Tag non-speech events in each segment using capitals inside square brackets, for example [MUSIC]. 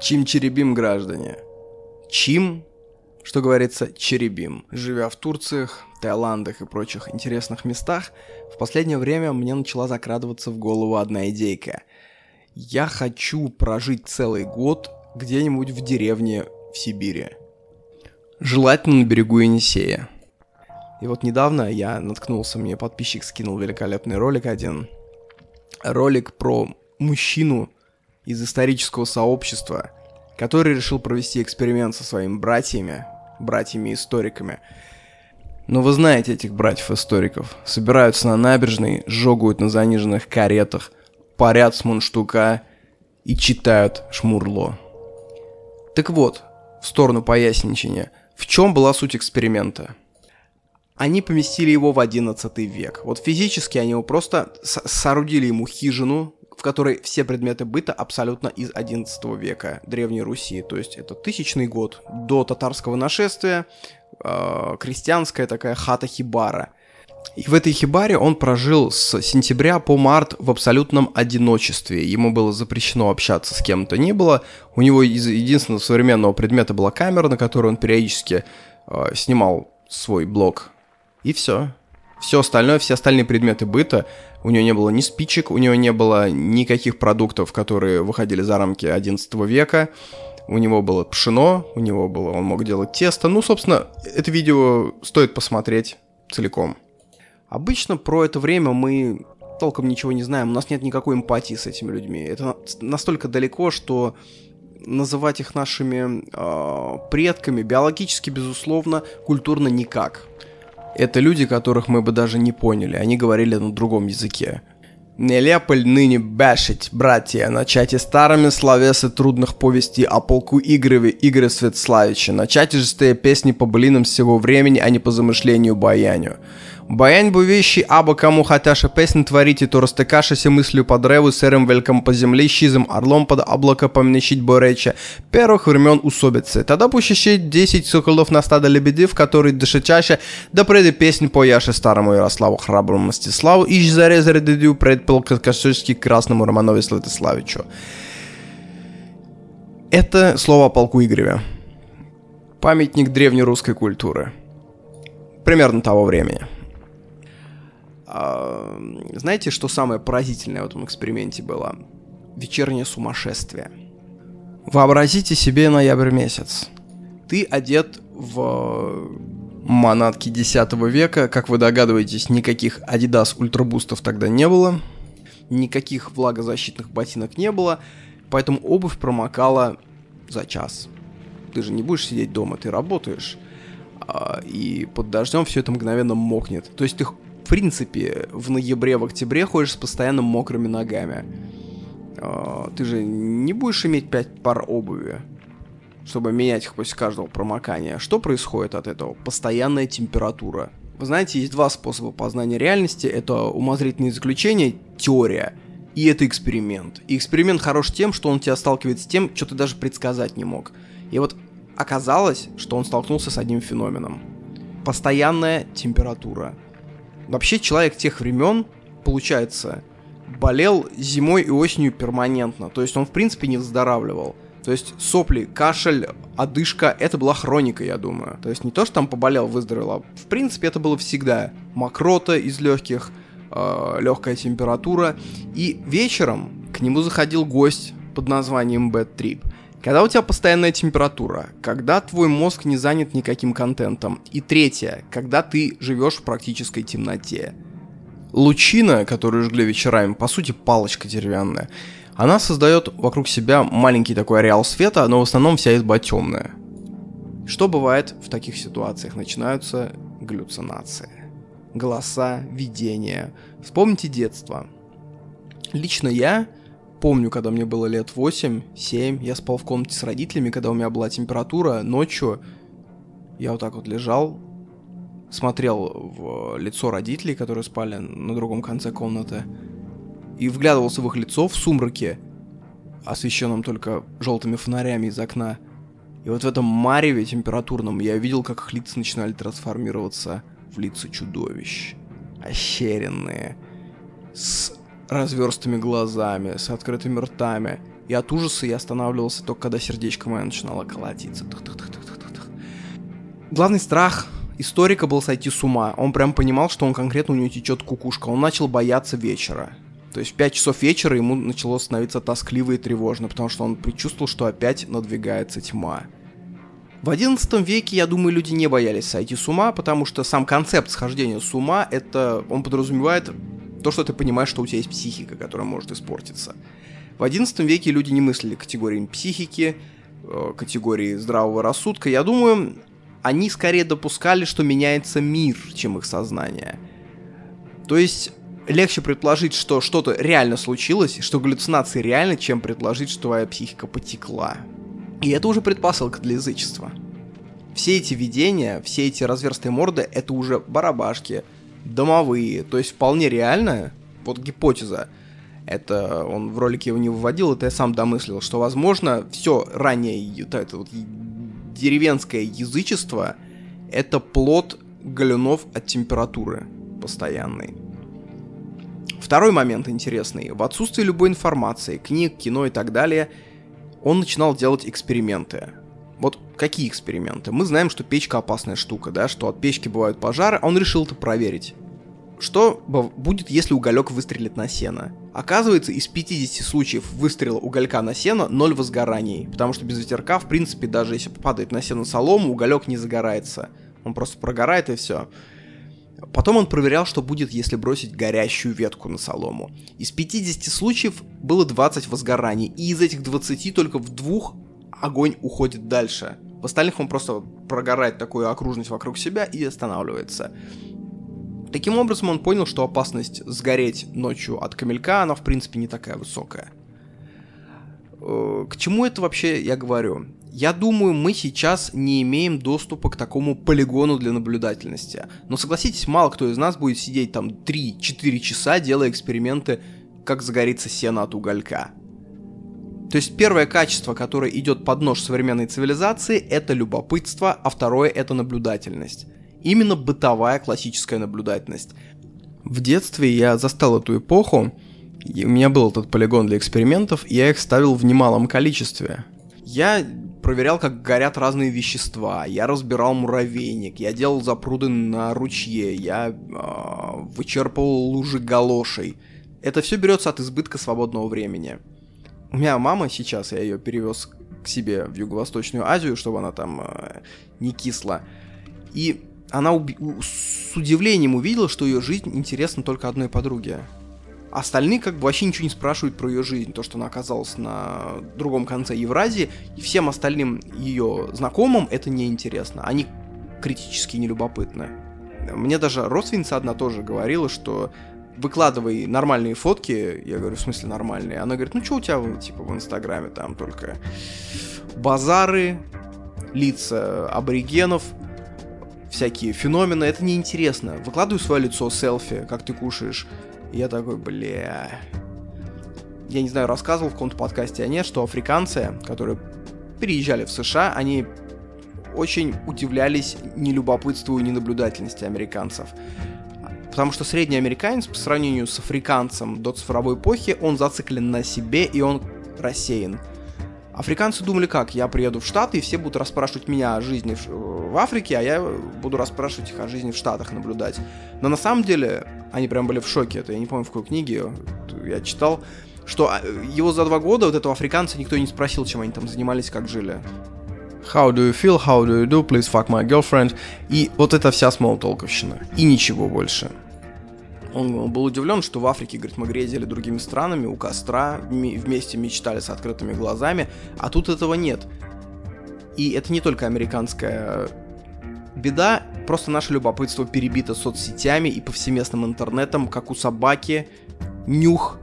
Чим-черебим, граждане. Чим, что говорится, черебим. Живя в Турциях, Таиландах и прочих интересных местах, в последнее время мне начала закрадываться в голову одна идейка. Я хочу прожить целый год где-нибудь в деревне в Сибири. Желательно на берегу Енисея. И вот недавно я наткнулся, мне подписчик скинул великолепный ролик один. Ролик про мужчину из исторического сообщества, который решил провести эксперимент со своими братьями, братьями-историками. Но вы знаете этих братьев-историков. Собираются на набережной, жогают на заниженных каретах, парят с мунштука и читают шмурло. Так вот, в сторону поясничения, в чем была суть эксперимента? Они поместили его в 11 век. Вот физически они его просто соорудили ему хижину, в которой все предметы быта абсолютно из 11 века Древней Руси. То есть это тысячный год до татарского нашествия, э, крестьянская такая хата Хибара. И в этой хибаре он прожил с сентября по март в абсолютном одиночестве. Ему было запрещено общаться с кем-то не было. У него из единственного современного предмета была камера, на которой он периодически э, снимал свой блог. И все. Все остальное, все остальные предметы быта, у него не было ни спичек, у него не было никаких продуктов, которые выходили за рамки 11 века. У него было пшено, у него было, он мог делать тесто. Ну, собственно, это видео стоит посмотреть целиком. Обычно про это время мы толком ничего не знаем, у нас нет никакой эмпатии с этими людьми. Это настолько далеко, что называть их нашими э, предками биологически, безусловно, культурно никак. Это люди, которых мы бы даже не поняли, они говорили на другом языке. Нелеполь ныне бешить, братья, начать и старыми словесы трудных повестей о полку Игореве Игоря Светславича, начать же стые песни по былинам всего времени, а не по замышлению баяню. Баянь вещи, або кому хотяше песни творите, то розтикашися мыслью по древу, серым вельком по земле, щизым орлом под облако помнещить бо речи, первых времен усобицы. Тогда пущащить десять соколов на стадо лебедев, которые дышачаще, да преды песнь пояше старому Ярославу храброму Мстиславу, ищ зарезаре дедю пред полкосочески красному Романове Святославичу. Это слово о полку Игореве. Памятник древнерусской культуры. Примерно того времени. А, знаете, что самое поразительное в этом эксперименте было? Вечернее сумасшествие. Вообразите себе ноябрь месяц. Ты одет в манатки 10 века. Как вы догадываетесь, никаких Adidas ультрабустов тогда не было. Никаких влагозащитных ботинок не было. Поэтому обувь промокала за час. Ты же не будешь сидеть дома, ты работаешь. А, и под дождем все это мгновенно мокнет. То есть ты принципе, в ноябре, в октябре ходишь с постоянно мокрыми ногами. А, ты же не будешь иметь 5 пар обуви, чтобы менять их после каждого промокания. Что происходит от этого? Постоянная температура. Вы знаете, есть два способа познания реальности. Это умозрительные заключения, теория, и это эксперимент. И эксперимент хорош тем, что он тебя сталкивает с тем, что ты даже предсказать не мог. И вот оказалось, что он столкнулся с одним феноменом. Постоянная температура. Вообще человек тех времен, получается, болел зимой и осенью перманентно. То есть он, в принципе, не выздоравливал. То есть сопли, кашель, одышка, это была хроника, я думаю. То есть не то, что там поболел, выздоровел, а в принципе это было всегда. Мокрота из легких, э, легкая температура. И вечером к нему заходил гость под названием Bad Trip. Когда у тебя постоянная температура, когда твой мозг не занят никаким контентом. И третье, когда ты живешь в практической темноте. Лучина, которую жгли вечерами, по сути палочка деревянная, она создает вокруг себя маленький такой ареал света, но в основном вся изба темная. Что бывает в таких ситуациях? Начинаются галлюцинации. Голоса, видения. Вспомните детство. Лично я помню, когда мне было лет 8-7, я спал в комнате с родителями, когда у меня была температура, ночью я вот так вот лежал, смотрел в лицо родителей, которые спали на другом конце комнаты, и вглядывался в их лицо в сумраке, освещенном только желтыми фонарями из окна. И вот в этом мареве температурном я видел, как их лица начинали трансформироваться в лица чудовищ. Ощеренные, с разверстыми глазами, с открытыми ртами. И от ужаса я останавливался только когда сердечко мое начинало колотиться. Главный страх историка был сойти с ума. Он прям понимал, что он конкретно у него течет кукушка. Он начал бояться вечера. То есть в 5 часов вечера ему начало становиться тоскливо и тревожно, потому что он предчувствовал, что опять надвигается тьма. В XI веке, я думаю, люди не боялись сойти с ума, потому что сам концепт схождения с ума, это он подразумевает то, что ты понимаешь, что у тебя есть психика, которая может испортиться. В XI веке люди не мыслили категориями психики, э, категории здравого рассудка. Я думаю, они скорее допускали, что меняется мир, чем их сознание. То есть легче предположить, что что-то реально случилось, что галлюцинации реальны, чем предположить, что твоя психика потекла. И это уже предпосылка для язычества. Все эти видения, все эти разверстые морды, это уже барабашки, домовые, то есть вполне реально, вот гипотеза, это он в ролике его не выводил, это я сам домыслил, что, возможно, все ранее вот это вот деревенское язычество — это плод галюнов от температуры постоянной. Второй момент интересный. В отсутствии любой информации, книг, кино и так далее, он начинал делать эксперименты. Вот какие эксперименты? Мы знаем, что печка опасная штука, да, что от печки бывают пожары, а он решил это проверить. Что будет, если уголек выстрелит на сено? Оказывается, из 50 случаев выстрела уголька на сено 0 возгораний, потому что без ветерка, в принципе, даже если попадает на сено солому, уголек не загорается. Он просто прогорает и все. Потом он проверял, что будет, если бросить горящую ветку на солому. Из 50 случаев было 20 возгораний, и из этих 20 только в двух огонь уходит дальше. В остальных он просто прогорает такую окружность вокруг себя и останавливается. Таким образом, он понял, что опасность сгореть ночью от камелька, она в принципе не такая высокая. Э, к чему это вообще я говорю? Я думаю, мы сейчас не имеем доступа к такому полигону для наблюдательности. Но согласитесь, мало кто из нас будет сидеть там 3-4 часа, делая эксперименты, как загорится сено от уголька. То есть первое качество, которое идет под нож современной цивилизации, это любопытство, а второе это наблюдательность. Именно бытовая классическая наблюдательность. В детстве я застал эту эпоху, у меня был этот полигон для экспериментов, и я их ставил в немалом количестве. Я проверял, как горят разные вещества, я разбирал муравейник, я делал запруды на ручье, я э, вычерпывал лужи галошей. Это все берется от избытка свободного времени. У меня мама сейчас, я ее перевез к себе в Юго-Восточную Азию, чтобы она там э, не кисла. И она уби- с удивлением увидела, что ее жизнь интересна только одной подруге. Остальные как бы вообще ничего не спрашивают про ее жизнь, то, что она оказалась на другом конце Евразии, и всем остальным ее знакомым это не интересно. Они критически нелюбопытны. Мне даже родственница одна тоже говорила, что выкладывай нормальные фотки, я говорю, в смысле нормальные? Она говорит, ну что у тебя, типа, в Инстаграме там только базары, лица аборигенов, всякие феномены, это неинтересно. Выкладываю свое лицо, селфи, как ты кушаешь. Я такой, бля... Я не знаю, рассказывал в каком-то подкасте, а нет, что африканцы, которые переезжали в США, они очень удивлялись нелюбопытству и ненаблюдательности американцев. Потому что средний американец по сравнению с африканцем до цифровой эпохи, он зациклен на себе и он рассеян. Африканцы думали как? Я приеду в Штаты, и все будут расспрашивать меня о жизни в Африке, а я буду расспрашивать их о жизни в Штатах, наблюдать. Но на самом деле они прям были в шоке. Это я не помню, в какой книге я читал, что а, его за два года, вот этого африканца, никто не спросил, чем они там занимались, как жили. How do you feel? How do you do? Please fuck my girlfriend. И вот это вся смолтолковщина. И ничего больше. Он был удивлен, что в Африке, говорит, мы грезили другими странами, у костра, вместе мечтали с открытыми глазами, а тут этого нет. И это не только американская беда, просто наше любопытство перебито соцсетями и повсеместным интернетом, как у собаки, нюх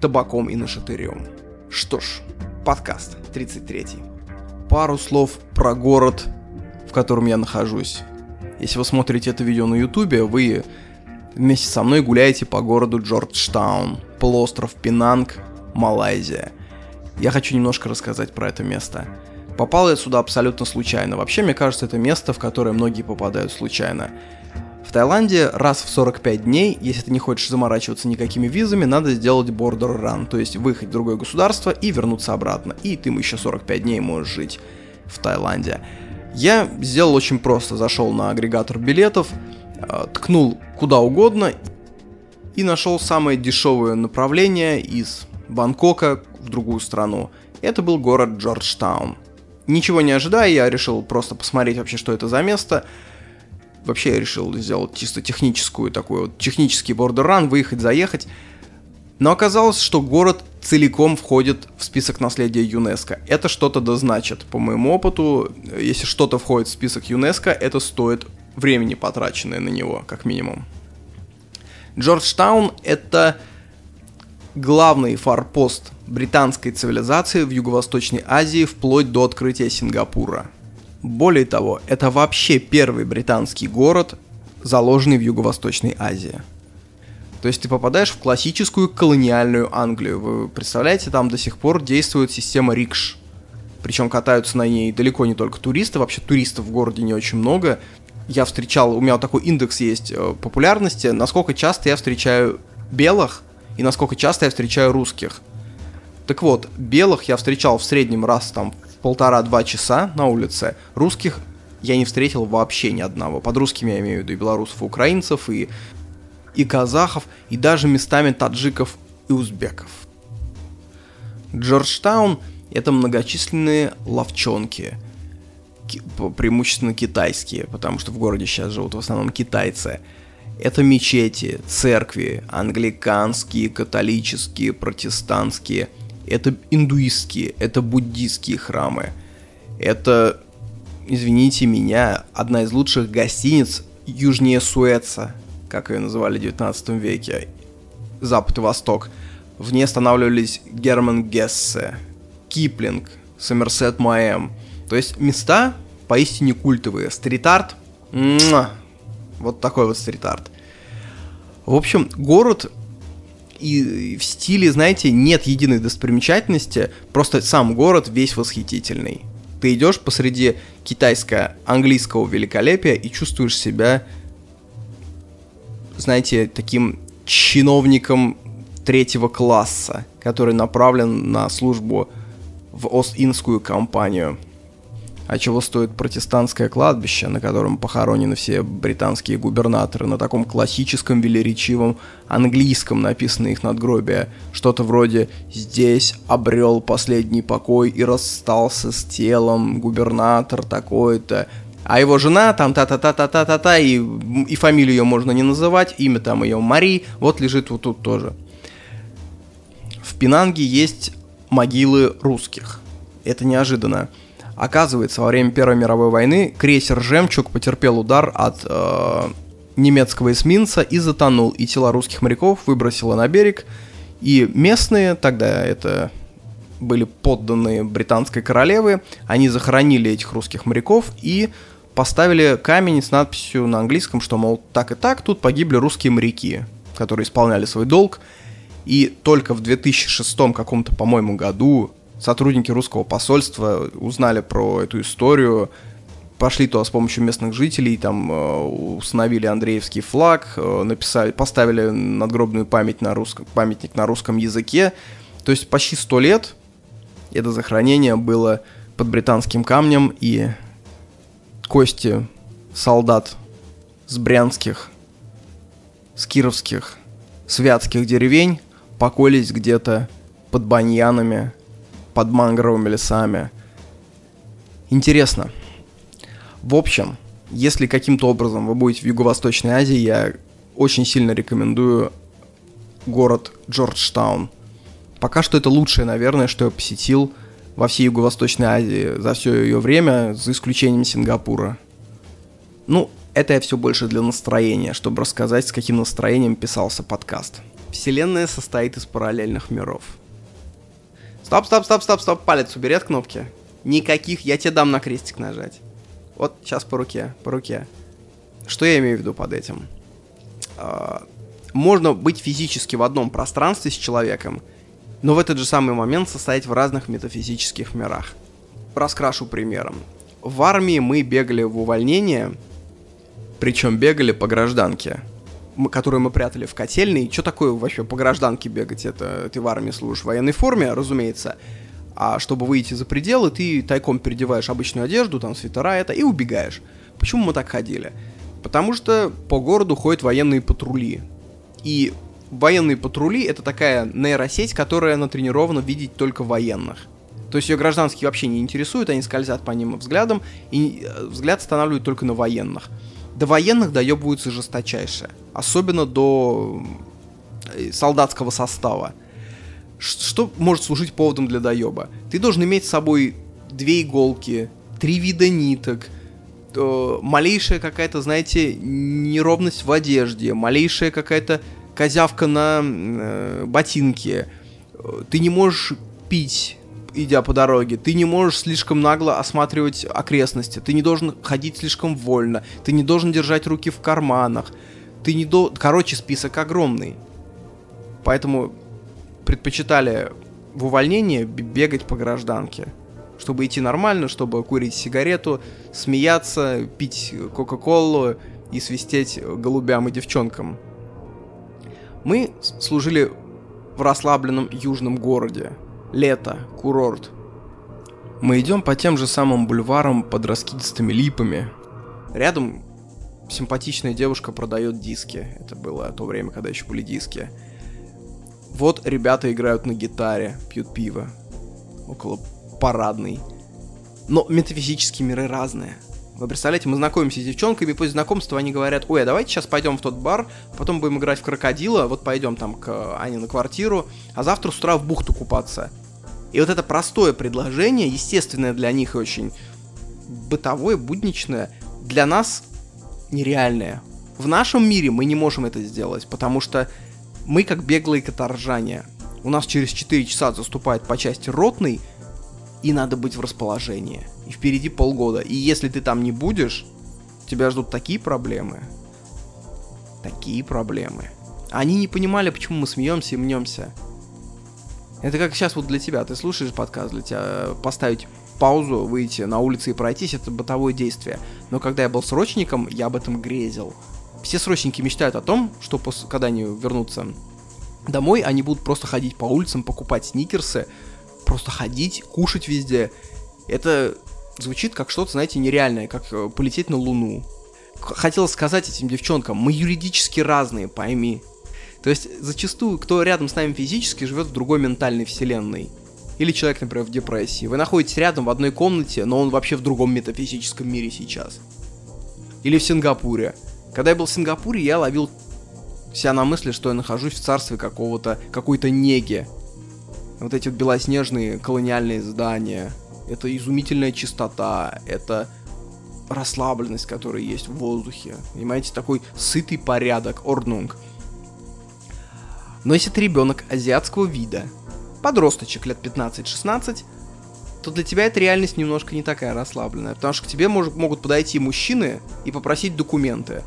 табаком и нашатырем. Что ж, подкаст 33. Пару слов про город, в котором я нахожусь. Если вы смотрите это видео на ютубе, вы Вместе со мной гуляете по городу Джорджтаун, полуостров Пинанг, Малайзия. Я хочу немножко рассказать про это место. Попал я сюда абсолютно случайно. Вообще, мне кажется, это место, в которое многие попадают случайно. В Таиланде раз в 45 дней, если ты не хочешь заморачиваться никакими визами, надо сделать border run, то есть выехать в другое государство и вернуться обратно. И ты еще 45 дней можешь жить в Таиланде. Я сделал очень просто, зашел на агрегатор билетов, ткнул куда угодно и нашел самое дешевое направление из Бангкока в другую страну. Это был город Джорджтаун. Ничего не ожидая, я решил просто посмотреть вообще, что это за место – вообще я решил сделать чисто техническую такую вот технический бордер-ран, выехать, заехать. Но оказалось, что город целиком входит в список наследия ЮНЕСКО. Это что-то да значит. По моему опыту, если что-то входит в список ЮНЕСКО, это стоит времени, потраченное на него, как минимум. Джорджтаун — это главный форпост британской цивилизации в Юго-Восточной Азии вплоть до открытия Сингапура — более того, это вообще первый британский город, заложенный в Юго-Восточной Азии. То есть ты попадаешь в классическую колониальную Англию. Вы представляете, там до сих пор действует система рикш. Причем катаются на ней далеко не только туристы, вообще туристов в городе не очень много. Я встречал, у меня вот такой индекс есть э, популярности, насколько часто я встречаю белых и насколько часто я встречаю русских. Так вот, белых я встречал в среднем раз там полтора-два часа на улице. Русских я не встретил вообще ни одного. Под русскими я имею в виду и белорусов, и украинцев, и, и казахов, и даже местами таджиков и узбеков. Джорджтаун — это многочисленные ловчонки, преимущественно китайские, потому что в городе сейчас живут в основном китайцы. Это мечети, церкви, англиканские, католические, протестантские — это индуистские, это буддийские храмы. Это, извините меня, одна из лучших гостиниц южнее Суэца, как ее называли в 19 веке, Запад и Восток. В ней останавливались Герман Гессе, Киплинг, Сомерсет Маэм. То есть места поистине культовые. Стрит-арт, вот такой вот стрит-арт. В общем, город и в стиле, знаете, нет единой достопримечательности, просто сам город весь восхитительный. Ты идешь посреди китайско-английского великолепия и чувствуешь себя, знаете, таким чиновником третьего класса, который направлен на службу в Ост-Индскую компанию – а чего стоит протестантское кладбище, на котором похоронены все британские губернаторы, на таком классическом велеречивом английском написано их надгробие, что-то вроде «Здесь обрел последний покой и расстался с телом губернатор такой-то», а его жена, там та-та-та-та-та-та-та, и, и фамилию ее можно не называть, имя там ее Мари, вот лежит вот тут тоже. В Пинанге есть могилы русских. Это неожиданно. Оказывается, во время Первой мировой войны крейсер «Жемчуг» потерпел удар от э, немецкого эсминца и затонул, и тела русских моряков выбросило на берег, и местные, тогда это были подданные британской королевы, они захоронили этих русских моряков и поставили камень с надписью на английском, что, мол, так и так, тут погибли русские моряки, которые исполняли свой долг, и только в 2006 каком-то, по-моему, году сотрудники русского посольства узнали про эту историю, пошли туда с помощью местных жителей, там э, установили Андреевский флаг, э, написали, поставили надгробную память на русском, памятник на русском языке. То есть почти сто лет это захоронение было под британским камнем, и кости солдат с брянских, с кировских, святских деревень покоились где-то под баньянами под мангровыми лесами. Интересно. В общем, если каким-то образом вы будете в Юго-Восточной Азии, я очень сильно рекомендую город Джорджтаун. Пока что это лучшее, наверное, что я посетил во всей Юго-Восточной Азии за все ее время, за исключением Сингапура. Ну, это я все больше для настроения, чтобы рассказать, с каким настроением писался подкаст. Вселенная состоит из параллельных миров – Стоп, стоп, стоп, стоп, стоп, палец убери от кнопки. Никаких, я тебе дам на крестик нажать. Вот, сейчас по руке, по руке. Что я имею в виду под этим? А, можно быть физически в одном пространстве с человеком, но в этот же самый момент состоять в разных метафизических мирах. Раскрашу примером. В армии мы бегали в увольнение, Причем бегали по гражданке, которую мы прятали в котельной. Что такое вообще по гражданке бегать? Это ты в армии служишь в военной форме, разумеется. А чтобы выйти за пределы, ты тайком переодеваешь обычную одежду, там свитера это, и убегаешь. Почему мы так ходили? Потому что по городу ходят военные патрули. И военные патрули это такая нейросеть, которая натренирована видеть только военных. То есть ее гражданские вообще не интересуют, они скользят по ним взглядом, и э, взгляд останавливают только на военных. До военных доебываются жесточайше. Особенно до э, солдатского состава. Что может служить поводом для доеба? Ты должен иметь с собой две иголки, три вида ниток, э, малейшая какая-то, знаете, неровность в одежде, малейшая какая-то козявка на э, ботинке. Ты не можешь пить идя по дороге. Ты не можешь слишком нагло осматривать окрестности. Ты не должен ходить слишком вольно. Ты не должен держать руки в карманах. Ты не до... Короче, список огромный. Поэтому предпочитали в увольнении бегать по гражданке. Чтобы идти нормально, чтобы курить сигарету, смеяться, пить Кока-Колу и свистеть голубям и девчонкам. Мы служили в расслабленном южном городе, Лето, курорт. Мы идем по тем же самым бульварам под раскидистыми липами. Рядом симпатичная девушка продает диски. Это было то время, когда еще были диски. Вот ребята играют на гитаре, пьют пиво. Около парадной. Но метафизические миры разные. Вы представляете, мы знакомимся с девчонками, после знакомства они говорят, ой, а давайте сейчас пойдем в тот бар, потом будем играть в крокодила, вот пойдем там к Ане на квартиру, а завтра с утра в бухту купаться. И вот это простое предложение, естественное для них и очень бытовое, будничное, для нас нереальное. В нашем мире мы не можем это сделать, потому что мы как беглые каторжане. У нас через 4 часа заступает по части ротный, и надо быть в расположении. И впереди полгода. И если ты там не будешь, тебя ждут такие проблемы. Такие проблемы. Они не понимали, почему мы смеемся и мнемся. Это как сейчас вот для тебя. Ты слушаешь подкаст, для тебя поставить паузу, выйти на улицу и пройтись, это бытовое действие. Но когда я был срочником, я об этом грезил. Все срочники мечтают о том, что после, когда они вернутся домой, они будут просто ходить по улицам, покупать сникерсы, просто ходить, кушать везде. Это звучит как что-то, знаете, нереальное, как э, полететь на Луну. Хотел сказать этим девчонкам, мы юридически разные, пойми. То есть зачастую, кто рядом с нами физически, живет в другой ментальной вселенной. Или человек, например, в депрессии. Вы находитесь рядом в одной комнате, но он вообще в другом метафизическом мире сейчас. Или в Сингапуре. Когда я был в Сингапуре, я ловил себя на мысли, что я нахожусь в царстве какого-то, какой-то неги. Вот эти вот белоснежные колониальные здания. Это изумительная чистота, это расслабленность, которая есть в воздухе. Понимаете, такой сытый порядок, орнунг. Но если ты ребенок азиатского вида, подросточек лет 15-16, то для тебя эта реальность немножко не такая расслабленная, потому что к тебе мож- могут подойти мужчины и попросить документы.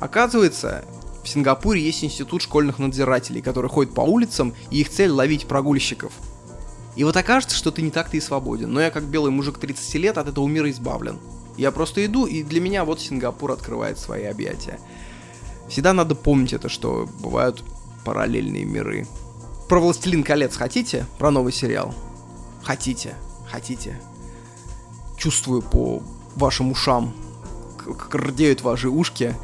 Оказывается, в Сингапуре есть институт школьных надзирателей, которые ходят по улицам, и их цель ловить прогульщиков. И вот окажется, что ты не так-то и свободен, но я как белый мужик 30 лет от этого мира избавлен. Я просто иду, и для меня вот Сингапур открывает свои объятия. Всегда надо помнить это, что бывают параллельные миры. Про «Властелин колец» хотите? Про новый сериал? Хотите, хотите. Чувствую по вашим ушам, как рдеют ваши ушки.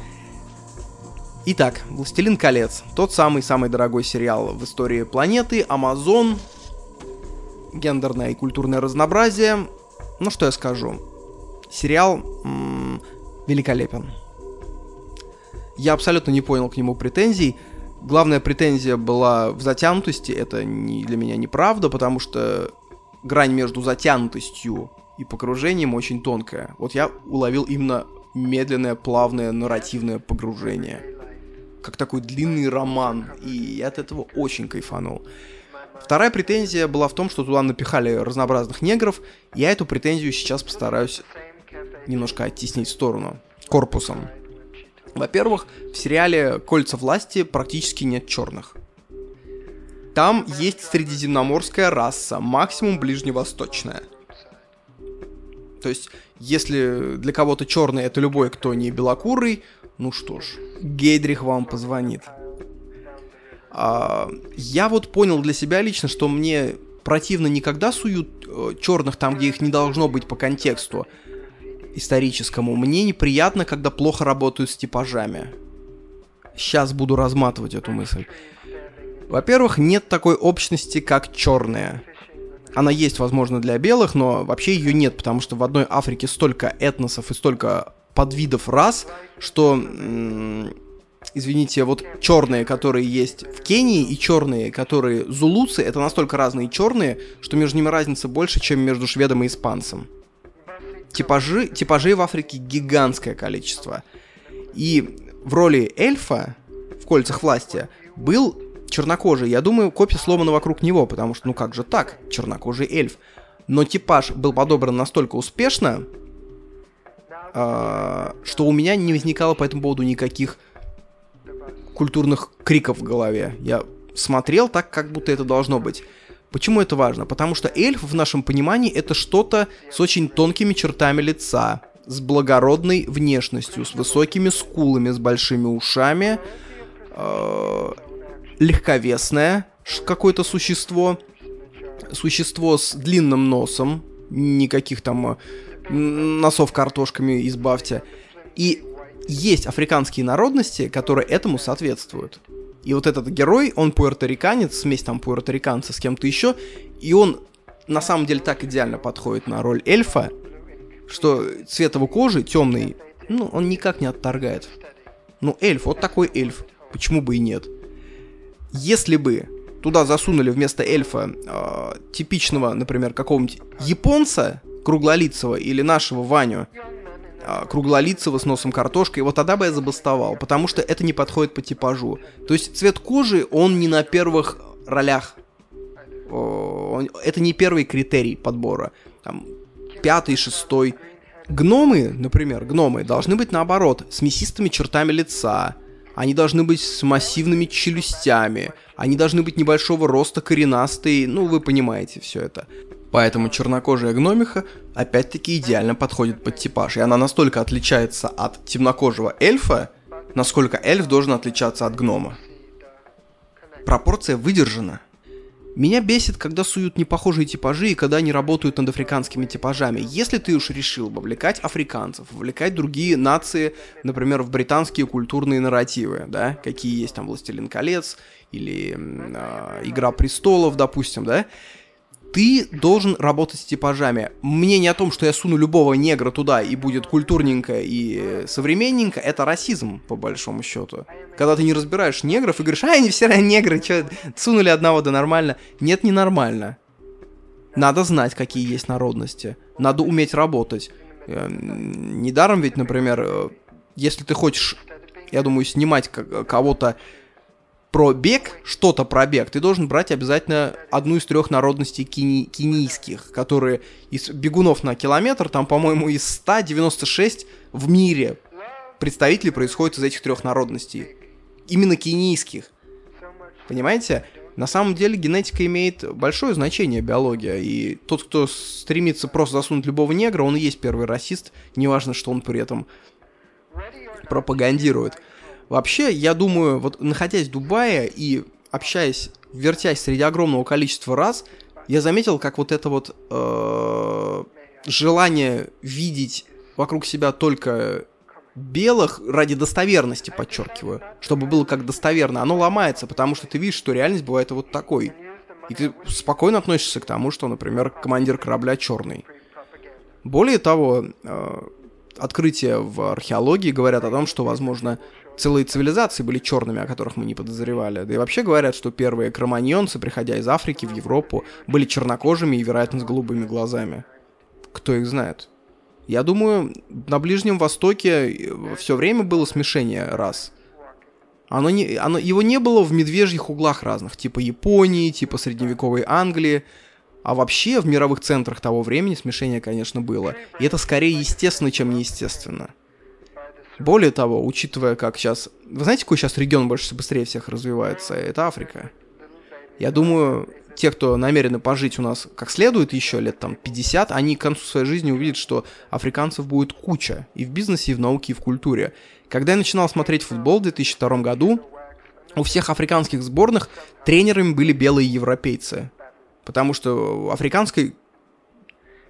Итак, «Властелин колец» — тот самый-самый дорогой сериал в истории планеты, Амазон, гендерное и культурное разнообразие. Ну что я скажу? Сериал м- великолепен. Я абсолютно не понял к нему претензий, главная претензия была в затянутости. Это не, для меня неправда, потому что грань между затянутостью и погружением очень тонкая. Вот я уловил именно медленное, плавное, нарративное погружение. Как такой длинный роман. И я от этого очень кайфанул. Вторая претензия была в том, что туда напихали разнообразных негров. Я эту претензию сейчас постараюсь немножко оттеснить в сторону. Корпусом. Во-первых, в сериале «Кольца власти» практически нет черных. Там есть средиземноморская раса, максимум ближневосточная. То есть, если для кого-то черный это любой, кто не белокурый, ну что ж, Гейдрих вам позвонит. А, я вот понял для себя лично, что мне противно никогда суют э, черных там, где их не должно быть по контексту историческому. Мне неприятно, когда плохо работают с типажами. Сейчас буду разматывать эту мысль. Во-первых, нет такой общности, как черная. Она есть, возможно, для белых, но вообще ее нет, потому что в одной Африке столько этносов и столько подвидов рас, что извините, вот черные, которые есть в Кении, и черные, которые зулуцы, это настолько разные черные, что между ними разница больше, чем между шведом и испанцем. Типажи, типажей в Африке гигантское количество. И в роли эльфа в «Кольцах власти» был чернокожий. Я думаю, копия сломана вокруг него, потому что, ну как же так, чернокожий эльф. Но типаж был подобран настолько успешно, э, что у меня не возникало по этому поводу никаких культурных криков в голове. Я смотрел так, как будто это должно быть. Почему это важно? Потому что эльф в нашем понимании это что-то с очень тонкими чертами лица, с благородной внешностью, с высокими скулами, с большими ушами, э, легковесное какое-то существо, существо с длинным носом, никаких там э, носов картошками избавьте. И есть африканские народности, которые этому соответствуют. И вот этот герой, он пуэрториканец, смесь там пуэрториканца с кем-то еще, и он на самом деле так идеально подходит на роль эльфа, что цвет его кожи темный, ну, он никак не отторгает. Ну, эльф, вот такой эльф, почему бы и нет. Если бы туда засунули вместо эльфа э, типичного, например, какого-нибудь японца, круглолицего, или нашего Ваню, круглолицего с носом картошкой, вот тогда бы я забастовал, потому что это не подходит по типажу. То есть цвет кожи, он не на первых ролях. Это не первый критерий подбора. Там, пятый, шестой. Гномы, например, гномы должны быть наоборот, с мясистыми чертами лица. Они должны быть с массивными челюстями. Они должны быть небольшого роста, коренастые. Ну, вы понимаете все это. Поэтому чернокожая гномиха опять-таки идеально подходит под типаж. И она настолько отличается от темнокожего эльфа, насколько эльф должен отличаться от гнома. Пропорция выдержана. Меня бесит, когда суют непохожие типажи и когда они работают над африканскими типажами. Если ты уж решил вовлекать африканцев, вовлекать другие нации, например, в британские культурные нарративы, да, какие есть там «Властелин колец» или э, «Игра престолов», допустим, да, ты должен работать с типажами. Мнение о том, что я суну любого негра туда и будет культурненько и современненько, это расизм, по большому счету. Когда ты не разбираешь негров и говоришь, а, они все негры, что, сунули одного, да нормально. Нет, не нормально. Надо знать, какие есть народности. Надо уметь работать. Э, недаром ведь, например, э, если ты хочешь, я думаю, снимать кого-то про бег, что-то про бег, ты должен брать обязательно одну из трех народностей кени- кенийских, которые из бегунов на километр, там, по-моему, из 196 в мире представителей происходят из этих трех народностей. Именно кенийских. Понимаете? На самом деле генетика имеет большое значение, биология, и тот, кто стремится просто засунуть любого негра, он и есть первый расист, неважно, что он при этом пропагандирует. Вообще, я думаю, вот находясь в Дубае и общаясь, вертясь среди огромного количества раз, я заметил, как вот это вот э, желание видеть вокруг себя только белых ради достоверности, подчеркиваю, чтобы было как достоверно, оно ломается, потому что ты видишь, что реальность бывает вот такой. И ты спокойно относишься к тому, что, например, командир корабля черный. Более того, э, открытия в археологии говорят о том, что, возможно, целые цивилизации были черными, о которых мы не подозревали. Да и вообще говорят, что первые кроманьонцы, приходя из Африки в Европу, были чернокожими и, вероятно, с голубыми глазами. Кто их знает? Я думаю, на Ближнем Востоке э, все время было смешение рас. Оно не, оно, его не было в медвежьих углах разных, типа Японии, типа средневековой Англии. А вообще в мировых центрах того времени смешение, конечно, было. И это скорее естественно, чем неестественно. Более того, учитывая, как сейчас... Вы знаете, какой сейчас регион больше быстрее всех развивается? Это Африка. Я думаю, те, кто намерены пожить у нас как следует еще лет там 50, они к концу своей жизни увидят, что африканцев будет куча и в бизнесе, и в науке, и в культуре. Когда я начинал смотреть футбол в 2002 году, у всех африканских сборных тренерами были белые европейцы. Потому что африканской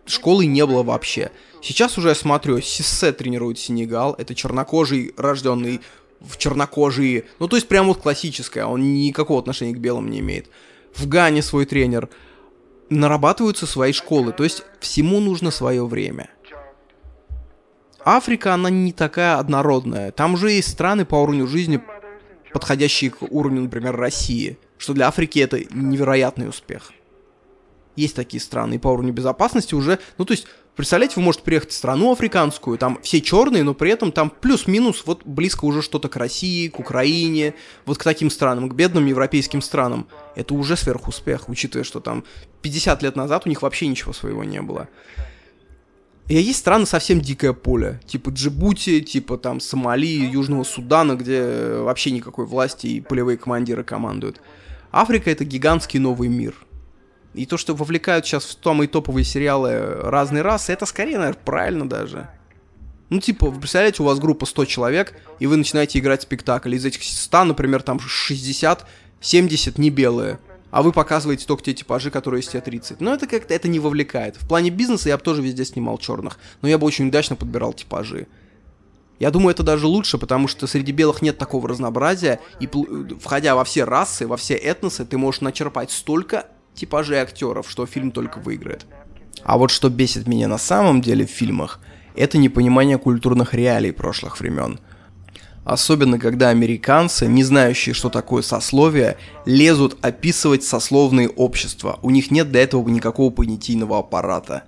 школы не было вообще. Сейчас уже я смотрю, Сиссе тренирует Сенегал, это чернокожий, рожденный в чернокожие, ну то есть прям вот классическое, он никакого отношения к белым не имеет. В Гане свой тренер. Нарабатываются свои школы, то есть всему нужно свое время. Африка, она не такая однородная. Там уже есть страны по уровню жизни, подходящие к уровню, например, России, что для Африки это невероятный успех. Есть такие страны, и по уровню безопасности уже, ну то есть, представляете, вы можете приехать в страну африканскую, там все черные, но при этом там плюс-минус вот близко уже что-то к России, к Украине, вот к таким странам, к бедным европейским странам. Это уже сверхуспех, учитывая, что там 50 лет назад у них вообще ничего своего не было. И есть страны совсем дикое поле, типа Джибути, типа там Сомали, Южного Судана, где вообще никакой власти и полевые командиры командуют. Африка это гигантский новый мир. И то, что вовлекают сейчас в самые топовые сериалы разные расы, это скорее, наверное, правильно даже. Ну, типа, вы представляете, у вас группа 100 человек, и вы начинаете играть спектакль. Из этих 100, например, там 60, 70 не белые а вы показываете только те типажи, которые есть те 30. Но это как-то это не вовлекает. В плане бизнеса я бы тоже везде снимал черных, но я бы очень удачно подбирал типажи. Я думаю, это даже лучше, потому что среди белых нет такого разнообразия, и входя во все расы, во все этносы, ты можешь начерпать столько типажей актеров, что фильм только выиграет. А вот что бесит меня на самом деле в фильмах, это непонимание культурных реалий прошлых времен – Особенно, когда американцы, не знающие, что такое сословие, лезут описывать сословные общества. У них нет для этого никакого понятийного аппарата.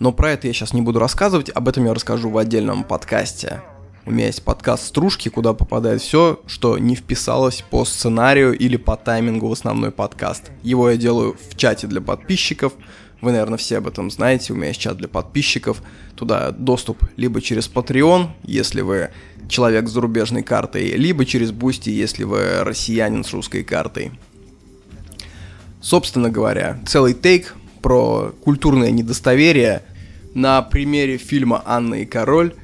Но про это я сейчас не буду рассказывать, об этом я расскажу в отдельном подкасте. У меня есть подкаст «Стружки», куда попадает все, что не вписалось по сценарию или по таймингу в основной подкаст. Его я делаю в чате для подписчиков – вы, наверное, все об этом знаете. У меня есть чат для подписчиков. Туда доступ либо через Patreon, если вы человек с зарубежной картой, либо через Boosty, если вы россиянин с русской картой. Собственно говоря, целый тейк про культурное недостоверие на примере фильма «Анна и король»,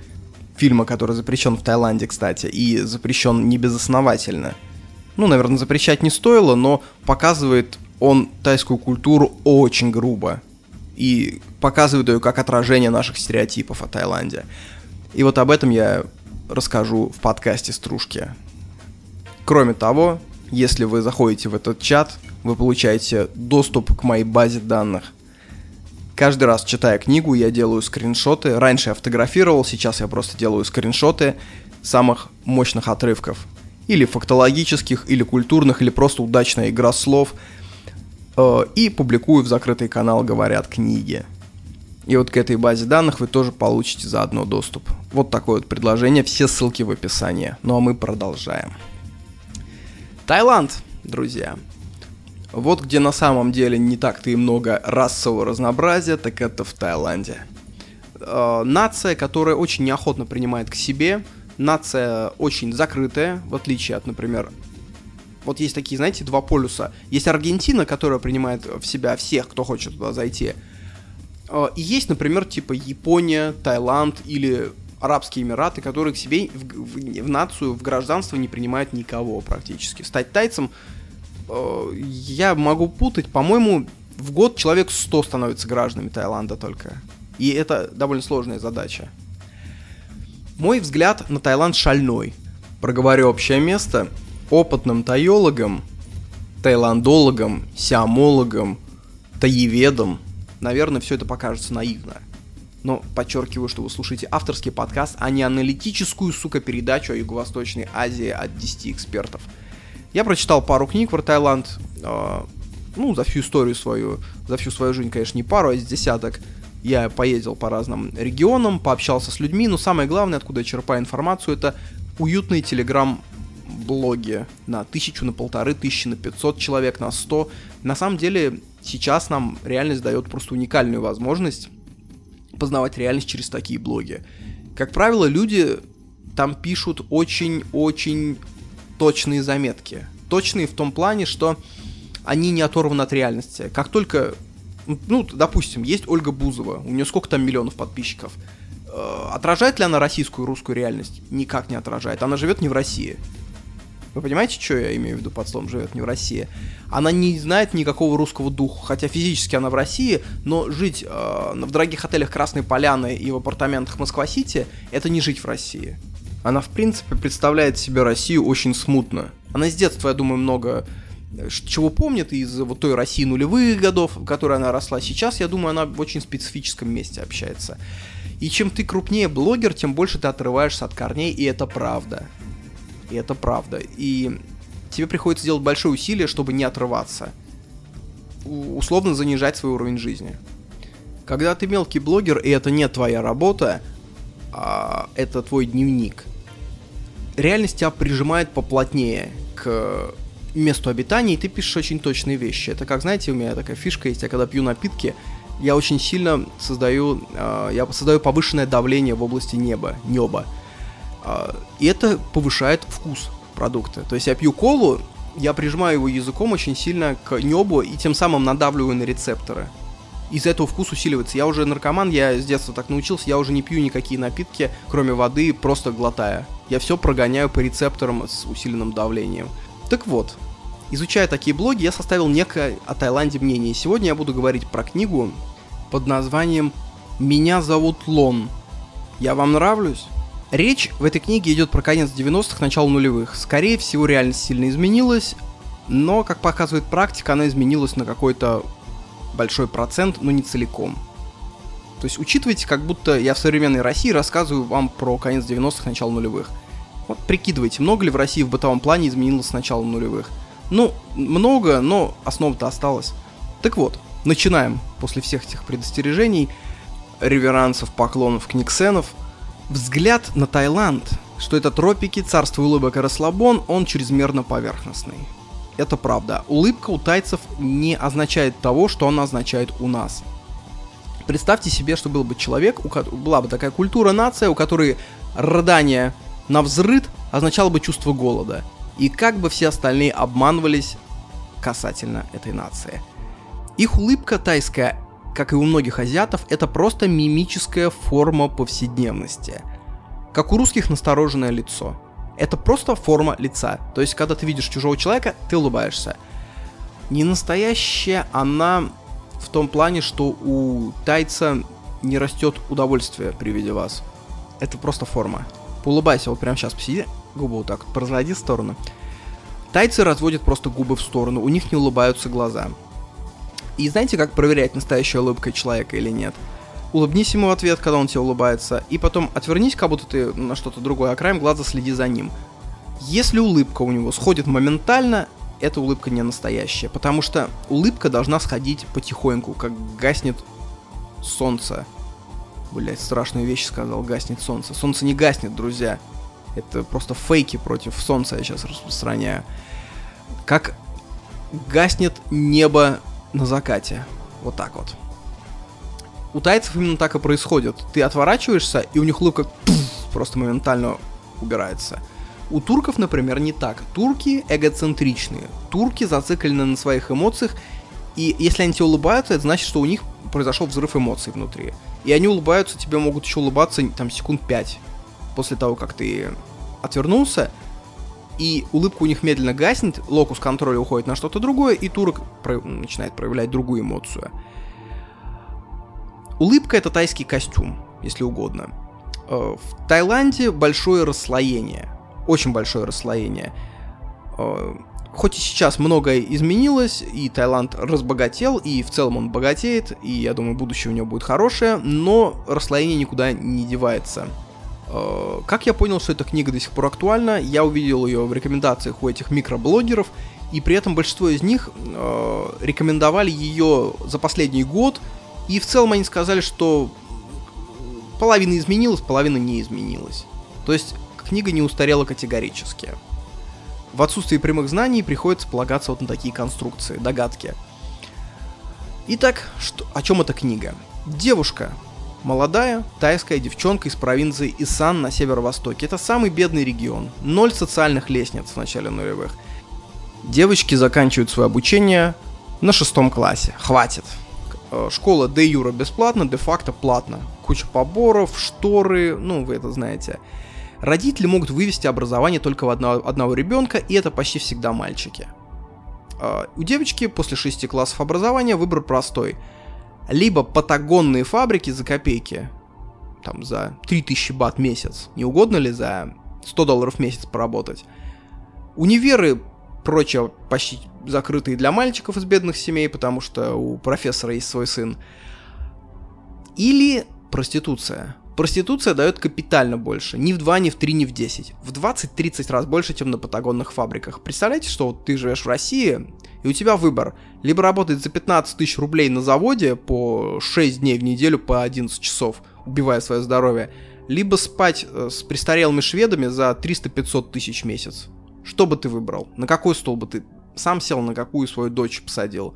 фильма, который запрещен в Таиланде, кстати, и запрещен не безосновательно. Ну, наверное, запрещать не стоило, но показывает он тайскую культуру очень грубо и показывает ее как отражение наших стереотипов о Таиланде. И вот об этом я расскажу в подкасте «Стружки». Кроме того, если вы заходите в этот чат, вы получаете доступ к моей базе данных. Каждый раз, читая книгу, я делаю скриншоты. Раньше я фотографировал, сейчас я просто делаю скриншоты самых мощных отрывков. Или фактологических, или культурных, или просто удачная игра слов – Э, и публикую в закрытый канал «Говорят книги». И вот к этой базе данных вы тоже получите заодно доступ. Вот такое вот предложение, все ссылки в описании. Ну а мы продолжаем. Таиланд, друзья. Вот где на самом деле не так-то и много расового разнообразия, так это в Таиланде. Э, нация, которая очень неохотно принимает к себе, нация очень закрытая, в отличие от, например, вот есть такие, знаете, два полюса. Есть Аргентина, которая принимает в себя всех, кто хочет туда зайти. А, и есть, например, типа Япония, Таиланд или Арабские Эмираты, которые к себе в, в, в нацию, в гражданство не принимают никого практически. Стать тайцем э, я могу путать, по-моему, в год человек 100 становится гражданами Таиланда только. И это довольно сложная задача. Мой взгляд на Таиланд шальной. Проговорю общее место – опытным тайологам, таиландологам, сиамологам, таеведам, наверное, все это покажется наивно. Но подчеркиваю, что вы слушаете авторский подкаст, а не аналитическую, сука, передачу о Юго-Восточной Азии от 10 экспертов. Я прочитал пару книг про Таиланд, э, ну, за всю историю свою, за всю свою жизнь, конечно, не пару, а из десяток. Я поездил по разным регионам, пообщался с людьми, но самое главное, откуда я черпаю информацию, это уютный телеграм блоге на тысячу, на полторы тысячи, на 500 человек, на 100. На самом деле сейчас нам реальность дает просто уникальную возможность познавать реальность через такие блоги. Как правило, люди там пишут очень-очень точные заметки. Точные в том плане, что они не оторваны от реальности. Как только, ну, допустим, есть Ольга Бузова, у нее сколько там миллионов подписчиков. Э, отражает ли она российскую русскую реальность? Никак не отражает. Она живет не в России. Вы понимаете, что я имею в виду под словом «живет не в России»? Она не знает никакого русского духа, хотя физически она в России, но жить э, в дорогих отелях Красной Поляны и в апартаментах Москва-Сити – это не жить в России. Она, в принципе, представляет себе Россию очень смутно. Она с детства, я думаю, много э, чего помнит из вот той России нулевых годов, в которой она росла. Сейчас, я думаю, она в очень специфическом месте общается. И чем ты крупнее блогер, тем больше ты отрываешься от корней, и это правда. И это правда. И тебе приходится делать большое усилие, чтобы не отрываться. условно занижать свой уровень жизни. Когда ты мелкий блогер, и это не твоя работа, а это твой дневник, реальность тебя прижимает поплотнее к месту обитания, и ты пишешь очень точные вещи. Это как, знаете, у меня такая фишка есть, я когда пью напитки, я очень сильно создаю, э, я создаю повышенное давление в области неба, неба. А, и это повышает вкус продукта. То есть я пью колу, я прижимаю его языком очень сильно к небу и тем самым надавливаю на рецепторы. Из-за этого вкус усиливается. Я уже наркоман, я с детства так научился, я уже не пью никакие напитки, кроме воды, просто глотая. Я все прогоняю по рецепторам с усиленным давлением. Так вот, изучая такие блоги, я составил некое о Таиланде мнение. Сегодня я буду говорить про книгу под названием «Меня зовут Лон». Я вам нравлюсь? Речь в этой книге идет про конец 90-х, начало нулевых. Скорее всего, реальность сильно изменилась, но, как показывает практика, она изменилась на какой-то большой процент, но не целиком. То есть учитывайте, как будто я в современной России рассказываю вам про конец 90-х, начало нулевых. Вот прикидывайте, много ли в России в бытовом плане изменилось с начала нулевых. Ну, много, но основа-то осталась. Так вот, начинаем после всех этих предостережений, реверансов, поклонов, книгсенов – Взгляд на Таиланд, что это тропики, царство улыбок и расслабон, он чрезмерно поверхностный. Это правда. Улыбка у тайцев не означает того, что она означает у нас. Представьте себе, что был бы человек, у которого была бы такая культура, нация, у которой рыдание на взрыд означало бы чувство голода. И как бы все остальные обманывались касательно этой нации. Их улыбка тайская как и у многих азиатов, это просто мимическая форма повседневности. Как у русских настороженное лицо. Это просто форма лица. То есть, когда ты видишь чужого человека, ты улыбаешься. Не настоящая она в том плане, что у тайца не растет удовольствие при виде вас. Это просто форма. Улыбайся, вот прямо сейчас посиди, губы вот так вот разводи в сторону. Тайцы разводят просто губы в сторону, у них не улыбаются глаза. И знаете, как проверять, настоящая улыбка человека или нет? Улыбнись ему в ответ, когда он тебе улыбается, и потом отвернись, как будто ты на что-то другое, а краем глаза следи за ним. Если улыбка у него сходит моментально, эта улыбка не настоящая, потому что улыбка должна сходить потихоньку, как гаснет солнце. Блять, страшную вещь сказал, гаснет солнце. Солнце не гаснет, друзья. Это просто фейки против солнца я сейчас распространяю. Как гаснет небо на закате. Вот так вот. У тайцев именно так и происходит. Ты отворачиваешься, и у них улыбка просто моментально убирается. У турков, например, не так. Турки эгоцентричные. Турки зациклены на своих эмоциях, и если они тебе улыбаются, это значит, что у них произошел взрыв эмоций внутри. И они улыбаются, тебе могут еще улыбаться там секунд 5 после того, как ты отвернулся, и улыбка у них медленно гаснет, локус контроля уходит на что-то другое, и турок про- начинает проявлять другую эмоцию. Улыбка это тайский костюм, если угодно. Э, в Таиланде большое расслоение, очень большое расслоение. Э, хоть и сейчас многое изменилось, и Таиланд разбогател, и в целом он богатеет, и я думаю, будущее у него будет хорошее, но расслоение никуда не девается. Э, как я понял, что эта книга до сих пор актуальна, я увидел ее в рекомендациях у этих микроблогеров, и при этом большинство из них рекомендовали ее за последний год, и в целом они сказали, что половина изменилась, половина не изменилась. То есть книга не устарела категорически. В отсутствии прямых знаний приходится полагаться вот на такие конструкции, догадки. Итак, что, о чем эта книга? Девушка, Молодая тайская девчонка из провинции Исан на северо-востоке. Это самый бедный регион. Ноль социальных лестниц в начале нулевых. Девочки заканчивают свое обучение на шестом классе. Хватит. Э, школа де юра бесплатно, де факто платно. Куча поборов, шторы, ну вы это знаете. Родители могут вывести образование только в одного, одного ребенка, и это почти всегда мальчики. Э, у девочки после шести классов образования выбор простой. Либо патагонные фабрики за копейки, там за 3000 бат в месяц, не угодно ли за 100 долларов в месяц поработать. Универы прочее почти закрытые для мальчиков из бедных семей, потому что у профессора есть свой сын. Или проституция. Проституция дает капитально больше. Ни в 2, ни в 3, ни в 10. В 20-30 раз больше, чем на патагонных фабриках. Представляете, что вот ты живешь в России, и у тебя выбор. Либо работать за 15 тысяч рублей на заводе по 6 дней в неделю по 11 часов, убивая свое здоровье, либо спать э, с престарелыми шведами за 300-500 тысяч в месяц. Что бы ты выбрал? На какой стол бы ты сам сел, на какую свою дочь посадил?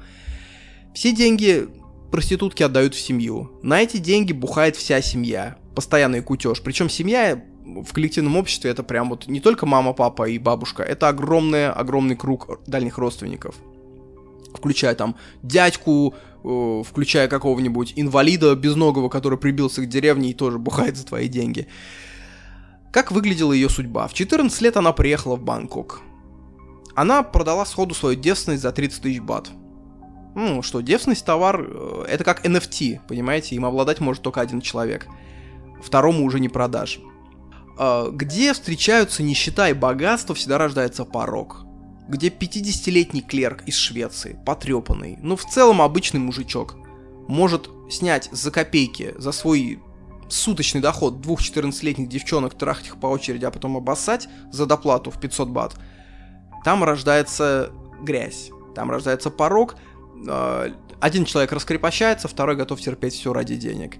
Все деньги проститутки отдают в семью. На эти деньги бухает вся семья. Постоянный кутеж. Причем семья в коллективном обществе это прям вот не только мама, папа и бабушка, это огромный, огромный круг дальних родственников. Включая там дядьку, э, включая какого-нибудь инвалида безногого, который прибился к деревне и тоже бухает за твои деньги. Как выглядела ее судьба? В 14 лет она приехала в Бангкок. Она продала сходу свою девственность за 30 тысяч бат. Ну, что, девственность товар, э, это как NFT, понимаете, им обладать может только один человек. Второму уже не продашь. А, где встречаются нищета и богатство, всегда рождается порог. Где 50-летний клерк из Швеции, потрепанный, ну в целом обычный мужичок, может снять за копейки, за свой суточный доход двух 14-летних девчонок, трахать их по очереди, а потом обоссать за доплату в 500 бат, там рождается грязь, там рождается порог, а, один человек раскрепощается, второй готов терпеть все ради денег.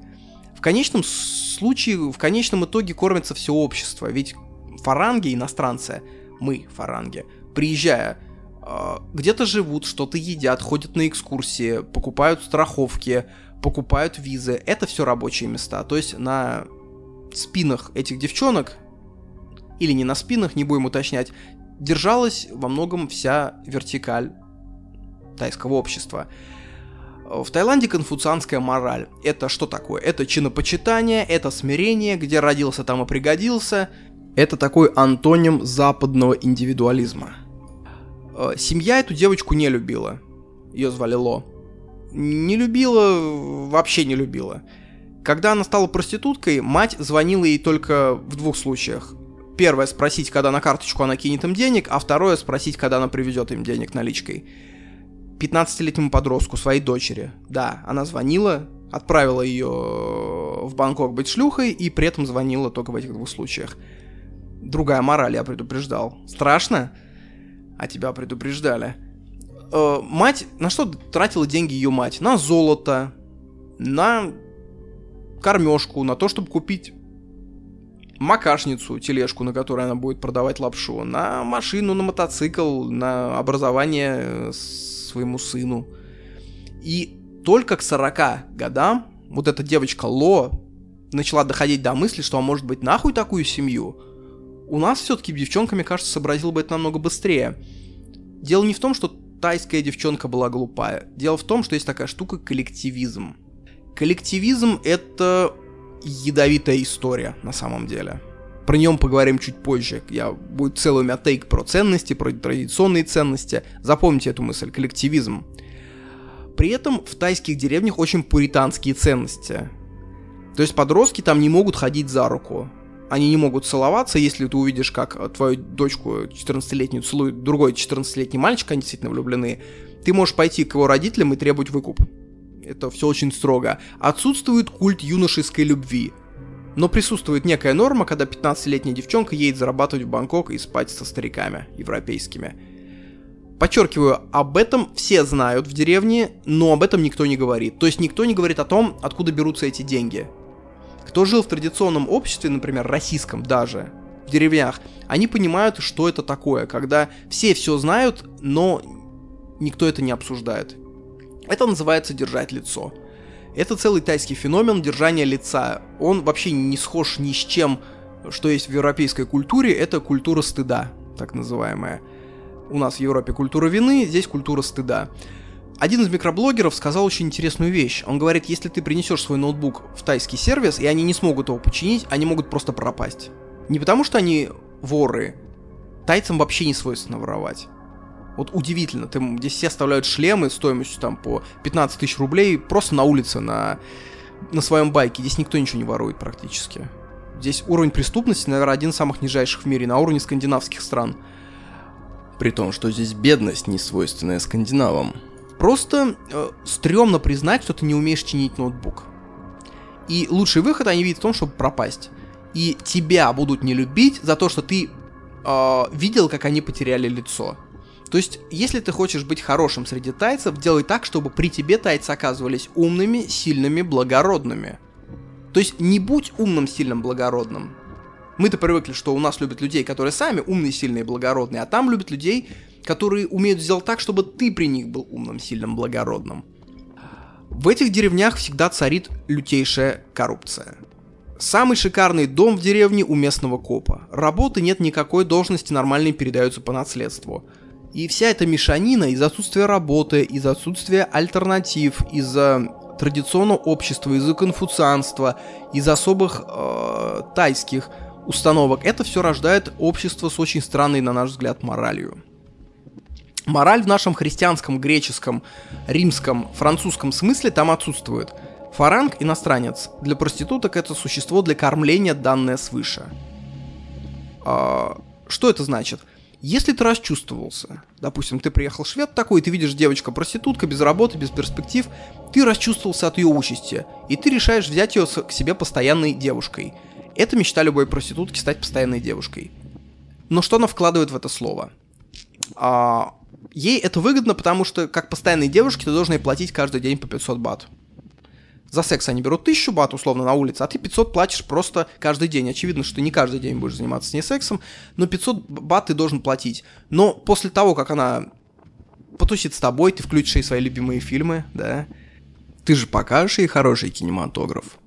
В конечном случае, в конечном итоге кормится все общество, ведь фаранги, иностранцы, мы, фаранги, приезжая, а, где-то живут, что-то едят, ходят на экскурсии, покупают страховки, покупают визы. Это все рабочие места. То есть на спинах этих девчонок, или не на спинах, не будем уточнять, держалась во многом вся вертикаль тайского общества. В Таиланде конфуцианская мораль. Это что такое? Это чинопочитание, это смирение, где родился, там и пригодился. Это такой антоним западного индивидуализма. Э, семья эту девочку не любила. Ее звали Ло не любила, вообще не любила. Когда она стала проституткой, мать звонила ей только в двух случаях. Первое спросить, когда на карточку она кинет им денег, а второе спросить, когда она привезет им денег наличкой. 15-летнему подростку, своей дочери. Да, она звонила, отправила ее в Бангкок быть шлюхой и при этом звонила только в этих двух случаях. Другая мораль, я предупреждал. Страшно? А тебя предупреждали э, мать, на что тратила деньги ее мать? На золото, на кормежку, на то, чтобы купить макашницу, тележку, на которой она будет продавать лапшу, на машину, на мотоцикл, на образование э, своему сыну. И только к 40 годам вот эта девочка Ло начала доходить до мысли, что а может быть нахуй такую семью. У нас все-таки девчонками, кажется, сообразил бы это намного быстрее. Дело не в том, что тайская девчонка была глупая. Дело в том, что есть такая штука коллективизм. Коллективизм — это ядовитая история на самом деле. Про нем поговорим чуть позже. Я будет целый у меня тейк про ценности, про традиционные ценности. Запомните эту мысль, коллективизм. При этом в тайских деревнях очень пуританские ценности. То есть подростки там не могут ходить за руку они не могут целоваться, если ты увидишь, как твою дочку 14-летнюю целует другой 14-летний мальчик, они действительно влюблены, ты можешь пойти к его родителям и требовать выкуп. Это все очень строго. Отсутствует культ юношеской любви. Но присутствует некая норма, когда 15-летняя девчонка едет зарабатывать в Бангкок и спать со стариками европейскими. Подчеркиваю, об этом все знают в деревне, но об этом никто не говорит. То есть никто не говорит о том, откуда берутся эти деньги кто жил в традиционном обществе, например, российском даже, в деревнях, они понимают, что это такое, когда все все знают, но никто это не обсуждает. Это называется держать лицо. Это целый тайский феномен держания лица. Он вообще не схож ни с чем, что есть в европейской культуре. Это культура стыда, так называемая. у нас в Европе культура вины, здесь культура стыда. Один из микроблогеров сказал очень интересную вещь. Он говорит, если ты принесешь свой ноутбук в тайский сервис, и они не смогут его починить, они могут просто пропасть. Не потому что они воры. Тайцам вообще не свойственно воровать. Вот удивительно, ты, здесь все оставляют шлемы стоимостью там по 15 тысяч рублей просто на улице, на, на своем байке. Здесь никто ничего не ворует практически. Здесь уровень преступности, наверное, один из самых нижайших в мире, на уровне скандинавских стран. При том, что здесь бедность не свойственная скандинавам. Просто э, стрёмно признать, что ты не умеешь чинить ноутбук. И лучший выход они видят в том, чтобы пропасть. И тебя будут не любить за то, что ты э, видел, как они потеряли лицо. То есть, если ты хочешь быть хорошим среди тайцев, делай так, чтобы при тебе тайцы оказывались умными, сильными, благородными. То есть, не будь умным, сильным, благородным. Мы-то привыкли, что у нас любят людей, которые сами умные, сильные, благородные, а там любят людей, которые умеют сделать так, чтобы ты при них был умным, сильным, благородным. В этих деревнях всегда царит лютейшая коррупция. Самый шикарный дом в деревне у местного копа. Работы нет никакой, должности нормальные передаются по наследству. И вся эта мешанина из отсутствия работы, из отсутствия альтернатив, из-за традиционного общества, из-за конфуцианства, из особых э, тайских установок, это все рождает общество с очень странной, на наш взгляд, моралью. Мораль в нашем христианском, греческом, римском, французском смысле там отсутствует. Фаранг – иностранец. Для проституток это существо для кормления, данное свыше. А, что это значит? Если ты расчувствовался, допустим, ты приехал швед такой, ты видишь девочка-проститутка без работы, без перспектив, ты расчувствовался от ее участи, и ты решаешь взять ее к себе постоянной девушкой. Это мечта любой проститутки стать постоянной девушкой. Но что она вкладывает в это слово? А, ей это выгодно, потому что как постоянной девушке ты должен ей платить каждый день по 500 бат. За секс они берут 1000 бат условно на улице, а ты 500 платишь просто каждый день. Очевидно, что ты не каждый день будешь заниматься с ней сексом, но 500 бат ты должен платить. Но после того, как она потусит с тобой, ты включишь ей свои любимые фильмы, да, ты же покажешь ей хороший кинематограф.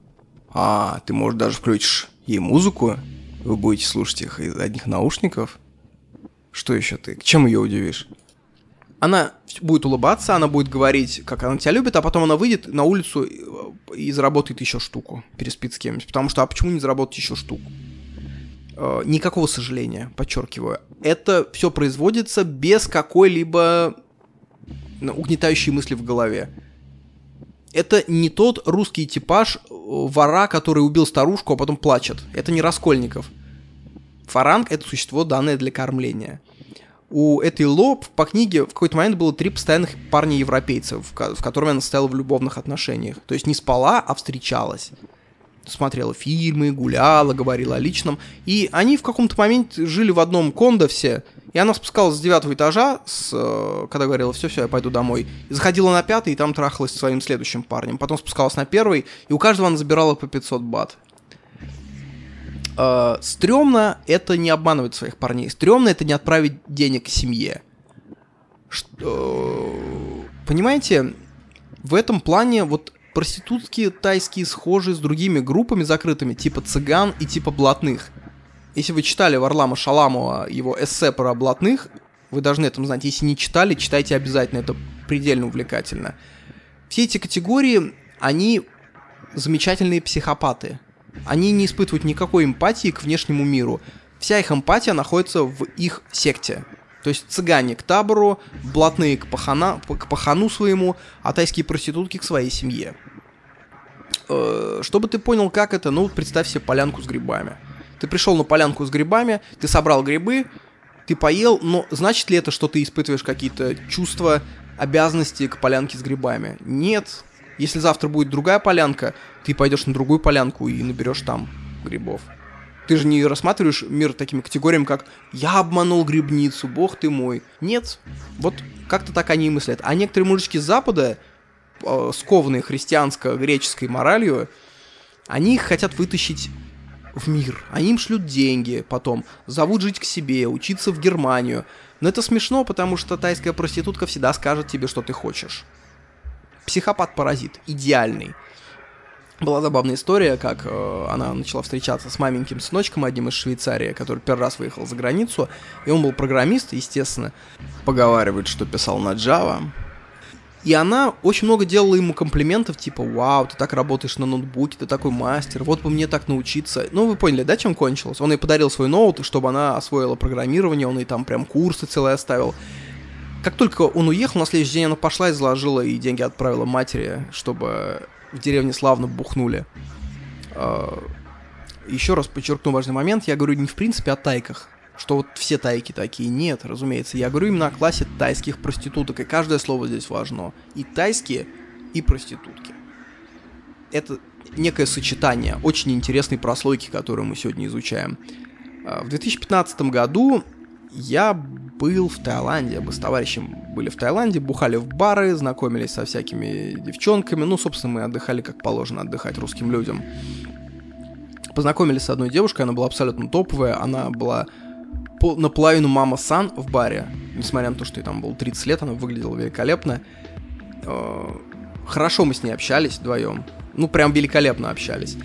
А, ты, может, даже включишь ей музыку, вы будете слушать их из одних наушников. Что еще ты? Чем ее удивишь? Она будет улыбаться, она будет говорить, как она тебя любит, а потом она выйдет на улицу и заработает еще штуку, переспит с кем-нибудь. Потому что, а почему не заработать еще штуку? Э, никакого сожаления, подчеркиваю. Это все производится без какой-либо ну, угнетающей мысли в голове. Это не тот русский типаж э, вора, который убил старушку, а потом плачет. Это не Раскольников. Фаранг — это существо, данное для кормления у этой Лоб по книге в какой-то момент было три постоянных парня европейцев, в которыми она стояла в любовных отношениях. То есть не спала, а встречалась. Смотрела фильмы, гуляла, говорила о личном. И они в каком-то моменте жили в одном кондо все. И она спускалась с девятого этажа, с, э, когда говорила, все-все, я пойду домой. И заходила на пятый, и там трахалась со своим следующим парнем. Потом спускалась на первый, и у каждого она забирала по 500 бат э, стрёмно это не обманывать своих парней. Стрёмно это не отправить денег семье. Что, понимаете, в этом плане вот проститутки тайские схожи с другими группами закрытыми, типа цыган и типа блатных. Если вы читали Варлама Шаламова его эссе про блатных, вы должны это знать. Если не читали, читайте обязательно, это предельно увлекательно. Все эти категории, они замечательные психопаты. Они не испытывают никакой эмпатии к внешнему миру. Вся их эмпатия находится в их секте. То есть цыгане к табору, блатные к, пахана, к пахану своему, а тайские проститутки к своей семье. Э, чтобы ты понял, как это, ну, представь себе полянку с грибами. Ты пришел на полянку с грибами, ты собрал грибы, ты поел, но значит ли это, что ты испытываешь какие-то чувства, обязанности к полянке с грибами? Нет, если завтра будет другая полянка, ты пойдешь на другую полянку и наберешь там грибов. Ты же не рассматриваешь мир такими категориями, как «я обманул грибницу, бог ты мой». Нет. Вот как-то так они и мыслят. А некоторые мужички с Запада, э, скованные христианско-греческой моралью, они их хотят вытащить в мир. Они им шлют деньги потом, зовут жить к себе, учиться в Германию. Но это смешно, потому что тайская проститутка всегда скажет тебе, что ты хочешь психопат-паразит, идеальный. была забавная история, как э, она начала встречаться с маменьким сыночком, одним из Швейцарии, который первый раз выехал за границу, и он был программист, естественно, поговаривает, что писал на Java. И она очень много делала ему комплиментов, типа, вау, ты так работаешь на ноутбуке, ты такой мастер, вот бы мне так научиться. Ну, вы поняли, да, чем кончилось? Он ей подарил свой ноут, чтобы она освоила программирование, он ей там прям курсы целые оставил. Как только он уехал, на следующий день она пошла и заложила и деньги отправила матери, чтобы в деревне славно бухнули. А, Еще раз подчеркну важный момент, я говорю не в принципе о тайках, что вот все тайки такие. Нет, разумеется, я говорю именно о классе тайских проституток, и каждое слово здесь важно. И тайские, и проститутки. Это некое сочетание очень интересной прослойки, которую мы сегодня изучаем. А, в 2015 году я был в Таиланде, мы с товарищем были в Таиланде, бухали в бары, знакомились со всякими девчонками, ну, собственно, мы отдыхали как положено отдыхать русским людям. Познакомились с одной девушкой, она была абсолютно топовая, она была по, наполовину мама Сан в баре, несмотря на то, что ей там было 30 лет, она выглядела великолепно. Э, хорошо мы с ней общались вдвоем, ну, прям великолепно общались.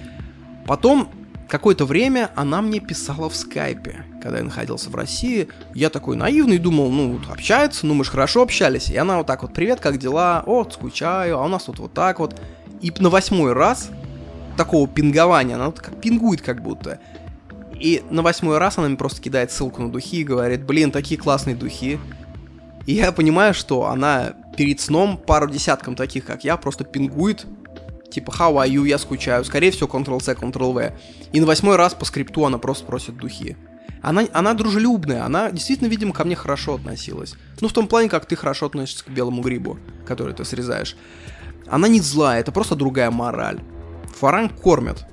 Потом какое-то время она мне писала в скайпе, когда я находился в России. Я такой наивный, думал, ну, вот общается, ну, мы же хорошо общались. И она вот так вот, привет, как дела? О, скучаю, а у нас тут вот так вот. И на восьмой раз такого пингования, она вот как пингует как будто. И на восьмой раз она мне просто кидает ссылку на духи и говорит, блин, такие классные духи. И я понимаю, что она перед сном пару десяткам таких, как я, просто пингует типа how are you, я скучаю, скорее всего Ctrl-C, Ctrl-V. И на восьмой раз по скрипту она просто просит духи. Она, она дружелюбная, она действительно, видимо, ко мне хорошо относилась. Ну, в том плане, как ты хорошо относишься к белому грибу, который ты срезаешь. Она не злая, это просто другая мораль. Фаранг кормят.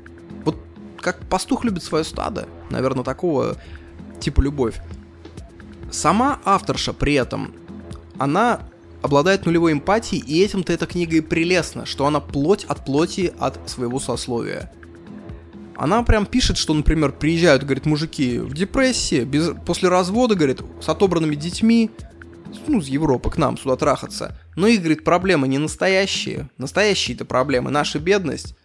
Вот как пастух любит свое стадо. Наверное, такого типа любовь. Сама авторша при этом, она обладает нулевой эмпатией, и этим-то эта книга и прелестна, что она плоть от плоти от своего сословия. Она прям пишет, что, например, приезжают, говорит, мужики в депрессии, без, после развода, говорит, с отобранными детьми, ну, с Европы к нам сюда трахаться. Но их, говорит, проблемы не настоящие. Настоящие-то проблемы, наша бедность.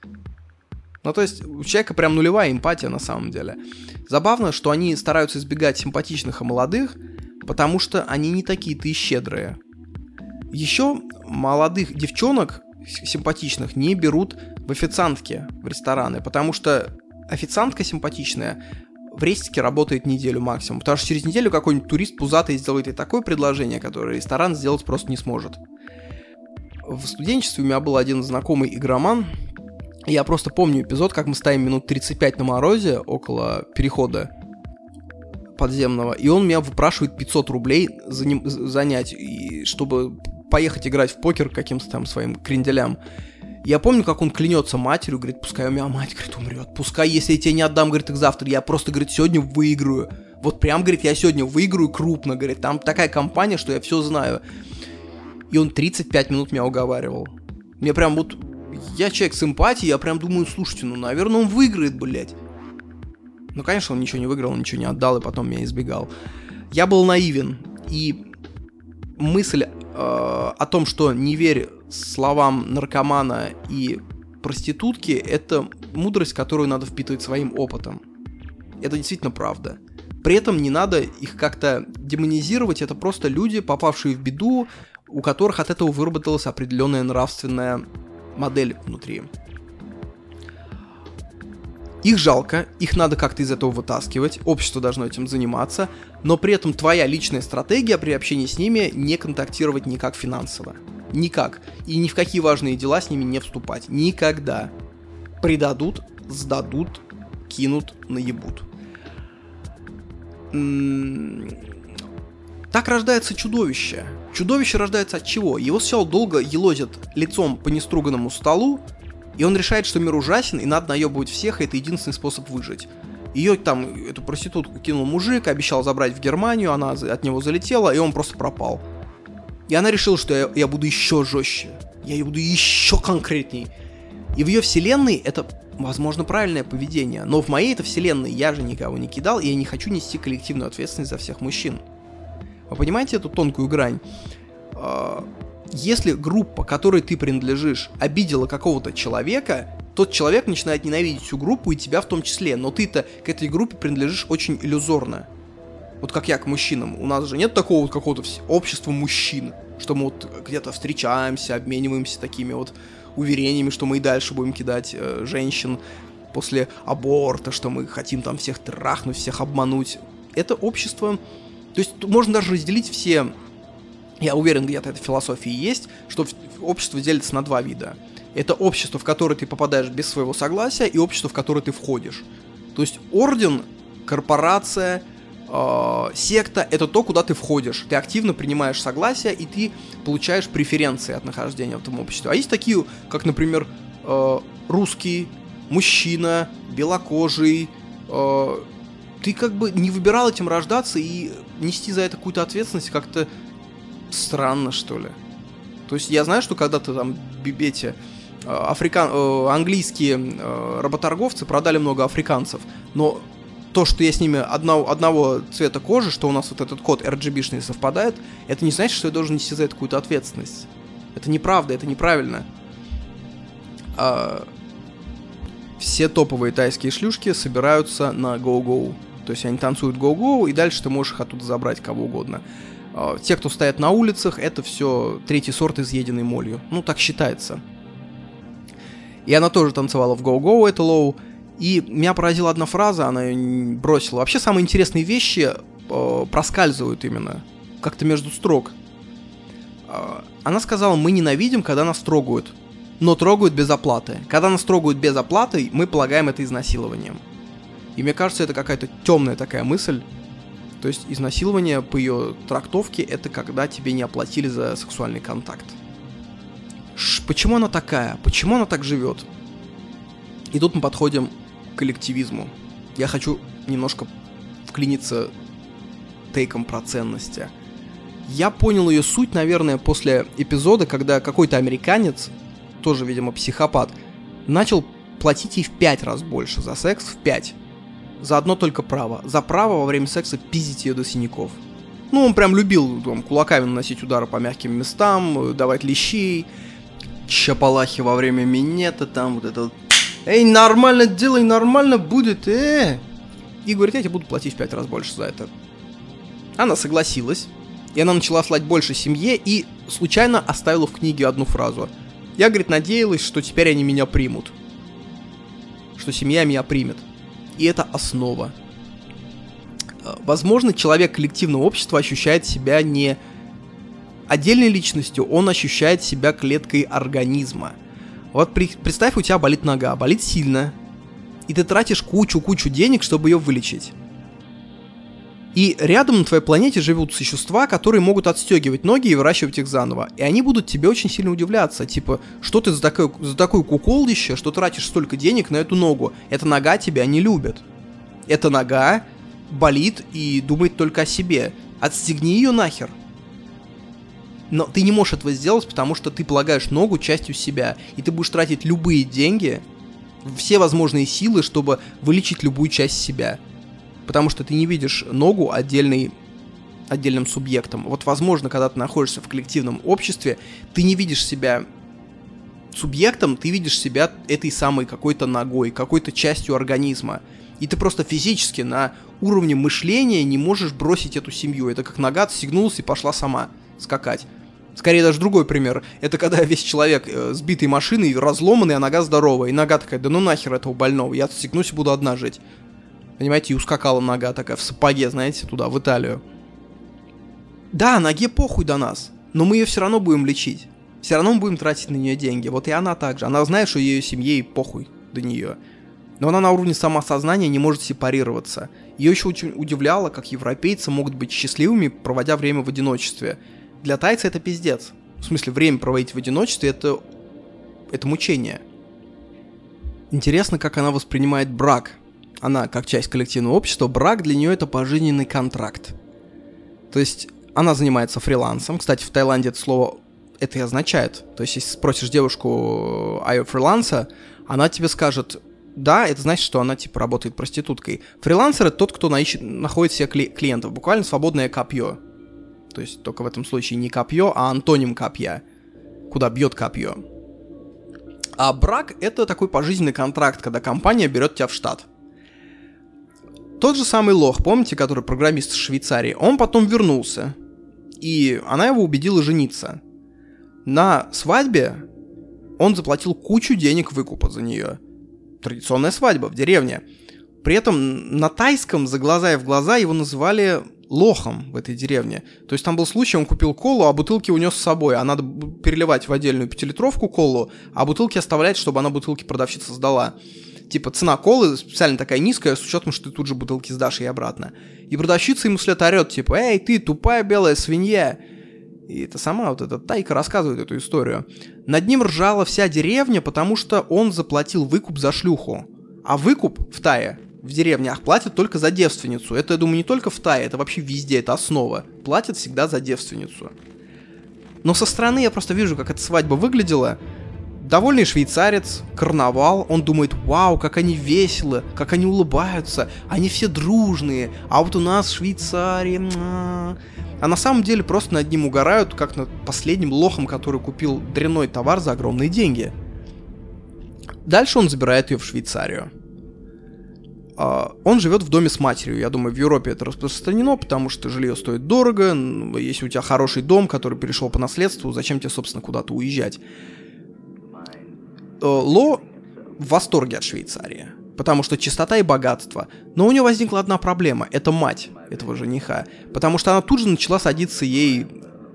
Ну, то есть у человека прям нулевая эмпатия на самом деле. Забавно, что они стараются избегать симпатичных и молодых, потому что они не такие-то и щедрые. Еще молодых девчонок симпатичных не берут в официантки в рестораны, потому что официантка симпатичная в рестике работает неделю максимум, потому что через неделю какой-нибудь турист пузатый сделает ей такое предложение, которое ресторан сделать просто не сможет. В студенчестве у меня был один знакомый игроман, я просто помню эпизод, как мы стоим минут 35 на морозе около перехода подземного, и он меня выпрашивает 500 рублей за ним, занять, и чтобы поехать играть в покер каким-то там своим кренделям. Я помню, как он клянется матерью, говорит, пускай у меня мать, говорит, умрет. Пускай, если я тебе не отдам, говорит, их завтра, я просто, говорит, сегодня выиграю. Вот прям, говорит, я сегодня выиграю крупно, говорит, там такая компания, что я все знаю. И он 35 минут меня уговаривал. Мне прям вот... Я человек с эмпатией, я прям думаю, слушайте, ну, наверное, он выиграет, блядь. Ну, конечно, он ничего не выиграл, он ничего не отдал, и потом меня избегал. Я был наивен, и мысль о том, что не верь словам наркомана и проститутки, это мудрость, которую надо впитывать своим опытом. Это действительно правда. При этом не надо их как-то демонизировать, это просто люди, попавшие в беду, у которых от этого выработалась определенная нравственная модель внутри. Их жалко, их надо как-то из этого вытаскивать, общество должно этим заниматься, но при этом твоя личная стратегия при общении с ними не контактировать никак финансово. Никак. И ни в какие важные дела с ними не вступать. Никогда. Предадут, сдадут, кинут, наебут. Так рождается чудовище. Чудовище рождается от чего? Его сначала долго елозят лицом по неструганному столу, и он решает, что мир ужасен, и надо наебывать всех, и это единственный способ выжить. Ее там, эту проститутку кинул мужик, обещал забрать в Германию, она от него залетела, и он просто пропал. И она решила, что я, я буду еще жестче, я буду еще конкретней. И в ее вселенной это, возможно, правильное поведение. Но в моей это вселенной я же никого не кидал, и я не хочу нести коллективную ответственность за всех мужчин. Вы понимаете эту тонкую грань? А, если группа, которой ты принадлежишь, обидела какого-то человека, тот человек начинает ненавидеть всю группу и тебя в том числе, но ты-то к этой группе принадлежишь очень иллюзорно. Вот как я к мужчинам. У нас же нет такого вот какого-то общества мужчин, что мы вот где-то встречаемся, обмениваемся такими вот уверениями, что мы и дальше будем кидать э, женщин после аборта, что мы хотим там всех трахнуть, всех обмануть. Это общество... То есть можно даже разделить все... Я уверен, где-то эта философия есть, что общество делится на два вида. Это общество, в которое ты попадаешь без своего согласия, и общество, в которое ты входишь. То есть орден, корпорация, э, секта — это то, куда ты входишь. Ты активно принимаешь согласие, и ты получаешь преференции от нахождения в этом обществе. А есть такие, как, например, э, русский, мужчина, белокожий, э, ты как бы не выбирал этим рождаться и нести за это какую-то ответственность как-то странно, что ли. То есть я знаю, что когда ты там э, африкан... Э, английские э, работорговцы продали много африканцев, но то, что я с ними одного, одного цвета кожи, что у нас вот этот код RGB-шный совпадает, это не значит, что я должен нести за это какую-то ответственность. Это неправда, это неправильно. А, все топовые тайские шлюшки собираются на Go-Go. То есть они танцуют Go-Go, и дальше ты можешь их оттуда забрать кого угодно. А, те, кто стоят на улицах, это все третий сорт изъеденной молью. Ну, так считается. И она тоже танцевала в Go-Go, это Лоу. И меня поразила одна фраза, она ее бросила. Вообще самые интересные вещи э, проскальзывают именно, как-то между строк. Э, она сказала, мы ненавидим, когда нас трогают но трогают без оплаты. Когда нас трогают без оплаты, мы полагаем это изнасилованием. И мне кажется, это какая-то темная такая мысль. То есть изнасилование по ее трактовке это когда тебе не оплатили за сексуальный контакт. Почему она такая? Почему она так живет? И тут мы подходим к коллективизму. Я хочу немножко вклиниться тейком про ценности. Я понял ее суть, наверное, после эпизода, когда какой-то американец тоже, видимо, психопат, начал платить ей в пять раз больше за секс, в пять. За одно только право. За право во время секса пиздить ее до синяков. Ну, он прям любил там, кулаками наносить удары по мягким местам, давать лещей, чапалахи во время минета, там вот это вот. Эй, нормально делай, нормально будет, э! И говорит, я тебе буду платить в пять раз больше за это. Она согласилась, и она начала слать больше семье, и случайно оставила в книге одну фразу – я, говорит, надеялась, что теперь они меня примут. Что семья меня примет. И это основа. Э, возможно, человек коллективного общества ощущает себя не отдельной личностью, он ощущает себя клеткой организма. Вот при, представь, у тебя болит нога, болит сильно, и ты тратишь кучу-кучу денег, чтобы ее вылечить. И рядом на твоей планете живут существа, которые могут отстегивать ноги и выращивать их заново. И они будут тебе очень сильно удивляться. Типа, что ты за такое, за такое куколдище, что тратишь столько денег на эту ногу? Эта нога тебя не любит. Эта нога болит и думает только о себе. Отстегни ее нахер. Но ты не можешь этого сделать, потому что ты полагаешь ногу частью себя. И ты будешь тратить любые деньги, все возможные силы, чтобы вылечить любую часть себя потому что ты не видишь ногу отдельной отдельным субъектом. Вот, возможно, когда ты находишься в коллективном обществе, ты не видишь себя субъектом, ты видишь себя этой самой какой-то ногой, какой-то частью организма. И ты просто физически на уровне мышления не можешь бросить эту семью. Это как нога отстегнулась и пошла сама скакать. Скорее даже другой пример. Это когда весь человек э, сбитый машиной, разломанный, а нога здоровая. И нога такая, да ну нахер этого больного, я отстегнусь и буду одна жить. Понимаете, и ускакала нога такая в сапоге, знаете, туда, в Италию. Да, ноге похуй до нас, но мы ее все равно будем лечить. Все равно мы будем тратить на нее деньги. Вот и она также. Она знает, что ее семье и похуй до нее. Но она на уровне самосознания не может сепарироваться. Ее еще очень удивляло, как европейцы могут быть счастливыми, проводя время в одиночестве. Для тайца это пиздец. В смысле, время проводить в одиночестве это... это мучение. Интересно, как она воспринимает брак она как часть коллективного общества, брак для нее это пожизненный контракт. То есть она занимается фрилансом. Кстати, в Таиланде это слово это и означает. То есть, если спросишь девушку о фриланса, она тебе скажет, да, это значит, что она, типа, работает проституткой. Фрилансер — это тот, кто наищет, находит себе кли- клиентов. Буквально свободное копье. То есть, только в этом случае не копье, а антоним копья. Куда бьет копье. А брак — это такой пожизненный контракт, когда компания берет тебя в штат. Тот же самый Лох, помните, который программист из Швейцарии, он потом вернулся. И она его убедила жениться. На свадьбе он заплатил кучу денег выкупа за нее. Традиционная свадьба в деревне. При этом на тайском за глаза и в глаза его называли лохом в этой деревне. То есть там был случай, он купил колу, а бутылки унес с собой, а надо переливать в отдельную пятилитровку колу, а бутылки оставлять, чтобы она бутылки продавщица сдала. Типа цена колы специально такая низкая, с учетом, что ты тут же бутылки сдашь и обратно. И продавщица ему след орет, типа, эй, ты тупая белая свинья. И это сама вот эта Тайка рассказывает эту историю. Над ним ржала вся деревня, потому что он заплатил выкуп за шлюху. А выкуп в Тае в деревнях платят только за девственницу. Это, я думаю, не только в Тае, это вообще везде, это основа. Платят всегда за девственницу. Но со стороны я просто вижу, как эта свадьба выглядела. Довольный швейцарец, карнавал, он думает, вау, как они весело, как они улыбаются, они все дружные, а вот у нас в Швейцарии... А на самом деле просто над ним угорают, как над последним лохом, который купил дрянной товар за огромные деньги. Дальше он забирает ее в Швейцарию. Uh, он живет в доме с матерью. Я думаю, в Европе это распространено, потому что жилье стоит дорого. Если у тебя хороший дом, который перешел по наследству, зачем тебе, собственно, куда-то уезжать? Uh, Ло в восторге от Швейцарии, потому что чистота и богатство. Но у нее возникла одна проблема. Это мать этого жениха. Потому что она тут же начала садиться ей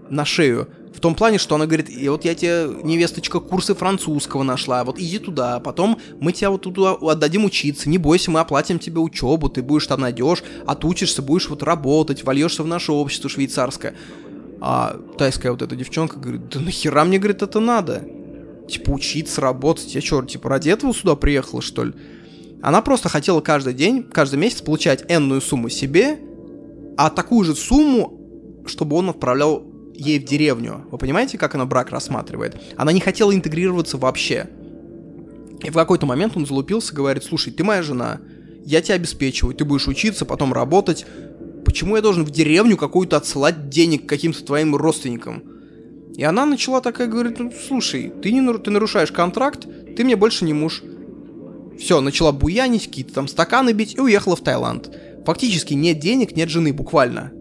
на шею в том плане, что она говорит, и вот я тебе, невесточка, курсы французского нашла, вот иди туда, потом мы тебя вот туда отдадим учиться, не бойся, мы оплатим тебе учебу, ты будешь там найдешь, отучишься, будешь вот работать, вольешься в наше общество швейцарское. А тайская вот эта девчонка говорит, да нахера мне, говорит, это надо? Типа учиться, работать, я что, типа ради этого сюда приехала, что ли? Она просто хотела каждый день, каждый месяц получать энную сумму себе, а такую же сумму, чтобы он отправлял ей в деревню. Вы понимаете, как она брак рассматривает? Она не хотела интегрироваться вообще. И в какой-то момент он залупился, говорит, слушай, ты моя жена, я тебя обеспечиваю, ты будешь учиться, потом работать. Почему я должен в деревню какую-то отсылать денег каким-то твоим родственникам? И она начала такая, говорит, ну, слушай, ты, не, ты нарушаешь контракт, ты мне больше не муж. Все, начала буянить, какие-то там стаканы бить и уехала в Таиланд. Фактически нет денег, нет жены, буквально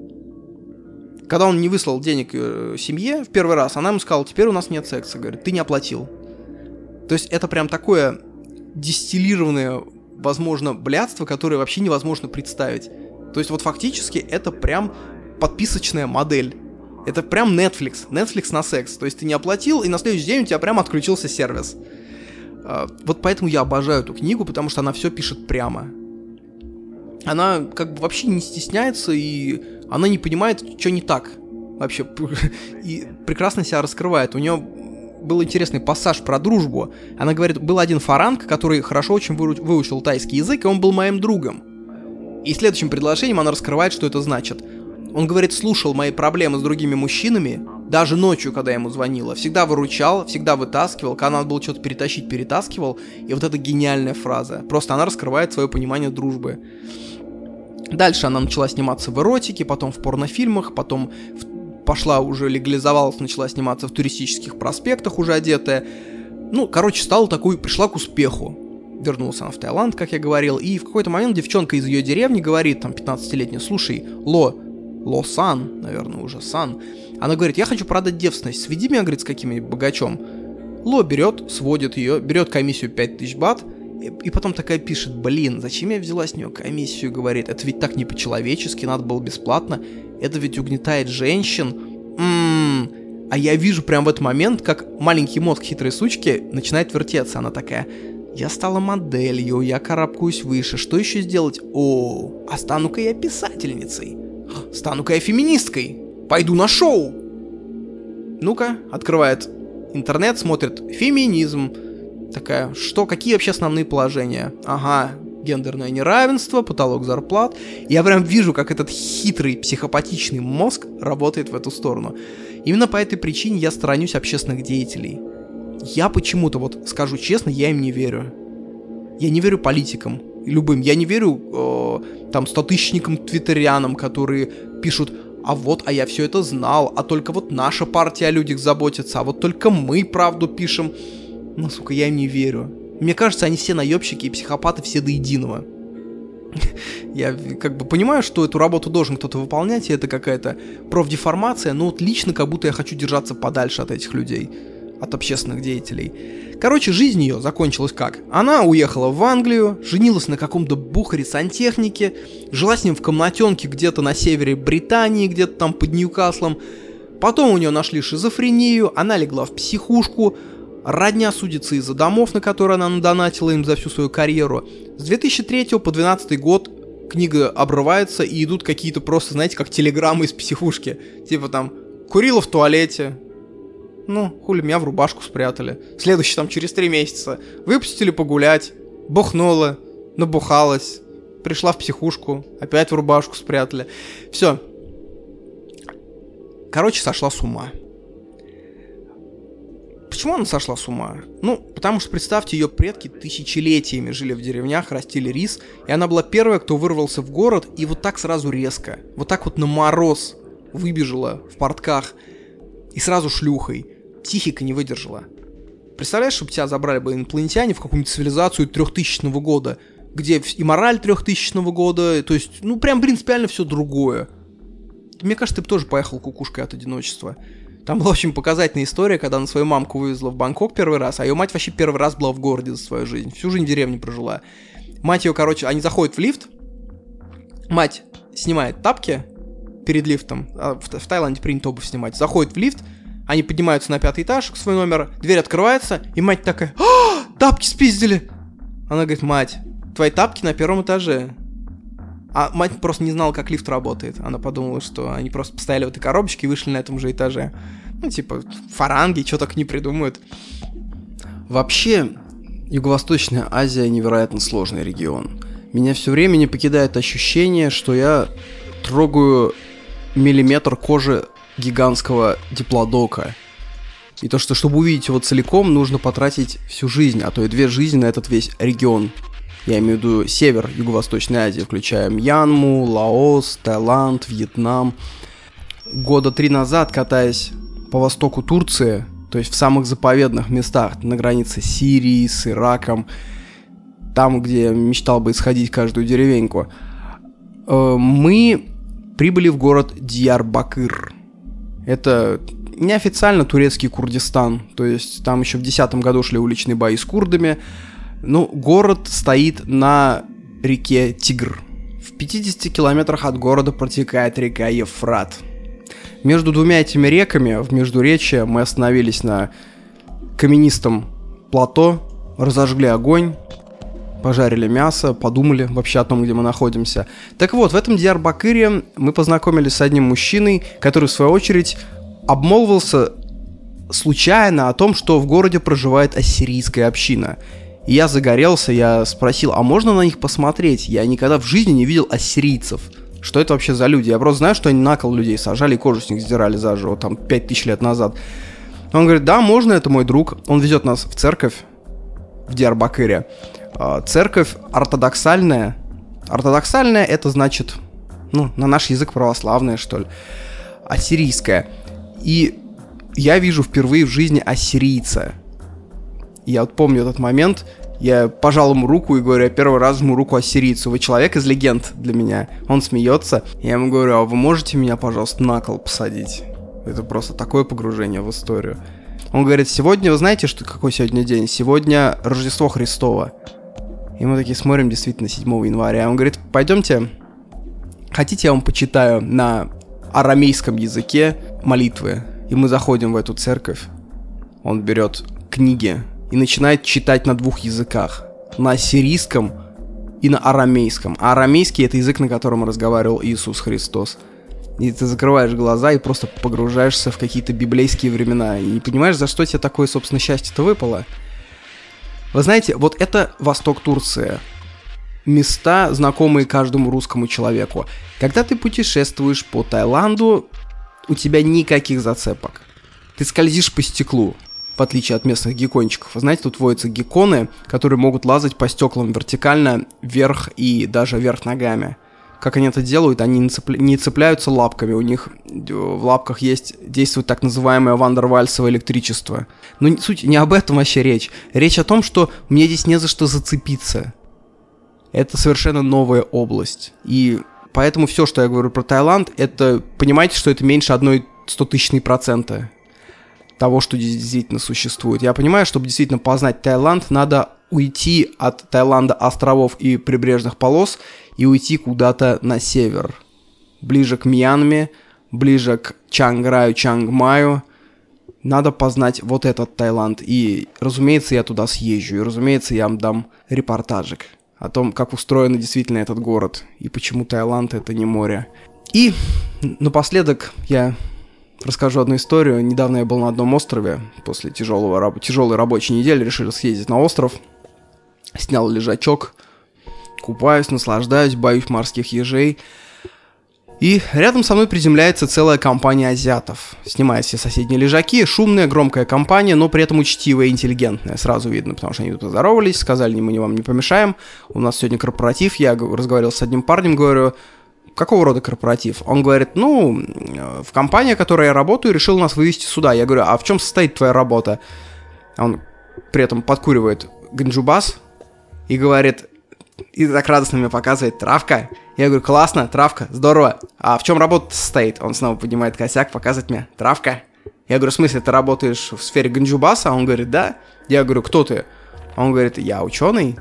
когда он не выслал денег э, семье в первый раз, она ему сказала, теперь у нас нет секса. Говорит, ты не оплатил. То есть это прям такое дистиллированное, возможно, блядство, которое вообще невозможно представить. То есть вот фактически это прям подписочная модель. Это прям Netflix. Netflix на секс. То есть ты не оплатил, и на следующий день у тебя прям отключился сервис. А, вот поэтому я обожаю эту книгу, потому что она все пишет прямо. Она как бы вообще не стесняется и она не понимает, что не так вообще, [LAUGHS] и прекрасно себя раскрывает. У нее был интересный пассаж про дружбу. Она говорит, был один фаранг, который хорошо очень выучил тайский язык, и он был моим другом. И следующим предложением она раскрывает, что это значит. Он говорит, слушал мои проблемы с другими мужчинами, даже ночью, когда я ему звонила. Всегда выручал, всегда вытаскивал, когда надо было что-то перетащить, перетаскивал. И вот эта гениальная фраза. Просто она раскрывает свое понимание дружбы. Дальше она начала сниматься в эротике, потом в порнофильмах, потом в... пошла уже легализовалась, начала сниматься в туристических проспектах уже одетая. Ну, короче, стала такой, пришла к успеху. Вернулся она в Таиланд, как я говорил, и в какой-то момент девчонка из ее деревни говорит, там, 15-летняя, слушай, Ло, Ло-сан, наверное, уже Сан, она говорит, я хочу продать девственность, сведи меня, говорит, с каким-нибудь богачом. Ло берет, сводит ее, берет комиссию 5000 бат, и потом такая пишет, блин, зачем я взяла с нее комиссию, говорит, это ведь так не по-человечески, надо было бесплатно, это ведь угнетает женщин. М-м-м. А я вижу прям в этот момент, как маленький мозг хитрой сучки начинает вертеться, она такая, я стала моделью, я карабкаюсь выше, что еще сделать? О, а стану-ка я писательницей, стану-ка я феминисткой, пойду на шоу. Ну-ка, открывает интернет, смотрит феминизм, Такая, что, какие вообще основные положения? Ага, гендерное неравенство, потолок зарплат. Я прям вижу, как этот хитрый психопатичный мозг работает в эту сторону. Именно по этой причине я сторонюсь общественных деятелей. Я почему-то, вот скажу честно, я им не верю. Я не верю политикам, любым. Я не верю э, там стотысячникам твиттерианам, которые пишут а вот, а я все это знал, а только вот наша партия о людях заботится, а вот только мы правду пишем. Сука, я им не верю. Мне кажется, они все наебщики и психопаты все до единого. [LAUGHS] Я как бы понимаю, что эту работу должен кто-то выполнять, и это какая-то профдеформация, но вот лично как будто я хочу держаться подальше от этих людей, от общественных деятелей. Короче, жизнь ее закончилась как? Она уехала в Англию, женилась на каком-то бухаре сантехнике, жила с ним в комнатенке где-то на севере Британии, где-то там под Ньюкаслом. Потом у нее нашли шизофрению, она легла в психушку, Родня судится из-за домов, на которые она надонатила им за всю свою карьеру. С 2003 по 2012 год книга обрывается и идут какие-то просто, знаете, как телеграммы из психушки. Типа там, курила в туалете. Ну, хули, меня в рубашку спрятали. Следующий там через три месяца. Выпустили погулять. Бухнула. Набухалась. Пришла в психушку. Опять в рубашку спрятали. Все. Короче, сошла с ума. Почему она сошла с ума? Ну, потому что, представьте, ее предки тысячелетиями жили в деревнях, растили рис, и она была первая, кто вырвался в город, и вот так сразу резко, вот так вот на мороз выбежала в портках, и сразу шлюхой. Психика не выдержала. Представляешь, чтобы тебя забрали бы инопланетяне в какую-нибудь цивилизацию 3000 года, где и мораль 3000 года, то есть, ну, прям принципиально все другое. Мне кажется, ты бы тоже поехал кукушкой от одиночества. Там была очень показательная история, когда она свою мамку вывезла в Бангкок первый раз, а ее мать вообще первый раз была в городе за свою жизнь. Всю жизнь в деревне прожила. Мать ее, короче, они заходят в лифт, мать снимает тапки перед лифтом, а в, в Таиланде принято обувь снимать, заходит в лифт, они поднимаются на пятый этаж, свой номер, дверь открывается, и мать такая, а, тапки спиздили! Она говорит, мать, твои тапки на первом этаже. А мать просто не знала, как лифт работает. Она подумала, что они просто постояли в этой коробочке и вышли на этом же этаже. Ну, типа, фаранги, что так не придумают. Вообще, Юго-Восточная Азия невероятно сложный регион. Меня все время не покидает ощущение, что я трогаю миллиметр кожи гигантского диплодока. И то, что чтобы увидеть его целиком, нужно потратить всю жизнь, а то и две жизни на этот весь регион. Я имею в виду север Юго-Восточной Азии, включая Мьянму, Лаос, Таиланд, Вьетнам. Года три назад, катаясь по востоку Турции, то есть в самых заповедных местах, на границе Сирии, с Ираком, там, где мечтал бы исходить каждую деревеньку, э, мы прибыли в город Дьярбакыр. Это неофициально турецкий Курдистан, то есть там еще в 2010 году шли уличные бои с курдами, ну, город стоит на реке Тигр. В 50 километрах от города протекает река Ефрат. Между двумя этими реками, в Междуречье, мы остановились на каменистом плато, разожгли огонь, пожарили мясо, подумали вообще о том, где мы находимся. Так вот, в этом Диарбакыре мы познакомились с одним мужчиной, который, в свою очередь, обмолвился случайно о том, что в городе проживает ассирийская община. И я загорелся, я спросил, а можно на них посмотреть? Я никогда в жизни не видел ассирийцев. Что это вообще за люди? Я просто знаю, что они на кол людей сажали и кожу с них сдирали заживо, там, 5000 лет назад. Он говорит, да, можно, это мой друг. Он везет нас в церковь в Диарбакыре. А, церковь ортодоксальная. Ортодоксальная это значит, ну, на наш язык православная, что ли. Ассирийская. И я вижу впервые в жизни ассирийца. Я вот помню этот момент, я пожал ему руку и говорю, я первый раз жму руку ассирийцу. Вы человек из легенд для меня. Он смеется. Я ему говорю, а вы можете меня, пожалуйста, на кол посадить? Это просто такое погружение в историю. Он говорит, сегодня, вы знаете, что какой сегодня день? Сегодня Рождество Христово. И мы такие смотрим, действительно, 7 января. Он говорит, пойдемте, хотите, я вам почитаю на арамейском языке молитвы. И мы заходим в эту церковь. Он берет книги и начинает читать на двух языках. На ассирийском и на арамейском. А арамейский это язык, на котором разговаривал Иисус Христос. И ты закрываешь глаза и просто погружаешься в какие-то библейские времена. И не понимаешь, за что тебе такое, собственно, счастье-то выпало. Вы знаете, вот это Восток Турции. Места, знакомые каждому русскому человеку. Когда ты путешествуешь по Таиланду, у тебя никаких зацепок. Ты скользишь по стеклу в отличие от местных геккончиков. Знаете, тут водятся гекконы, которые могут лазать по стеклам вертикально вверх и даже вверх ногами. как они это делают, они не, цепля... не цепляются лапками, у них э, в лапках есть действует так называемое вандервальсовое электричество. Но суть не об этом вообще речь. Речь о том, что мне здесь не за что зацепиться. Это совершенно новая область. И поэтому все, что я говорю про Таиланд, это понимаете, что это меньше одной стотысячной процента того, что действительно существует. Я понимаю, чтобы действительно познать Таиланд, надо уйти от Таиланда островов и прибрежных полос и уйти куда-то на север. Ближе к Мьянме, ближе к Чанграю, Чангмаю. Надо познать вот этот Таиланд. И, разумеется, я туда съезжу. И, разумеется, я вам дам репортажик о том, как устроен действительно этот город. И почему Таиланд это не море. И напоследок я расскажу одну историю. Недавно я был на одном острове после тяжелого, тяжелой рабочей недели. Решил съездить на остров снял лежачок, купаюсь, наслаждаюсь, боюсь морских ежей. И рядом со мной приземляется целая компания азиатов. Снимая все соседние лежаки, шумная, громкая компания, но при этом учтивая и интеллигентная. Сразу видно, потому что они тут поздоровались, сказали, мы не вам не помешаем. У нас сегодня корпоратив. Я разговаривал с одним парнем, говорю, какого рода корпоратив? Он говорит, ну, в компании, в которой я работаю, решил нас вывести сюда. Я говорю, а в чем состоит твоя работа? Он при этом подкуривает ганджубас, и говорит, и так радостно мне показывает, травка. Я говорю, классно, травка, здорово. А в чем работа состоит? Он снова поднимает косяк, показывает мне, травка. Я говорю, в смысле, ты работаешь в сфере ганджубаса? Он говорит, да. Я говорю, кто ты? Он говорит, я ученый.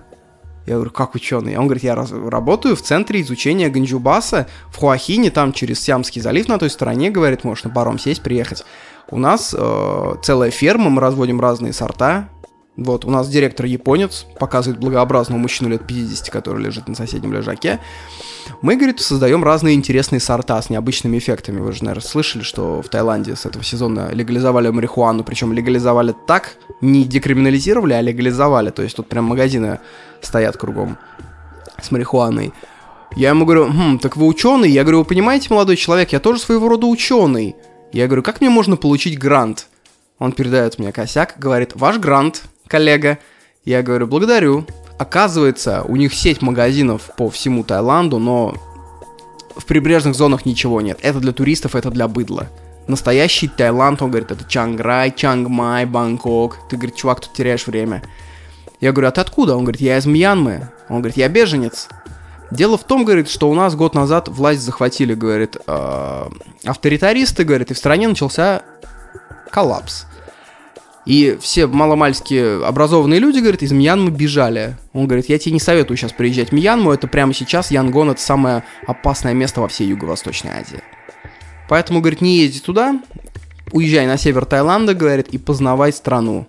Я говорю, как ученый? Он говорит, я работаю в центре изучения ганджубаса в Хуахине, там через Сиамский залив на той стороне, говорит, можешь на паром сесть, приехать. У нас э, целая ферма, мы разводим разные сорта, вот, у нас директор японец, показывает благообразного мужчину лет 50, который лежит на соседнем лежаке. Мы, говорит, создаем разные интересные сорта с необычными эффектами. Вы же, наверное, слышали, что в Таиланде с этого сезона легализовали марихуану, причем легализовали так, не декриминализировали, а легализовали. То есть тут прям магазины стоят кругом с марихуаной. Я ему говорю, хм, так вы ученый? Я говорю, вы понимаете, молодой человек, я тоже своего рода ученый. Я говорю, как мне можно получить грант? Он передает мне косяк, говорит, ваш грант коллега. Я говорю, благодарю. Оказывается, у них сеть магазинов по всему Таиланду, но в прибрежных зонах ничего нет. Это для туристов, это для быдла. Настоящий Таиланд, он говорит, это Чанграй, Чангмай, Бангкок. Ты, говорит, чувак, тут теряешь время. Я говорю, а ты откуда? Он говорит, я из Мьянмы. Он говорит, я беженец. Дело в том, говорит, что у нас год назад власть захватили, говорит, э, авторитаристы, говорит, и в стране начался коллапс. И все маломальски образованные люди, говорят, из Мьянмы бежали. Он говорит, я тебе не советую сейчас приезжать в Мьянму, это прямо сейчас Янгон это самое опасное место во всей Юго-Восточной Азии. Поэтому, говорит, не езди туда, уезжай на север Таиланда, говорит, и познавай страну.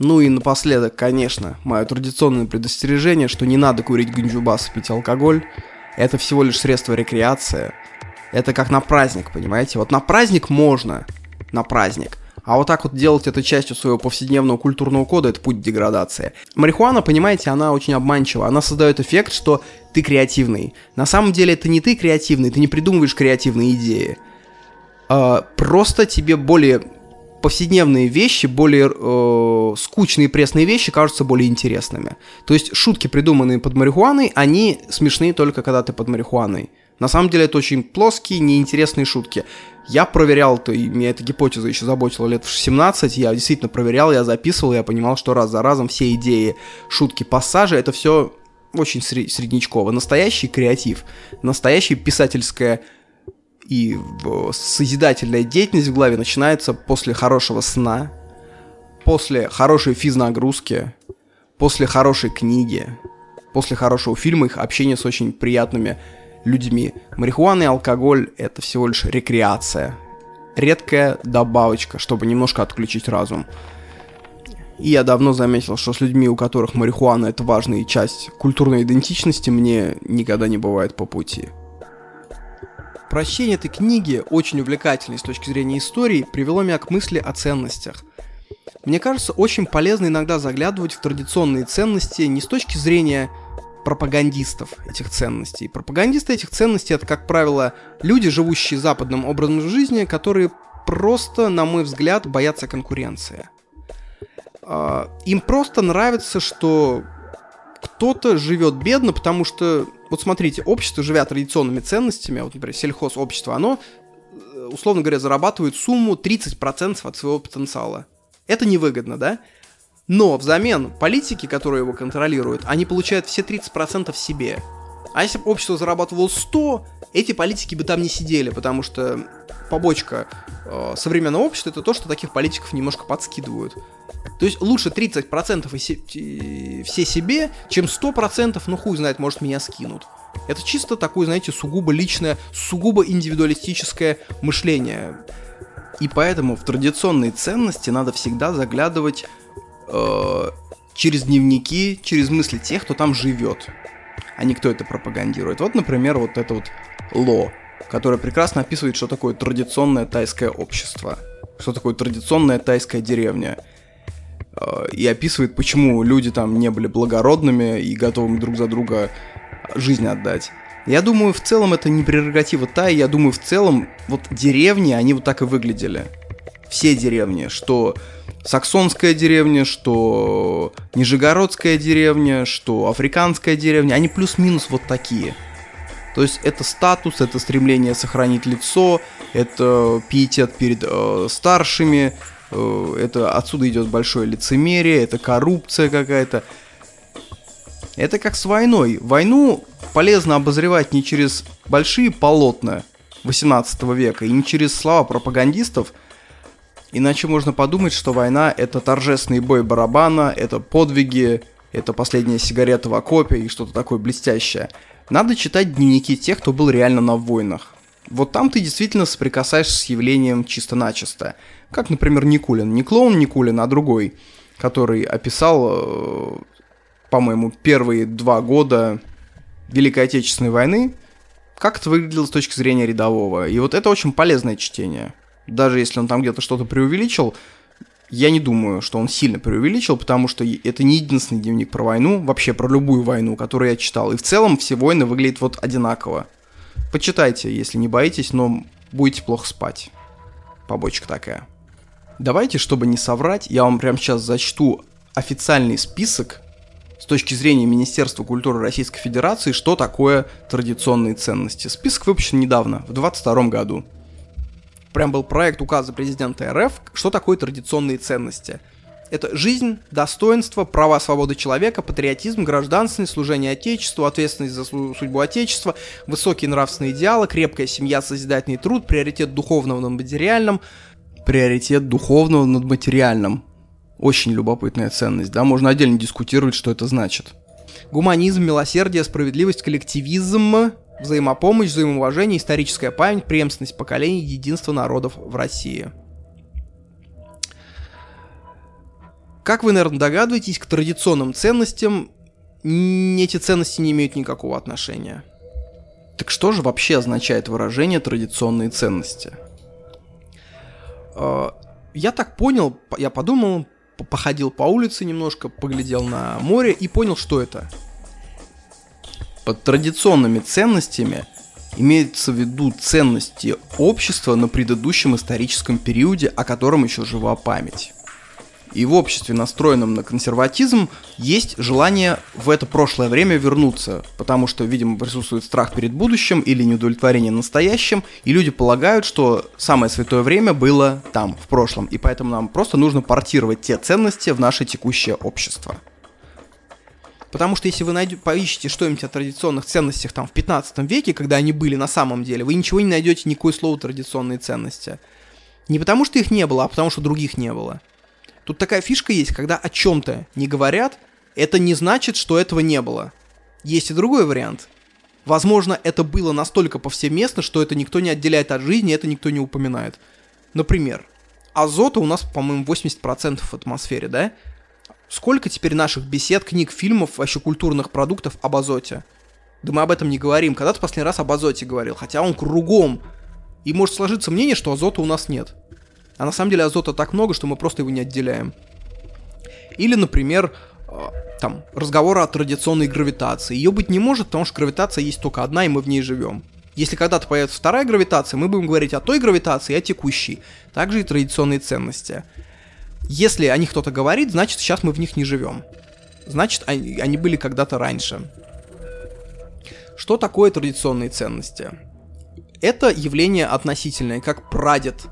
Ну и напоследок, конечно, мое традиционное предостережение, что не надо курить ганджубас и пить алкоголь. Это всего лишь средство рекреации. Это как на праздник, понимаете? Вот на праздник можно, на праздник. А вот так вот делать это частью своего повседневного культурного кода – это путь деградации. Марихуана, понимаете, она очень обманчива. Она создает эффект, что ты креативный. На самом деле это не ты креативный, ты не придумываешь креативные идеи. А, просто тебе более повседневные вещи, более э, скучные пресные вещи кажутся более интересными. То есть шутки, придуманные под марихуаной, они смешные только когда ты под марихуаной. На самом деле это очень плоские, неинтересные шутки. Я проверял, то, и меня эта гипотеза еще заботила лет в 17, я действительно проверял, я записывал, я понимал, что раз за разом все идеи, шутки, пассажи, это все очень среднячково. Настоящий креатив, настоящая писательская и созидательная деятельность в главе начинается после хорошего сна, после хорошей физнагрузки, после хорошей книги, после хорошего фильма, их общения с очень приятными людьми. Марихуана и алкоголь — это всего лишь рекреация. Редкая добавочка, чтобы немножко отключить разум. И я давно заметил, что с людьми, у которых марихуана это важная часть культурной идентичности, мне никогда не бывает по пути. Прочтение этой книги, очень увлекательной с точки зрения истории, привело меня к мысли о ценностях. Мне кажется, очень полезно иногда заглядывать в традиционные ценности не с точки зрения пропагандистов этих ценностей. Пропагандисты этих ценностей это, как правило, люди, живущие западным образом жизни, которые просто, на мой взгляд, боятся конкуренции. А, им просто нравится, что кто-то живет бедно, потому что, вот смотрите, общество, живя традиционными ценностями, вот, например, сельхозобщество, оно, э, условно говоря, зарабатывает сумму 30% от своего потенциала. Это невыгодно, да? Но взамен политики, которые его контролируют, они получают все 30% себе. А если бы общество зарабатывало 100, эти политики бы там не сидели, потому что побочка э, современного общества это то, что таких политиков немножко подскидывают. То есть лучше 30% и се- все себе, чем 100%, ну хуй знает, может меня скинут. Это чисто такое, знаете, сугубо личное, сугубо индивидуалистическое мышление. И поэтому в традиционные ценности надо всегда заглядывать э, через дневники, через мысли тех, кто там живет. А не кто это пропагандирует. Вот, например, вот это вот Ло, которое прекрасно описывает, что такое традиционное тайское общество, что такое традиционная тайская деревня. Э, и описывает, почему люди там не были благородными и готовыми друг за друга жизнь отдать. Я думаю, в целом это не прерогатива Тай, я думаю, в целом вот деревни, они вот так и выглядели. Все деревни, что саксонская деревня, что нижегородская деревня, что африканская деревня, они плюс-минус вот такие. То есть это статус, это стремление сохранить лицо, это пиетет перед э, старшими, э, это отсюда идет большое лицемерие, это коррупция какая-то. Это как с войной. Войну полезно обозревать не через большие полотна 18 века и не через слова пропагандистов, иначе можно подумать, что война это торжественный бой барабана, это подвиги, это последняя сигарета в окопе и что-то такое блестящее. Надо читать дневники тех, кто был реально на войнах. Вот там ты действительно соприкасаешься с явлением чисто-начисто. Как, например, Никулин. Не клоун Никулин, а другой, который описал э, по-моему, первые два года Великой Отечественной войны, как это выглядело с точки зрения рядового. И вот это очень полезное чтение. Даже если он там где-то что-то преувеличил, я не думаю, что он сильно преувеличил, потому что это не единственный дневник про войну, вообще про любую войну, которую я читал. И в целом все войны выглядят вот одинаково. Почитайте, если не боитесь, но будете плохо спать. Побочка такая. Давайте, чтобы не соврать, я вам прямо сейчас зачту официальный список с точки зрения Министерства культуры Российской Федерации, что такое традиционные ценности. Список выпущен недавно, в 2022 году. Прям был проект указа президента РФ, что такое традиционные ценности. Это жизнь, достоинство, права, свободы человека, патриотизм, гражданственность, служение Отечеству, ответственность за судьбу Отечества, высокие нравственные идеалы, крепкая семья, созидательный труд, приоритет духовного над материальным, приоритет духовного над материальным. Очень любопытная ценность, да, можно отдельно дискутировать, что это значит. Гуманизм, милосердие, справедливость, коллективизм, взаимопомощь, взаимоуважение, историческая память, преемственность поколений, единство народов в России. Как вы, наверное, догадываетесь, к традиционным ценностям эти ценности не имеют никакого отношения. Так что же вообще означает выражение традиционные ценности? А, я так понял, я подумал, походил по улице немножко, поглядел на море и понял, что это. Под традиционными ценностями имеются в виду ценности общества на предыдущем историческом периоде, о котором еще жива память. И в обществе, настроенном на консерватизм, есть желание в это прошлое время вернуться, потому что, видимо, присутствует страх перед будущим или неудовлетворение настоящим, и люди полагают, что самое святое время было там, в прошлом, и поэтому нам просто нужно портировать те ценности в наше текущее общество. Потому что если вы найдете, поищете что-нибудь о традиционных ценностях там в 15 веке, когда они были на самом деле, вы ничего не найдете, никакое слово традиционные ценности. Не потому что их не было, а потому что других не было. Тут такая фишка есть, когда о чем-то не говорят, это не значит, что этого не было. Есть и другой вариант. Возможно, это было настолько повсеместно, что это никто не отделяет от жизни, это никто не упоминает. Например, азота у нас, по-моему, 80% в атмосфере, да? Сколько теперь наших бесед, книг, фильмов, вообще культурных продуктов об азоте? Да мы об этом не говорим. Когда ты последний раз об азоте говорил? Хотя он кругом. И может сложиться мнение, что азота у нас нет. А на самом деле азота так много, что мы просто его не отделяем. Или, например, э, там, разговоры о традиционной гравитации. Ее быть не может, потому что гравитация есть только одна, и мы в ней живем. Если когда-то появится вторая гравитация, мы будем говорить о той гравитации и о текущей. Также и традиционные ценности. Если о них кто-то говорит, значит сейчас мы в них не живем. значит, они, они были когда-то раньше. Что такое традиционные ценности? Это явление относительное, как прадед.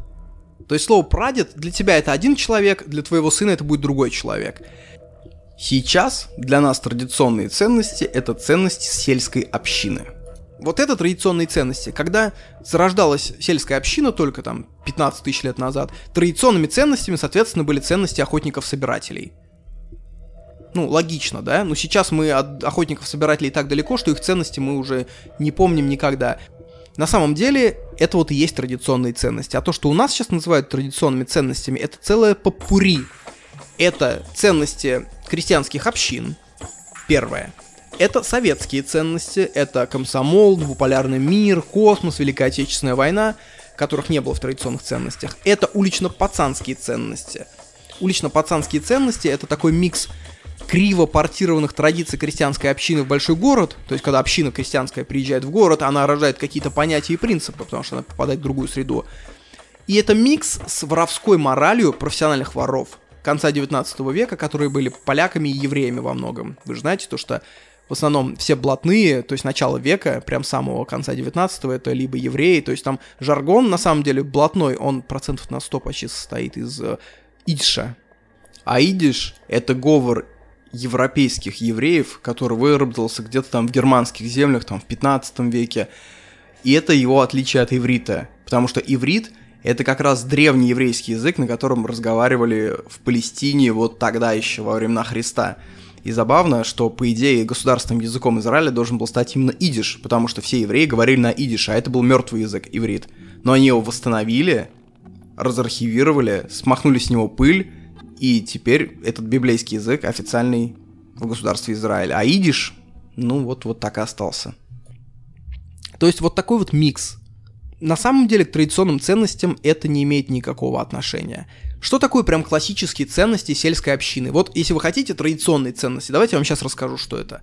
То есть слово прадед для тебя это один человек, для твоего сына это будет другой человек. Сейчас для нас традиционные ценности это ценности сельской общины. Вот это традиционные ценности. Когда зарождалась сельская община только там 15 тысяч лет назад, традиционными ценностями, соответственно, были ценности охотников-собирателей. Ну, логично, да? Но сейчас мы от охотников-собирателей так далеко, что их ценности мы уже не помним никогда. На самом деле, это вот и есть традиционные ценности. А то, что у нас сейчас называют традиционными ценностями, это целое попури. Это ценности крестьянских общин, первое. Это советские ценности, это комсомол, двуполярный мир, космос, Великая Отечественная война, которых не было в традиционных ценностях. Это улично-пацанские ценности. Улично-пацанские ценности — это такой микс криво портированных традиций крестьянской общины в большой город, то есть когда община крестьянская приезжает в город, она рождает какие-то понятия и принципы, потому что она попадает в другую среду. И это микс с воровской моралью профессиональных воров конца 19 века, которые были поляками и евреями во многом. Вы же знаете то, что в основном все блатные, то есть начало века, прям самого конца 19-го, это либо евреи, то есть там жаргон, на самом деле, блатной, он процентов на 100 почти состоит из э, идиша. А идиш — это говор европейских евреев, который выработался где-то там в германских землях, там в 15 веке. И это его отличие от иврита, потому что иврит — это как раз древний еврейский язык, на котором разговаривали в Палестине вот тогда еще, во времена Христа. И забавно, что, по идее, государственным языком Израиля должен был стать именно идиш, потому что все евреи говорили на идиш, а это был мертвый язык, иврит. Но они его восстановили, разархивировали, смахнули с него пыль, и теперь этот библейский язык официальный в государстве Израиль. А идиш, ну вот, вот так и остался. То есть вот такой вот микс. На самом деле к традиционным ценностям это не имеет никакого отношения. Что такое прям классические ценности сельской общины? Вот если вы хотите традиционные ценности, давайте я вам сейчас расскажу, что это.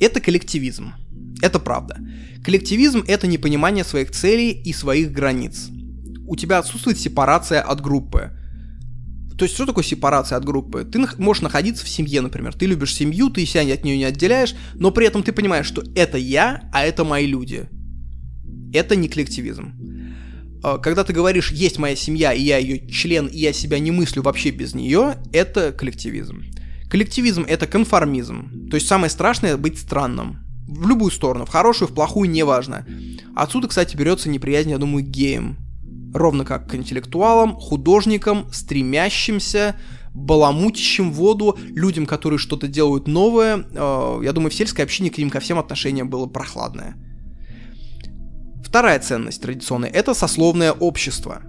Это коллективизм. Это правда. Коллективизм — это непонимание своих целей и своих границ. У тебя отсутствует сепарация от группы. То есть, что такое сепарация от группы? Ты можешь находиться в семье, например. Ты любишь семью, ты себя от нее не отделяешь, но при этом ты понимаешь, что это я, а это мои люди. Это не коллективизм. А, когда ты говоришь «есть моя семья, и я ее член, и я себя не мыслю вообще без нее», это коллективизм. Коллективизм — это конформизм. То есть самое страшное — быть странным. В любую сторону, в хорошую, в плохую, неважно. Отсюда, кстати, берется неприязнь, я думаю, к геям ровно как к интеллектуалам, художникам, стремящимся, баламутящим воду, людям, которые что-то делают новое. Э, я думаю, в сельской общине к ним ко всем отношение было прохладное. Вторая ценность традиционная – это сословное общество.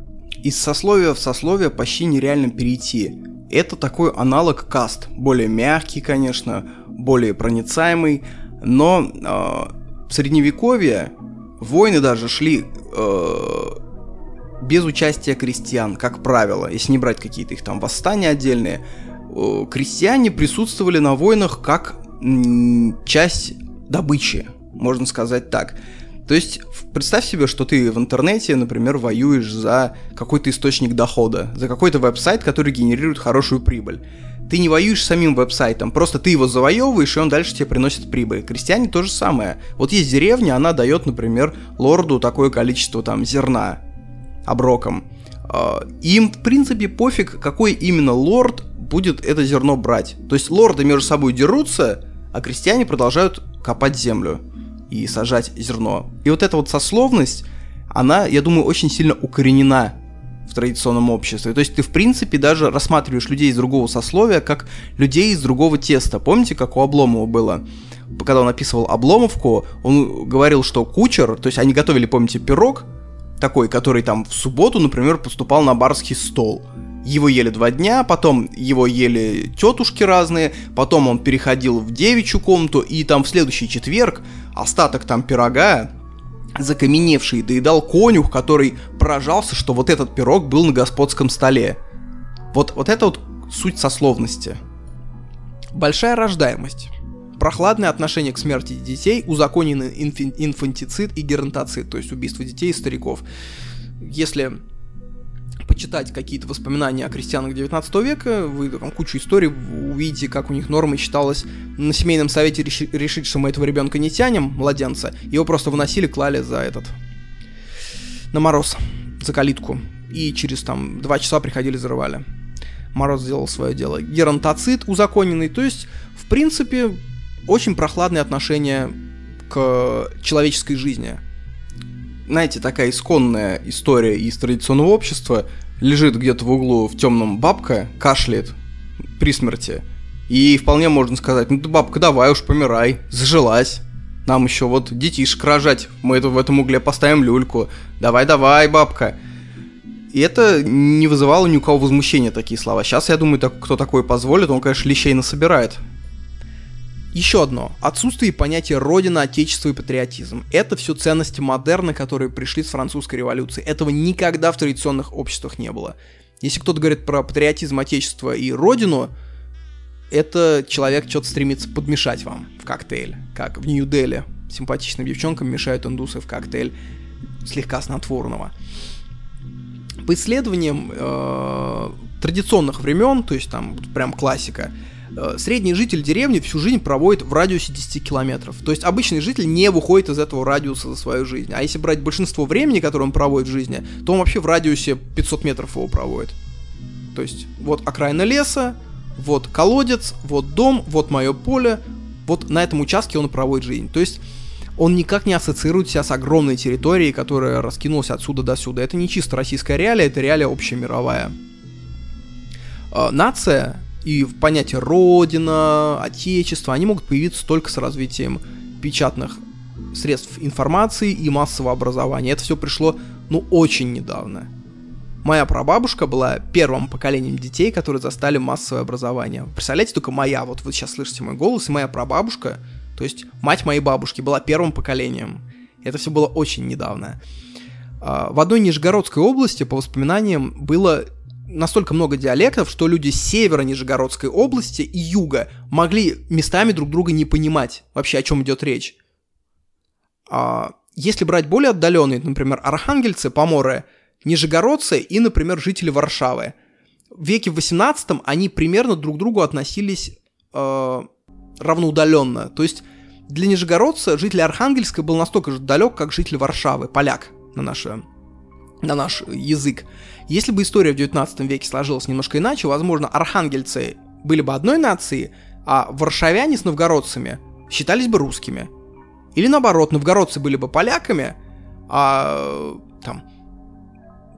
Из сословия в сословие почти нереально перейти. Это такой аналог каст, более мягкий, конечно, более проницаемый, но э, в средневековье войны даже шли э, без участия крестьян, как правило, если не брать какие-то их там восстания отдельные, крестьяне присутствовали на войнах как часть добычи, можно сказать так. То есть представь себе, что ты в интернете, например, воюешь за какой-то источник дохода, за какой-то веб-сайт, который генерирует хорошую прибыль. Ты не воюешь самим веб-сайтом, просто ты его завоевываешь, и он дальше тебе приносит прибыль. Крестьяне то же самое. Вот есть деревня, она дает, например, лорду такое количество там зерна, оброком. А, им, в принципе, пофиг, какой именно лорд будет это зерно брать. То есть лорды между собой дерутся, а крестьяне продолжают копать землю и сажать зерно. И вот эта вот сословность, она, я думаю, очень сильно укоренена в традиционном обществе. То есть ты, в принципе, даже рассматриваешь людей из другого сословия как людей из другого теста. Помните, как у Обломова было? Когда он описывал Обломовку, он говорил, что кучер, то есть они готовили, помните, пирог, такой, который там в субботу, например, поступал на барский стол. Его ели два дня, потом его ели тетушки разные, потом он переходил в девичью комнату, и там в следующий четверг остаток там пирога, закаменевший, доедал конюх, который поражался, что вот этот пирог был на господском столе. Вот, вот это вот суть сословности. Большая рождаемость прохладное отношение к смерти детей, узаконенный инфантицид и геронтоцид, то есть убийство детей и стариков. Если читать какие-то воспоминания о крестьянах 19 века, вы там кучу историй увидите, как у них нормой считалось на семейном совете реши- решить, что мы этого ребенка не тянем, младенца, его просто выносили, клали за этот на мороз, за калитку. И через там два часа приходили, зарывали. Мороз сделал свое дело. Геронтоцит узаконенный, то есть, в принципе, очень прохладное отношение к человеческой жизни. Знаете, такая исконная история из традиционного общества. Лежит где-то в углу в темном бабка, кашляет при смерти. И вполне можно сказать, ну ты бабка, давай уж помирай, зажилась. Нам еще вот детишек рожать, мы это в этом угле поставим люльку. Давай-давай, бабка. И это не вызывало ни у кого возмущения, такие слова. Сейчас, я думаю, так, кто такое позволит, он, конечно, лещей насобирает. Еще одно. Отсутствие понятия Родина, Отечество и патриотизм. Это все ценности модерна, которые пришли с французской революции. Этого никогда в традиционных обществах не было. Если кто-то говорит про патриотизм, Отечество и Родину, это человек что-то стремится подмешать вам в коктейль, как в Нью-Дели. Симпатичным девчонкам мешают индусы в коктейль слегка снотворного. По исследованиям э, традиционных времен, то есть там прям классика, средний житель деревни всю жизнь проводит в радиусе 10 километров. То есть обычный житель не выходит из этого радиуса за свою жизнь. А если брать большинство времени, которое он проводит в жизни, то он вообще в радиусе 500 метров его проводит. То есть вот окраина леса, вот колодец, вот дом, вот мое поле, вот на этом участке он проводит жизнь. То есть он никак не ассоциирует себя с огромной территорией, которая раскинулась отсюда до сюда. Это не чисто российская реалия, это реалия общемировая. Э, нация и понятие родина, отечество, они могут появиться только с развитием печатных средств информации и массового образования. Это все пришло, ну, очень недавно. Моя прабабушка была первым поколением детей, которые застали массовое образование. Представляете, только моя, вот вы сейчас слышите мой голос, и моя прабабушка, то есть мать моей бабушки, была первым поколением. Это все было очень недавно. А, в одной Нижегородской области, по воспоминаниям, было настолько много диалектов, что люди с севера Нижегородской области и юга могли местами друг друга не понимать вообще, о чем идет речь. А, если брать более отдаленные, например, архангельцы, поморы – нижегородцы и, например, жители Варшавы. В веке 18 они примерно друг к другу относились э, равноудаленно. То есть для нижегородца житель Архангельска был настолько же далек, как житель Варшавы, поляк на, наше, на наш язык. Если бы история в 19 веке сложилась немножко иначе, возможно, архангельцы были бы одной нацией, а варшавяне с новгородцами считались бы русскими. Или наоборот, новгородцы были бы поляками, а там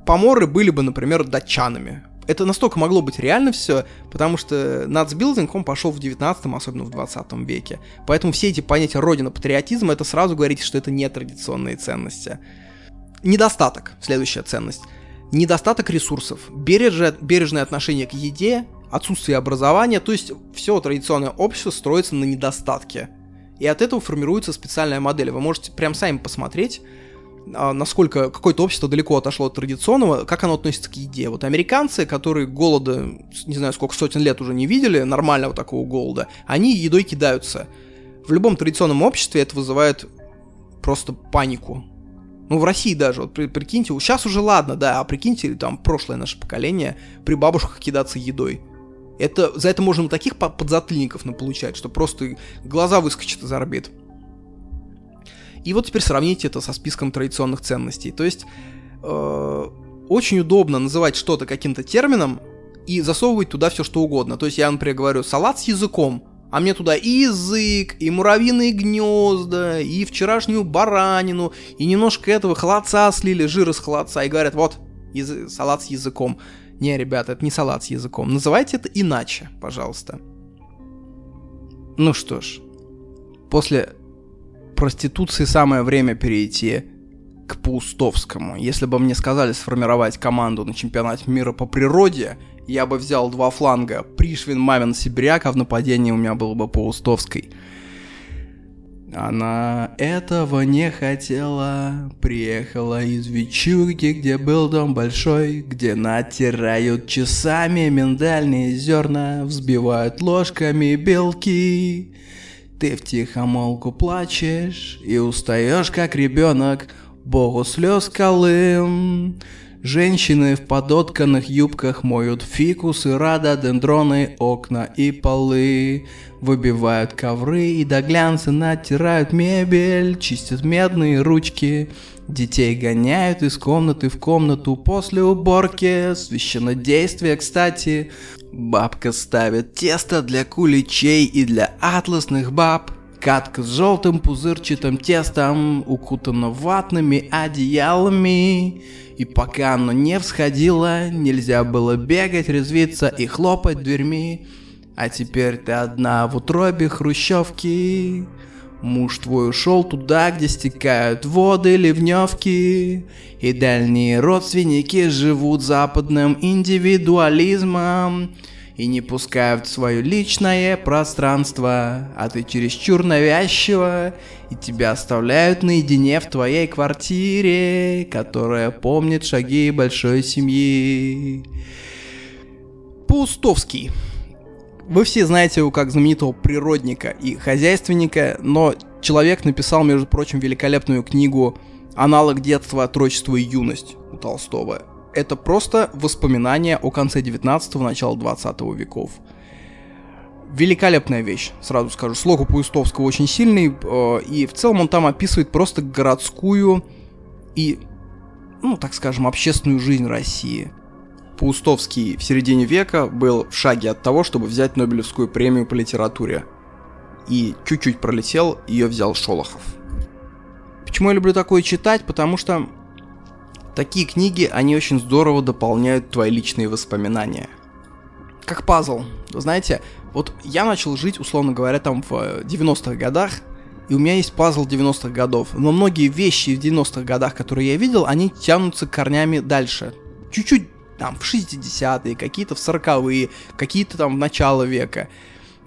поморы были бы, например, датчанами. Это настолько могло быть реально все, потому что нацбилдинг, он пошел в 19-м, особенно в 20 веке. Поэтому все эти понятия родина, патриотизм, это сразу говорит, что это не традиционные ценности. Недостаток, следующая ценность. Недостаток ресурсов, бережное, бережное отношение к еде, отсутствие образования, то есть все традиционное общество строится на недостатке. И от этого формируется специальная модель. Вы можете прям сами посмотреть, а, насколько какое-то общество далеко отошло от традиционного, как оно относится к еде. Вот американцы, которые голода, не знаю, сколько сотен лет уже не видели, нормального такого голода, они едой кидаются. В любом традиционном обществе это вызывает просто панику. Ну, в России даже, вот при, прикиньте, сейчас уже ладно, да, а прикиньте, там, прошлое наше поколение при бабушках кидаться едой. Это, за это можно таких подзатыльников наполучать, что просто глаза выскочат из орбит. И вот теперь сравните это со списком традиционных ценностей. То есть э, очень удобно называть что-то каким-то термином и засовывать туда все что угодно. То есть я, например, говорю салат с языком, а мне туда и язык, и муравьиные гнезда, и вчерашнюю баранину, и немножко этого холодца слили, жир из холодца, и говорят, вот, язы- салат с языком. Не, ребята, это не салат с языком. Называйте это иначе, пожалуйста. Ну что ж, после проституции самое время перейти к Паустовскому. Если бы мне сказали сформировать команду на чемпионате мира по природе, я бы взял два фланга, Пришвин, Мамин, Сибиряк, а в нападении у меня было бы Паустовской. Она этого не хотела, приехала из Вечурки, где был дом большой, где натирают часами миндальные зерна, взбивают ложками белки. Ты в тихомолку плачешь и устаешь, как ребенок, Богу слез колым. Женщины в подотканных юбках моют фикусы, рододендроны, окна и полы. Выбивают ковры и до глянца натирают мебель, чистят медные ручки. Детей гоняют из комнаты в комнату после уборки. Священнодействие, кстати. Бабка ставит тесто для куличей и для атласных баб. Катка с желтым пузырчатым тестом, укутана ватными одеялами. И пока оно не всходило, нельзя было бегать, резвиться и хлопать дверьми. А теперь ты одна в утробе хрущевки. Муж твой ушел туда, где стекают воды ливневки, и дальние родственники живут западным индивидуализмом и не пускают в свое личное пространство, а ты чересчур навязчиво, и тебя оставляют наедине в твоей квартире, которая помнит шаги большой семьи. Паустовский. Вы все знаете его как знаменитого природника и хозяйственника, но человек написал, между прочим, великолепную книгу «Аналог детства, отрочества и юность» у Толстого. Это просто воспоминания о конце 19-го, начала 20 веков. Великолепная вещь, сразу скажу. Слог у Паустовского очень сильный, э, и в целом он там описывает просто городскую и, ну, так скажем, общественную жизнь России – Паустовский в середине века был в шаге от того, чтобы взять Нобелевскую премию по литературе. И чуть-чуть пролетел, ее взял Шолохов. Почему я люблю такое читать? Потому что такие книги, они очень здорово дополняют твои личные воспоминания. Как пазл. Знаете, вот я начал жить, условно говоря, там в 90-х годах, и у меня есть пазл 90-х годов. Но многие вещи в 90-х годах, которые я видел, они тянутся корнями дальше. Чуть-чуть там в 60-е, какие-то в 40-е, какие-то там в начало века.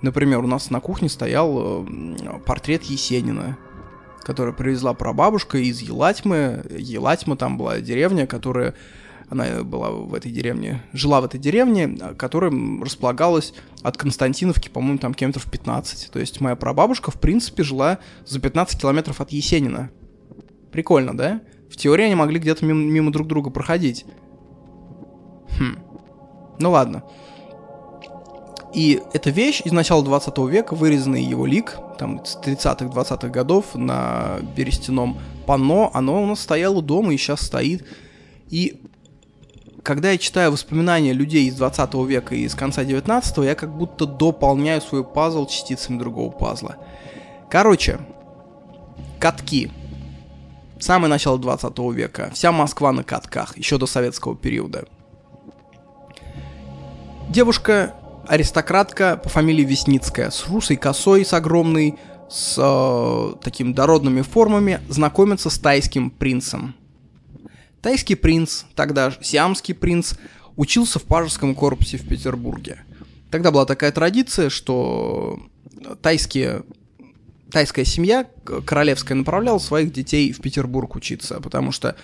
Например, у нас на кухне стоял э, портрет Есенина, который привезла прабабушка из Елатьмы. Елатьма там была деревня, которая она была в этой деревне, жила в этой деревне, которая располагалась от Константиновки, по-моему, там километров 15. То есть моя прабабушка, в принципе, жила за 15 километров от Есенина. Прикольно, да? В теории они могли где-то мимо, мимо друг друга проходить. Хм. Ну ладно. И эта вещь из начала 20 века, вырезанный его лик, там, с 30-х, 20-х годов на берестяном панно, оно у нас стояло дома и сейчас стоит. И когда я читаю воспоминания людей из 20 века и из конца 19 я как будто дополняю свой пазл частицами другого пазла. Короче, катки. Самое начало 20 века. Вся Москва на катках, еще до советского периода. Девушка аристократка по фамилии Весницкая, с русой косой, с огромной, с э, такими дородными формами, знакомится с тайским принцем. Тайский принц, тогда сиамский принц, учился в пажеском корпусе в Петербурге. Тогда была такая традиция, что тайские, тайская семья королевская направляла своих детей в Петербург учиться, потому что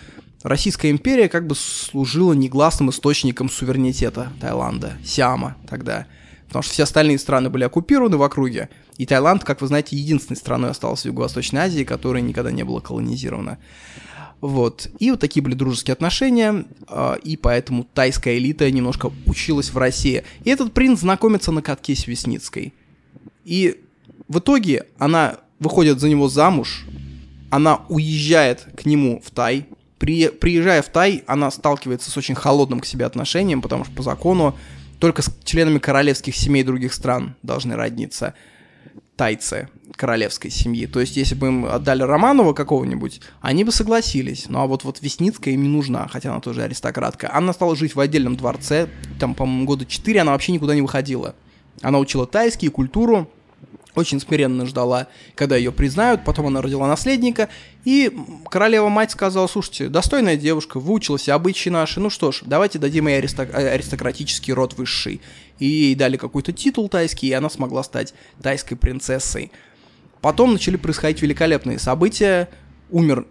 Российская империя как бы служила негласным источником суверенитета Таиланда, Сиама тогда. Потому что все остальные страны были оккупированы в округе, и Таиланд, как вы знаете, единственной страной остался в Юго-Восточной Азии, которая никогда не была колонизирована. Вот. И вот такие были дружеские отношения, а, и поэтому тайская элита немножко училась в России. И этот принц знакомится на катке с Весницкой. И в итоге она выходит за него замуж, она уезжает к нему в Тай, при, приезжая в Тай, она сталкивается с очень холодным к себе отношением, потому что по закону только с членами королевских семей других стран должны родниться тайцы королевской семьи. То есть, если бы им отдали Романова какого-нибудь, они бы согласились. Ну а вот, вот Весницкая им не нужна, хотя она тоже аристократка. Она стала жить в отдельном дворце, там, по-моему, года 4 она вообще никуда не выходила. Она учила тайский, культуру, очень смиренно ждала, когда ее признают, потом она родила наследника, и королева-мать сказала, слушайте, достойная девушка, выучилась обычаи наши, ну что ж, давайте дадим ей аристок- аристократический род высший. И ей дали какой-то титул тайский, и она смогла стать тайской принцессой. Потом начали происходить великолепные события, умер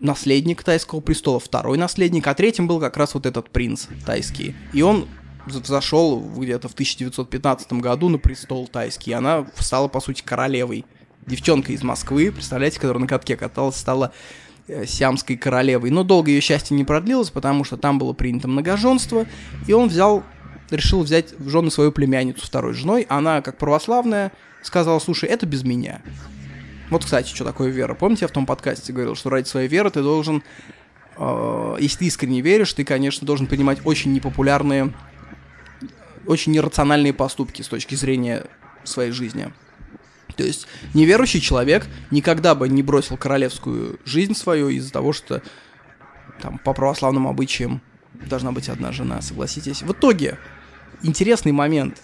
наследник тайского престола, второй наследник, а третьим был как раз вот этот принц тайский. И он зашел где-то в 1915 году на престол тайский, она стала, по сути, королевой. Девчонка из Москвы, представляете, которая на катке каталась, стала э, сиамской королевой. Но долго ее счастье не продлилось, потому что там было принято многоженство, и он взял, решил взять в жены свою племянницу второй женой. Она, как православная, сказала, слушай, это без меня. Вот, кстати, что такое вера. Помните, я в том подкасте говорил, что ради своей веры ты должен, э, если ты искренне веришь, ты, конечно, должен принимать очень непопулярные, очень нерациональные поступки с точки зрения своей жизни. То есть неверующий человек никогда бы не бросил королевскую жизнь свою из-за того, что там по православным обычаям должна быть одна жена, согласитесь. В итоге, интересный момент.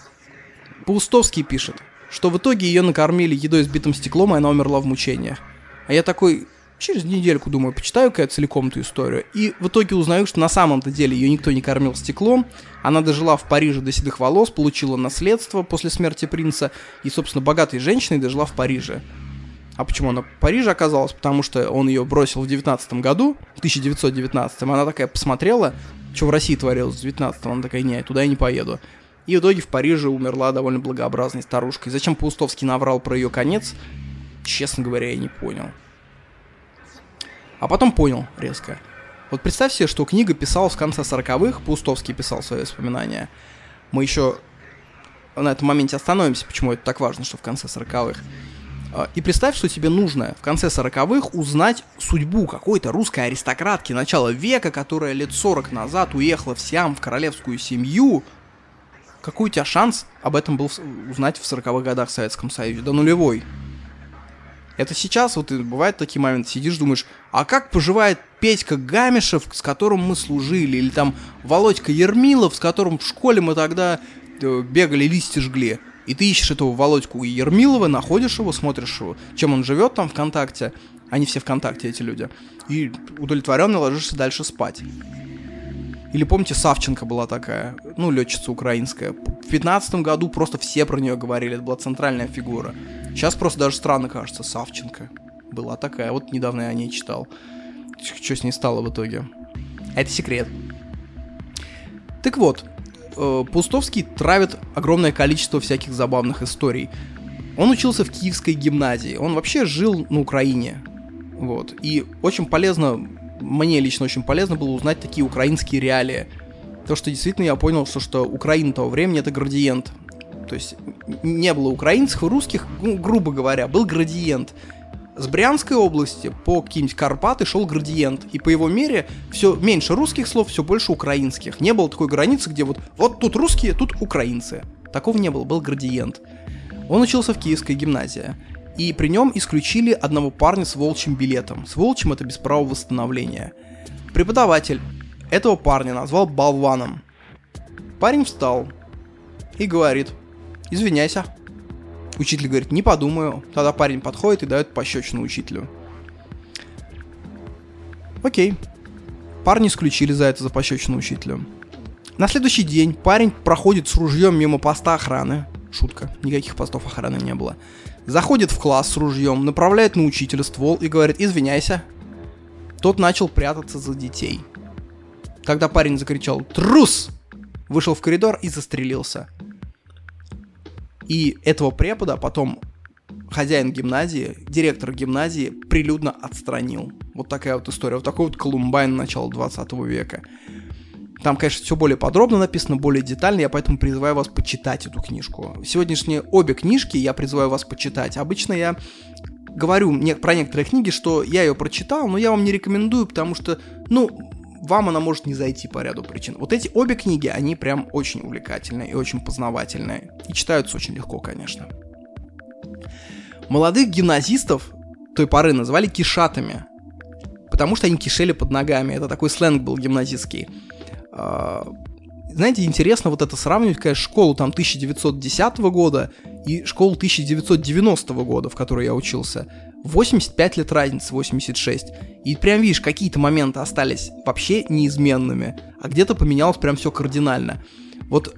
Паустовский пишет, что в итоге ее накормили едой с битым стеклом, и она умерла в мучениях. А я такой, через недельку, думаю, почитаю-ка я целиком эту историю. И в итоге узнаю, что на самом-то деле ее никто не кормил стеклом. Она дожила в Париже до седых волос, получила наследство после смерти принца. И, собственно, богатой женщиной дожила в Париже. А почему она в Париже оказалась? Потому что он ее бросил в 19 году, в 1919. Она такая посмотрела, что в России творилось в 19 Она такая, нет, туда я не поеду. И в итоге в Париже умерла довольно благообразной старушкой. Зачем Паустовский наврал про ее конец, честно говоря, я не понял. А потом понял резко. Вот представь себе, что книга писалась в конце 40-х, Паустовский писал свои воспоминания. Мы еще на этом моменте остановимся, почему это так важно, что в конце 40-х. А, и представь, что тебе нужно в конце 40-х узнать судьбу какой-то русской аристократки начала века, которая лет 40 назад уехала в Сиам в королевскую семью. Какой у тебя шанс об этом был узнать в 40-х годах в Советском Союзе? Да нулевой. Это сейчас, вот бывает такие моменты, сидишь, думаешь, а как поживает Петька Гамишев, с которым мы служили, или там Володька Ермилов, с которым в школе мы тогда э, бегали, листья жгли. И ты ищешь этого Володьку Ермилова, находишь его, смотришь его, чем он живет там ВКонтакте. Они все ВКонтакте, эти люди. И удовлетворенно ложишься дальше спать. Или помните, Савченко была такая, ну, летчица украинская. В 15 году просто все про нее говорили, это была центральная фигура. Сейчас просто даже странно кажется, Савченко. Была такая, вот недавно я о ней читал. Что с ней стало в итоге? Это секрет. Так вот, э, Пустовский травит огромное количество всяких забавных историй. Он учился в Киевской гимназии, он вообще жил на Украине. Вот. И очень полезно мне лично очень полезно было узнать такие украинские реалии. То, что действительно я понял, что, что Украина того времени это градиент. То есть не было украинцев и русских, ну, грубо говоря, был градиент. С Брянской области по каким-нибудь Карпаты шел градиент, и по его мере все меньше русских слов, все больше украинских. Не было такой границы, где вот, вот тут русские, тут украинцы. Такого не было, был градиент. Он учился в Киевской гимназии и при нем исключили одного парня с волчьим билетом. С волчьим это без права восстановления. Преподаватель этого парня назвал болваном. Парень встал и говорит, извиняйся. Учитель говорит, не подумаю. Тогда парень подходит и дает пощечину учителю. Окей. Парни исключили за это за пощечину учителю. На следующий день парень проходит с ружьем мимо поста охраны. Шутка, никаких постов охраны не было. Заходит в класс с ружьем, направляет на учителя ствол и говорит «Извиняйся». Тот начал прятаться за детей. Когда парень закричал «Трус!», вышел в коридор и застрелился. И этого препода потом хозяин гимназии, директор гимназии прилюдно отстранил. Вот такая вот история. Вот такой вот Колумбайн начала 20 века. Там, конечно, все более подробно написано, более детально, я поэтому призываю вас почитать эту книжку. Сегодняшние обе книжки я призываю вас почитать. Обычно я говорю про некоторые книги, что я ее прочитал, но я вам не рекомендую, потому что, ну, вам она может не зайти по ряду причин. Вот эти обе книги, они прям очень увлекательные и очень познавательные. И читаются очень легко, конечно. Молодых гимназистов той поры называли кишатами, потому что они кишели под ногами. Это такой сленг был гимназистский. А, знаете, интересно вот это сравнивать, конечно, школу там 1910 года и школу 1990 года, в которой я учился. 85 лет разницы, 86. И прям видишь, какие-то моменты остались вообще неизменными, а где-то поменялось прям все кардинально. Вот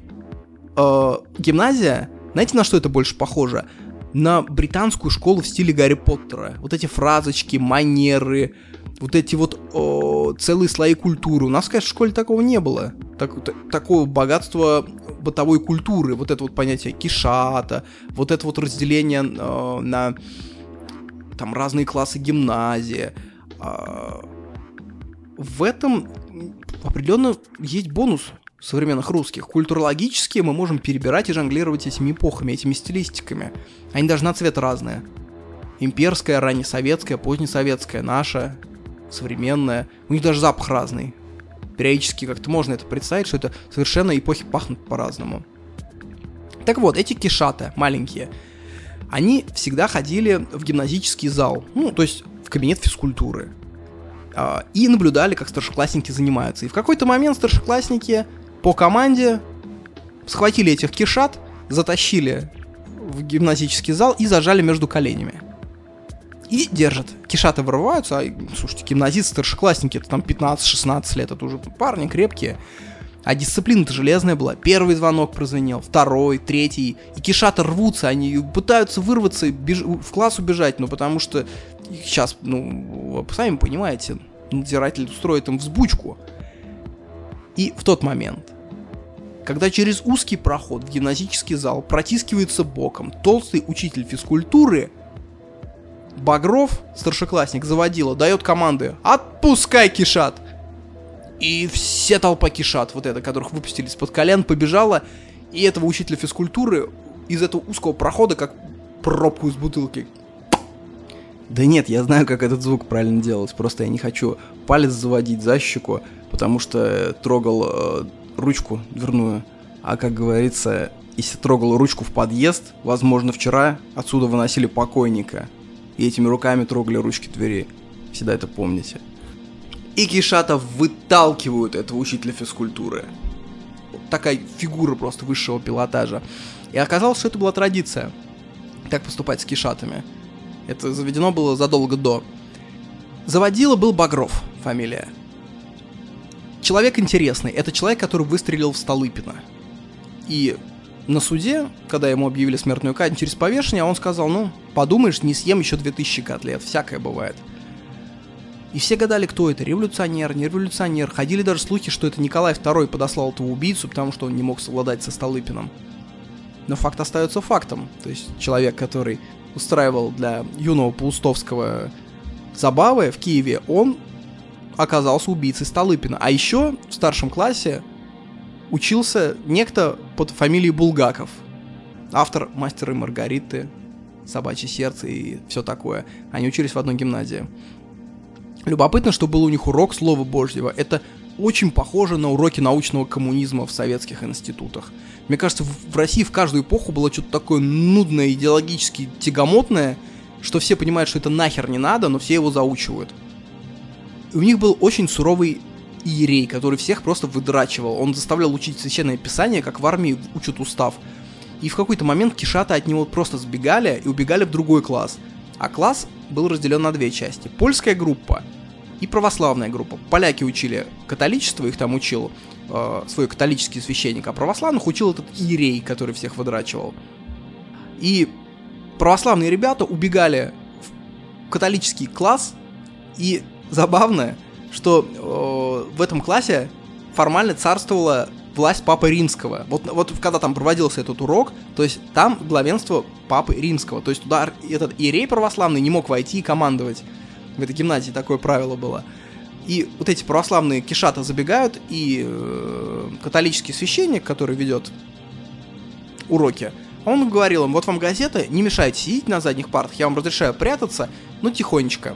э, гимназия, знаете, на что это больше похоже? На британскую школу в стиле Гарри Поттера. Вот эти фразочки, манеры, вот эти вот о, целые слои культуры. У нас, конечно, в школе такого не было. Так, так, такого богатства бытовой культуры. Вот это вот понятие кишата, вот это вот разделение э, на там разные классы гимназии. А, в этом определенно есть бонус современных русских. Культурологически мы можем перебирать и жонглировать этими эпохами, этими стилистиками. Они даже на цвет разные. Имперская, раннесоветская, позднесоветская, наша, современная. У них даже запах разный. Периодически как-то можно это представить, что это совершенно эпохи пахнут по-разному. Так вот, эти кишаты маленькие, они всегда ходили в гимназический зал, ну, то есть в кабинет физкультуры. А, и наблюдали, как старшеклассники занимаются. И в какой-то момент старшеклассники по команде схватили этих кишат, затащили в гимназический зал и зажали между коленями. И держат. Кишаты вырываются, а, слушайте, гимназисты, старшеклассники, это там 15-16 лет, это уже парни крепкие. А дисциплина-то железная была. Первый звонок прозвенел, второй, третий. И кишаты рвутся, они пытаются вырваться, беж... в класс убежать, ну потому что сейчас, ну, сами понимаете, надзиратель устроит им взбучку. И в тот момент, когда через узкий проход в гимназический зал протискивается боком толстый учитель физкультуры, Багров, старшеклассник, заводила, дает команды «Отпускай кишат!» И все толпа кишат, вот это, которых выпустили из-под колен, побежала, и этого учителя физкультуры из этого узкого прохода, как пробку из бутылки. Да нет, я знаю, как этот звук правильно делать, просто я не хочу палец заводить за щеку, потому что трогал э, ручку дверную. А как говорится, если трогал ручку в подъезд, возможно, вчера отсюда выносили покойника. И этими руками трогали ручки двери. Всегда это помните. И Кишатов выталкивают этого учителя физкультуры. Такая фигура просто высшего пилотажа. И оказалось, что это была традиция. Так поступать с Кишатами. Это заведено было задолго до. Заводила был Багров, фамилия. Человек интересный. Это человек, который выстрелил в Столыпина. И на суде, когда ему объявили смертную казнь через повешение, он сказал, ну, подумаешь, не съем еще 2000 котлет, всякое бывает. И все гадали, кто это, революционер, не революционер. Ходили даже слухи, что это Николай II подослал этого убийцу, потому что он не мог совладать со Столыпиным. Но факт остается фактом. То есть человек, который устраивал для юного Паустовского забавы в Киеве, он оказался убийцей Столыпина. А еще в старшем классе учился некто под фамилией Булгаков. Автор «Мастера и Маргариты», «Собачье сердце» и все такое. Они учились в одной гимназии. Любопытно, что был у них урок Слова Божьего. Это очень похоже на уроки научного коммунизма в советских институтах. Мне кажется, в России в каждую эпоху было что-то такое нудное, идеологически тягомотное, что все понимают, что это нахер не надо, но все его заучивают. И у них был очень суровый иерей, который всех просто выдрачивал. Он заставлял учить священное писание, как в армии учат устав. И в какой-то момент кишата от него просто сбегали и убегали в другой класс. А класс был разделен на две части. Польская группа и православная группа. Поляки учили католичество, их там учил э, свой католический священник, а православных учил этот иерей, который всех выдрачивал. И православные ребята убегали в католический класс, и забавно, что э, в этом классе формально царствовала власть Папы Римского. Вот, вот когда там проводился этот урок, то есть там главенство Папы Римского. То есть туда этот иерей православный не мог войти и командовать. В этой гимназии такое правило было. И вот эти православные кишата забегают, и э, католический священник, который ведет уроки, он говорил им, вот вам газета, не мешайте сидеть на задних партах, я вам разрешаю прятаться, но тихонечко.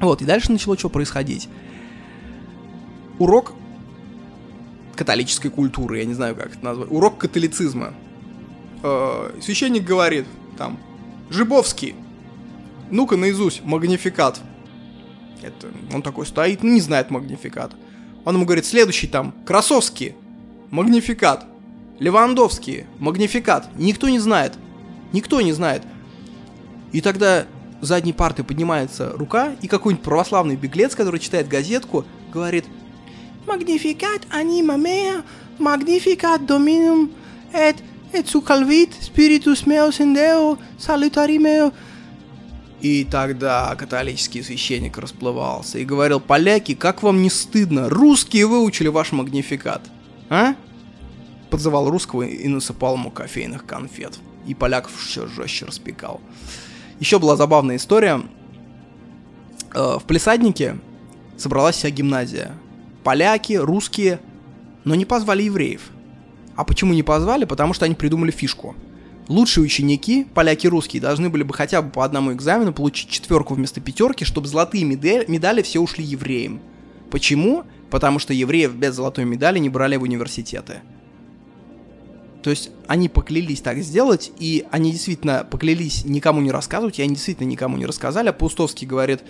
Вот, и дальше начало что происходить. Урок католической культуры, я не знаю, как это назвать. Урок католицизма. Э, священник говорит, там, Жибовский, ну-ка наизусть, магнификат. Это, он такой стоит, ну не знает магнификат. Он ему говорит, следующий там, Красовский, магнификат. Левандовский, магнификат. Никто не знает. Никто не знает. И тогда задней парты поднимается рука, и какой-нибудь православный беглец, который читает газетку, говорит Magnificat anima mea, magnificat dominum, et, et sucalvit spiritus meus in Deo, salutari. И тогда католический священник расплывался и говорил, поляки, как вам не стыдно, русские выучили ваш магнификат, а? Подзывал русского и насыпал ему кофейных конфет. И поляков еще жестче распекал. Еще была забавная история. Э, в Плесаднике собралась вся гимназия. Поляки, русские, но не позвали евреев. А почему не позвали? Потому что они придумали фишку. Лучшие ученики, поляки русские, должны были бы хотя бы по одному экзамену получить четверку вместо пятерки, чтобы золотые медали, медали все ушли евреям. Почему? Потому что евреев без золотой медали не брали в университеты. То есть они поклялись так сделать, и они действительно поклялись никому не рассказывать, и они действительно никому не рассказали. А Паустовский говорит,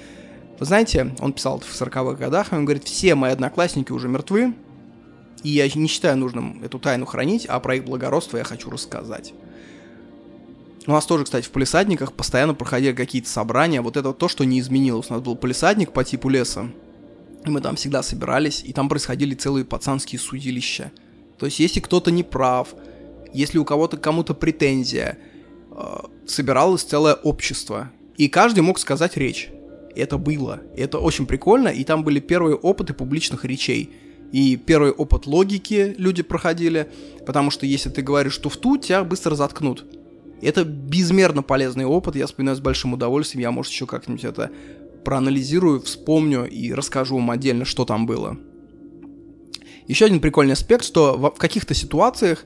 вы знаете, он писал это в 40-х годах, он говорит, все мои одноклассники уже мертвы, и я не считаю нужным эту тайну хранить, а про их благородство я хочу рассказать. У нас тоже, кстати, в полисадниках постоянно проходили какие-то собрания. Вот это вот то, что не изменилось. У нас был полисадник по типу леса. И мы там всегда собирались, и там происходили целые пацанские судилища. То есть, если кто-то не прав, если у кого-то кому-то претензия, э, собиралось целое общество. И каждый мог сказать речь. Это было. Это очень прикольно, и там были первые опыты публичных речей. И первый опыт логики люди проходили, потому что если ты говоришь туфту, тебя быстро заткнут. Это безмерно полезный опыт, я вспоминаю с большим удовольствием, я, может, еще как-нибудь это проанализирую, вспомню и расскажу вам отдельно, что там было. Еще один прикольный аспект, что в каких-то ситуациях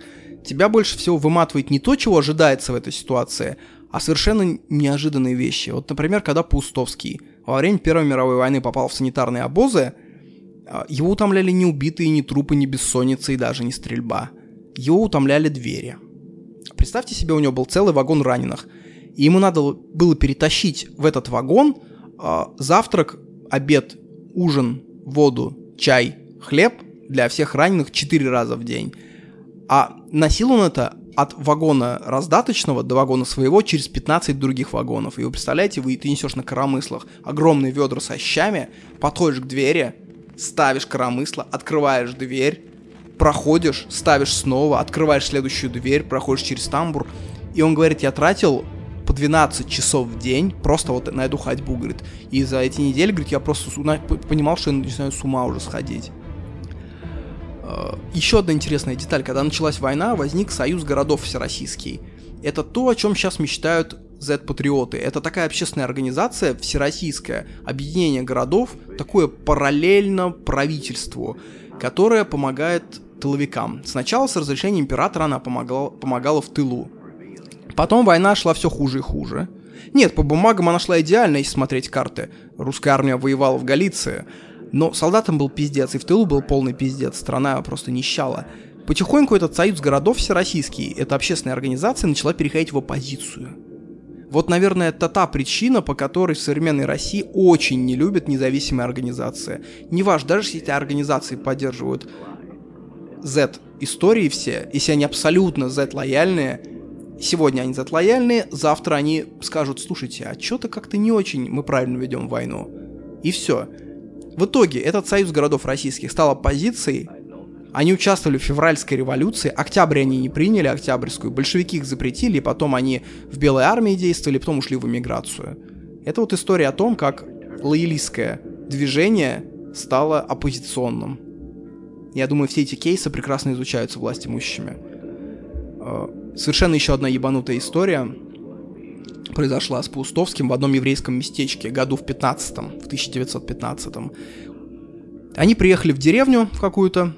тебя больше всего выматывает не то, чего ожидается в этой ситуации, а совершенно неожиданные вещи. Вот, например, когда Паустовский во время Первой мировой войны попал в санитарные обозы, а, его утомляли не убитые, не трупы, не бессонница и даже не стрельба. Его утомляли двери – Представьте себе, у него был целый вагон раненых. И ему надо было перетащить в этот вагон э, завтрак, обед, ужин, воду, чай, хлеб для всех раненых 4 раза в день. А носил он это от вагона раздаточного до вагона своего через 15 других вагонов. И вы представляете, вы, ты несешь на коромыслах огромные ведра со щами, подходишь к двери, ставишь коромысло, открываешь дверь, проходишь, ставишь снова, открываешь следующую дверь, проходишь через тамбур, и он говорит, я тратил по 12 часов в день просто вот на эту ходьбу, говорит. И за эти недели, говорит, я просто понимал, что я начинаю с ума уже сходить. А, Еще одна интересная деталь. Когда началась война, возник Союз городов всероссийский. Это то, о чем сейчас мечтают Z-патриоты. Это такая общественная организация, всероссийское объединение городов, такое параллельно правительству, которое помогает тыловикам. Сначала с разрешения императора она помогала, помогала в тылу. Потом война шла все хуже и хуже. Нет, по бумагам она шла идеально, если смотреть карты. Русская армия воевала в Галиции. Но солдатам был пиздец, и в тылу был полный пиздец. Страна просто нищала. Потихоньку этот союз городов всероссийский, эта общественная организация начала переходить в оппозицию. Вот, наверное, это та причина, по которой в современной России очень не любят независимые организации. Неважно, даже если эти организации поддерживают Z истории все, если они абсолютно Z лояльные, сегодня они Z лояльные, завтра они скажут, слушайте, а что-то как-то не очень мы правильно ведем войну. И все. В итоге этот союз городов российских стал оппозицией, они участвовали в февральской революции, октябрь они не приняли, октябрьскую, большевики их запретили, и потом они в Белой армии действовали, потом ушли в эмиграцию. Это вот история о том, как лоялистское движение стало оппозиционным. Я думаю, все эти кейсы прекрасно изучаются власть имущими. А, совершенно еще одна ебанутая история произошла с Паустовским в одном еврейском местечке году в 15 в 1915 -м. Они приехали в деревню в какую-то,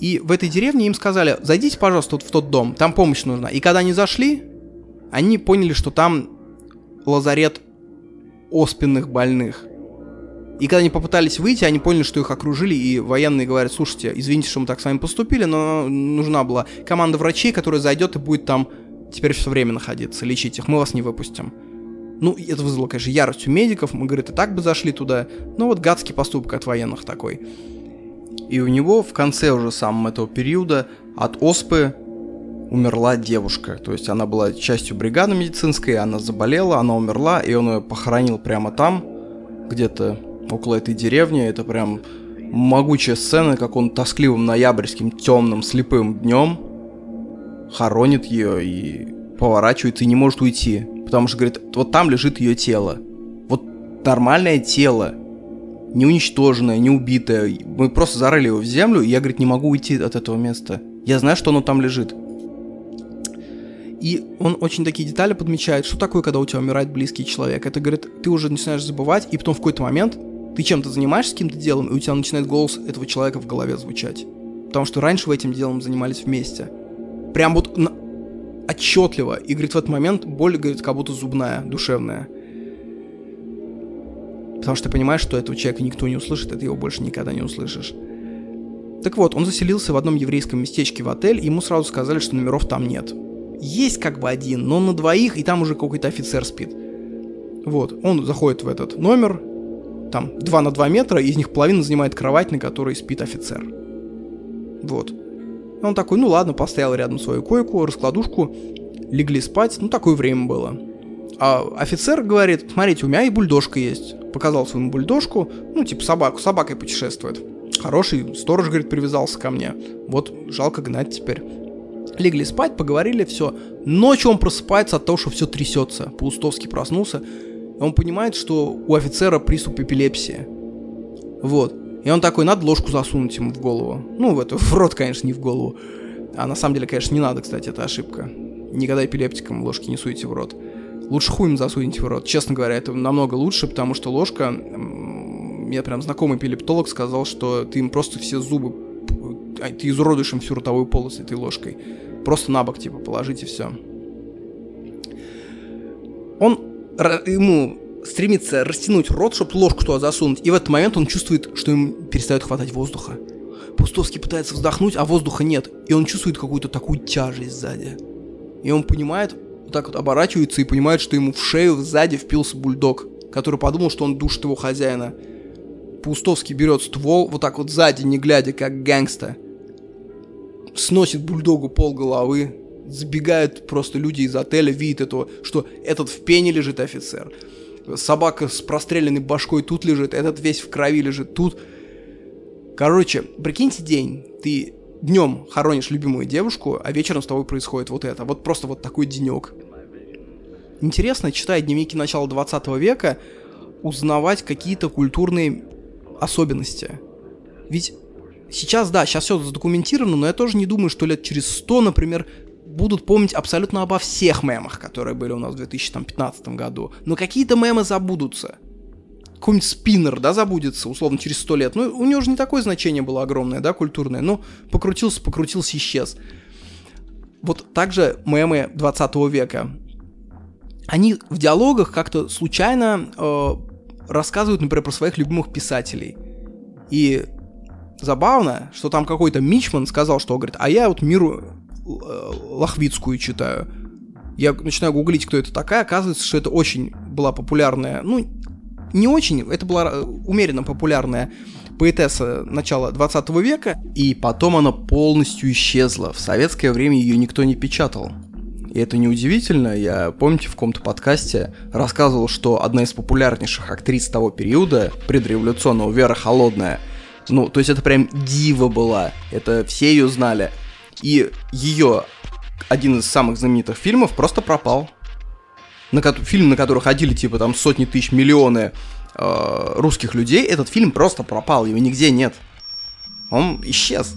и в этой деревне им сказали, зайдите, пожалуйста, вот в тот дом, там помощь нужна. И когда они зашли, они поняли, что там лазарет оспенных больных. И когда они попытались выйти, они поняли, что их окружили, и военные говорят, слушайте, извините, что мы так с вами поступили, но нужна была команда врачей, которая зайдет и будет там теперь все время находиться, лечить их, мы вас не выпустим. Ну, это вызвало, конечно, ярость у медиков, мы, говорит, и так бы зашли туда, но вот гадский поступок от военных такой. И у него в конце уже самого этого периода от оспы умерла девушка. То есть она была частью бригады медицинской, она заболела, она умерла, и он ее похоронил прямо там, где-то около этой деревни. Это прям могучая сцена, как он тоскливым ноябрьским темным слепым днем хоронит ее и поворачивается и не может уйти. Потому что говорит, вот там лежит ее тело. Вот нормальное тело, не уничтоженное, не убитое. Мы просто зарыли его в землю, и я, говорит, не могу уйти от этого места. Я знаю, что оно там лежит. И он очень такие детали подмечает, что такое, когда у тебя умирает близкий человек. Это, говорит, ты уже начинаешь забывать, и потом в какой-то момент ты чем-то занимаешься каким-то делом, и у тебя начинает голос этого человека в голове звучать. Потому что раньше вы этим делом занимались вместе. Прям вот на... отчетливо. И, говорит, в этот момент боль, говорит, как будто зубная, душевная. Потому что ты понимаешь, что этого человека никто не услышит, и ты его больше никогда не услышишь. Так вот, он заселился в одном еврейском местечке в отель, и ему сразу сказали, что номеров там нет. Есть как бы один, но на двоих, и там уже какой-то офицер спит. Вот, он заходит в этот номер, там 2 на 2 метра, из них половина занимает кровать, на которой спит офицер. Вот. Он такой, ну ладно, поставил рядом свою койку, раскладушку, легли спать, ну такое время было. А офицер говорит, смотрите, у меня и бульдожка есть. Показал своему бульдожку, ну типа собаку, собакой путешествует. Хороший сторож, говорит, привязался ко мне. Вот, жалко гнать теперь. Легли спать, поговорили, все. Ночью он просыпается от того, что все трясется. Паустовский проснулся. Он понимает, что у офицера приступ эпилепсии. Вот. И он такой, надо ложку засунуть ему в голову. Ну, в это, [LAUGHS] в рот, конечно, не в голову. А на самом деле, конечно, не надо, кстати, это ошибка. Никогда эпилептикам ложки не суйте в рот. Лучше хуем засуньте в рот. Честно говоря, это намного лучше, потому что ложка... Мне прям знакомый эпилептолог сказал, что ты им просто все зубы... Ты изуродуешь им всю ротовую полость этой ложкой. Просто на бок, типа, положите все. Он... Ему стремится растянуть рот, чтобы ложку туда засунуть, и в этот момент он чувствует, что ему перестает хватать воздуха. Пустовский пытается вздохнуть, а воздуха нет, и он чувствует какую-то такую тяжесть сзади. И он понимает, вот так вот оборачивается и понимает, что ему в шею сзади впился бульдог, который подумал, что он душит его хозяина. Пустовский берет ствол, вот так вот сзади, не глядя, как гангста, сносит бульдогу пол головы, забегают просто люди из отеля, видят этого, что этот в пене лежит офицер собака с простреленной башкой тут лежит, этот весь в крови лежит тут. Короче, прикиньте день, ты днем хоронишь любимую девушку, а вечером с тобой происходит вот это. Вот просто вот такой денек. Интересно, читая дневники начала 20 века, узнавать какие-то культурные особенности. Ведь сейчас, да, сейчас все задокументировано, но я тоже не думаю, что лет через 100, например, будут помнить абсолютно обо всех мемах, которые были у нас в 2015 году. Но какие-то мемы забудутся. Какой-нибудь спиннер, да, забудется, условно, через сто лет. Ну, у него же не такое значение было огромное, да, культурное. Ну, покрутился, покрутился, исчез. Вот также мемы 20 века. Они в диалогах как-то случайно э, рассказывают, например, про своих любимых писателей. И забавно, что там какой-то Мичман сказал, что, говорит, а я вот миру Лохвицкую читаю. Я начинаю гуглить, кто это такая, оказывается, что это очень была популярная, ну, не очень, это была э, умеренно популярная поэтесса начала 20 века. И потом она полностью исчезла. В советское время ее никто не печатал. И это неудивительно. Я, помните, в каком-то подкасте рассказывал, что одна из популярнейших актрис того периода, предреволюционного, Вера Холодная, ну, то есть это прям дива была. Это все ее знали. И ее один из самых знаменитых фильмов просто пропал. На фильм, на который ходили типа там сотни тысяч, миллионы э, русских людей, этот фильм просто пропал, его нигде нет. Он исчез.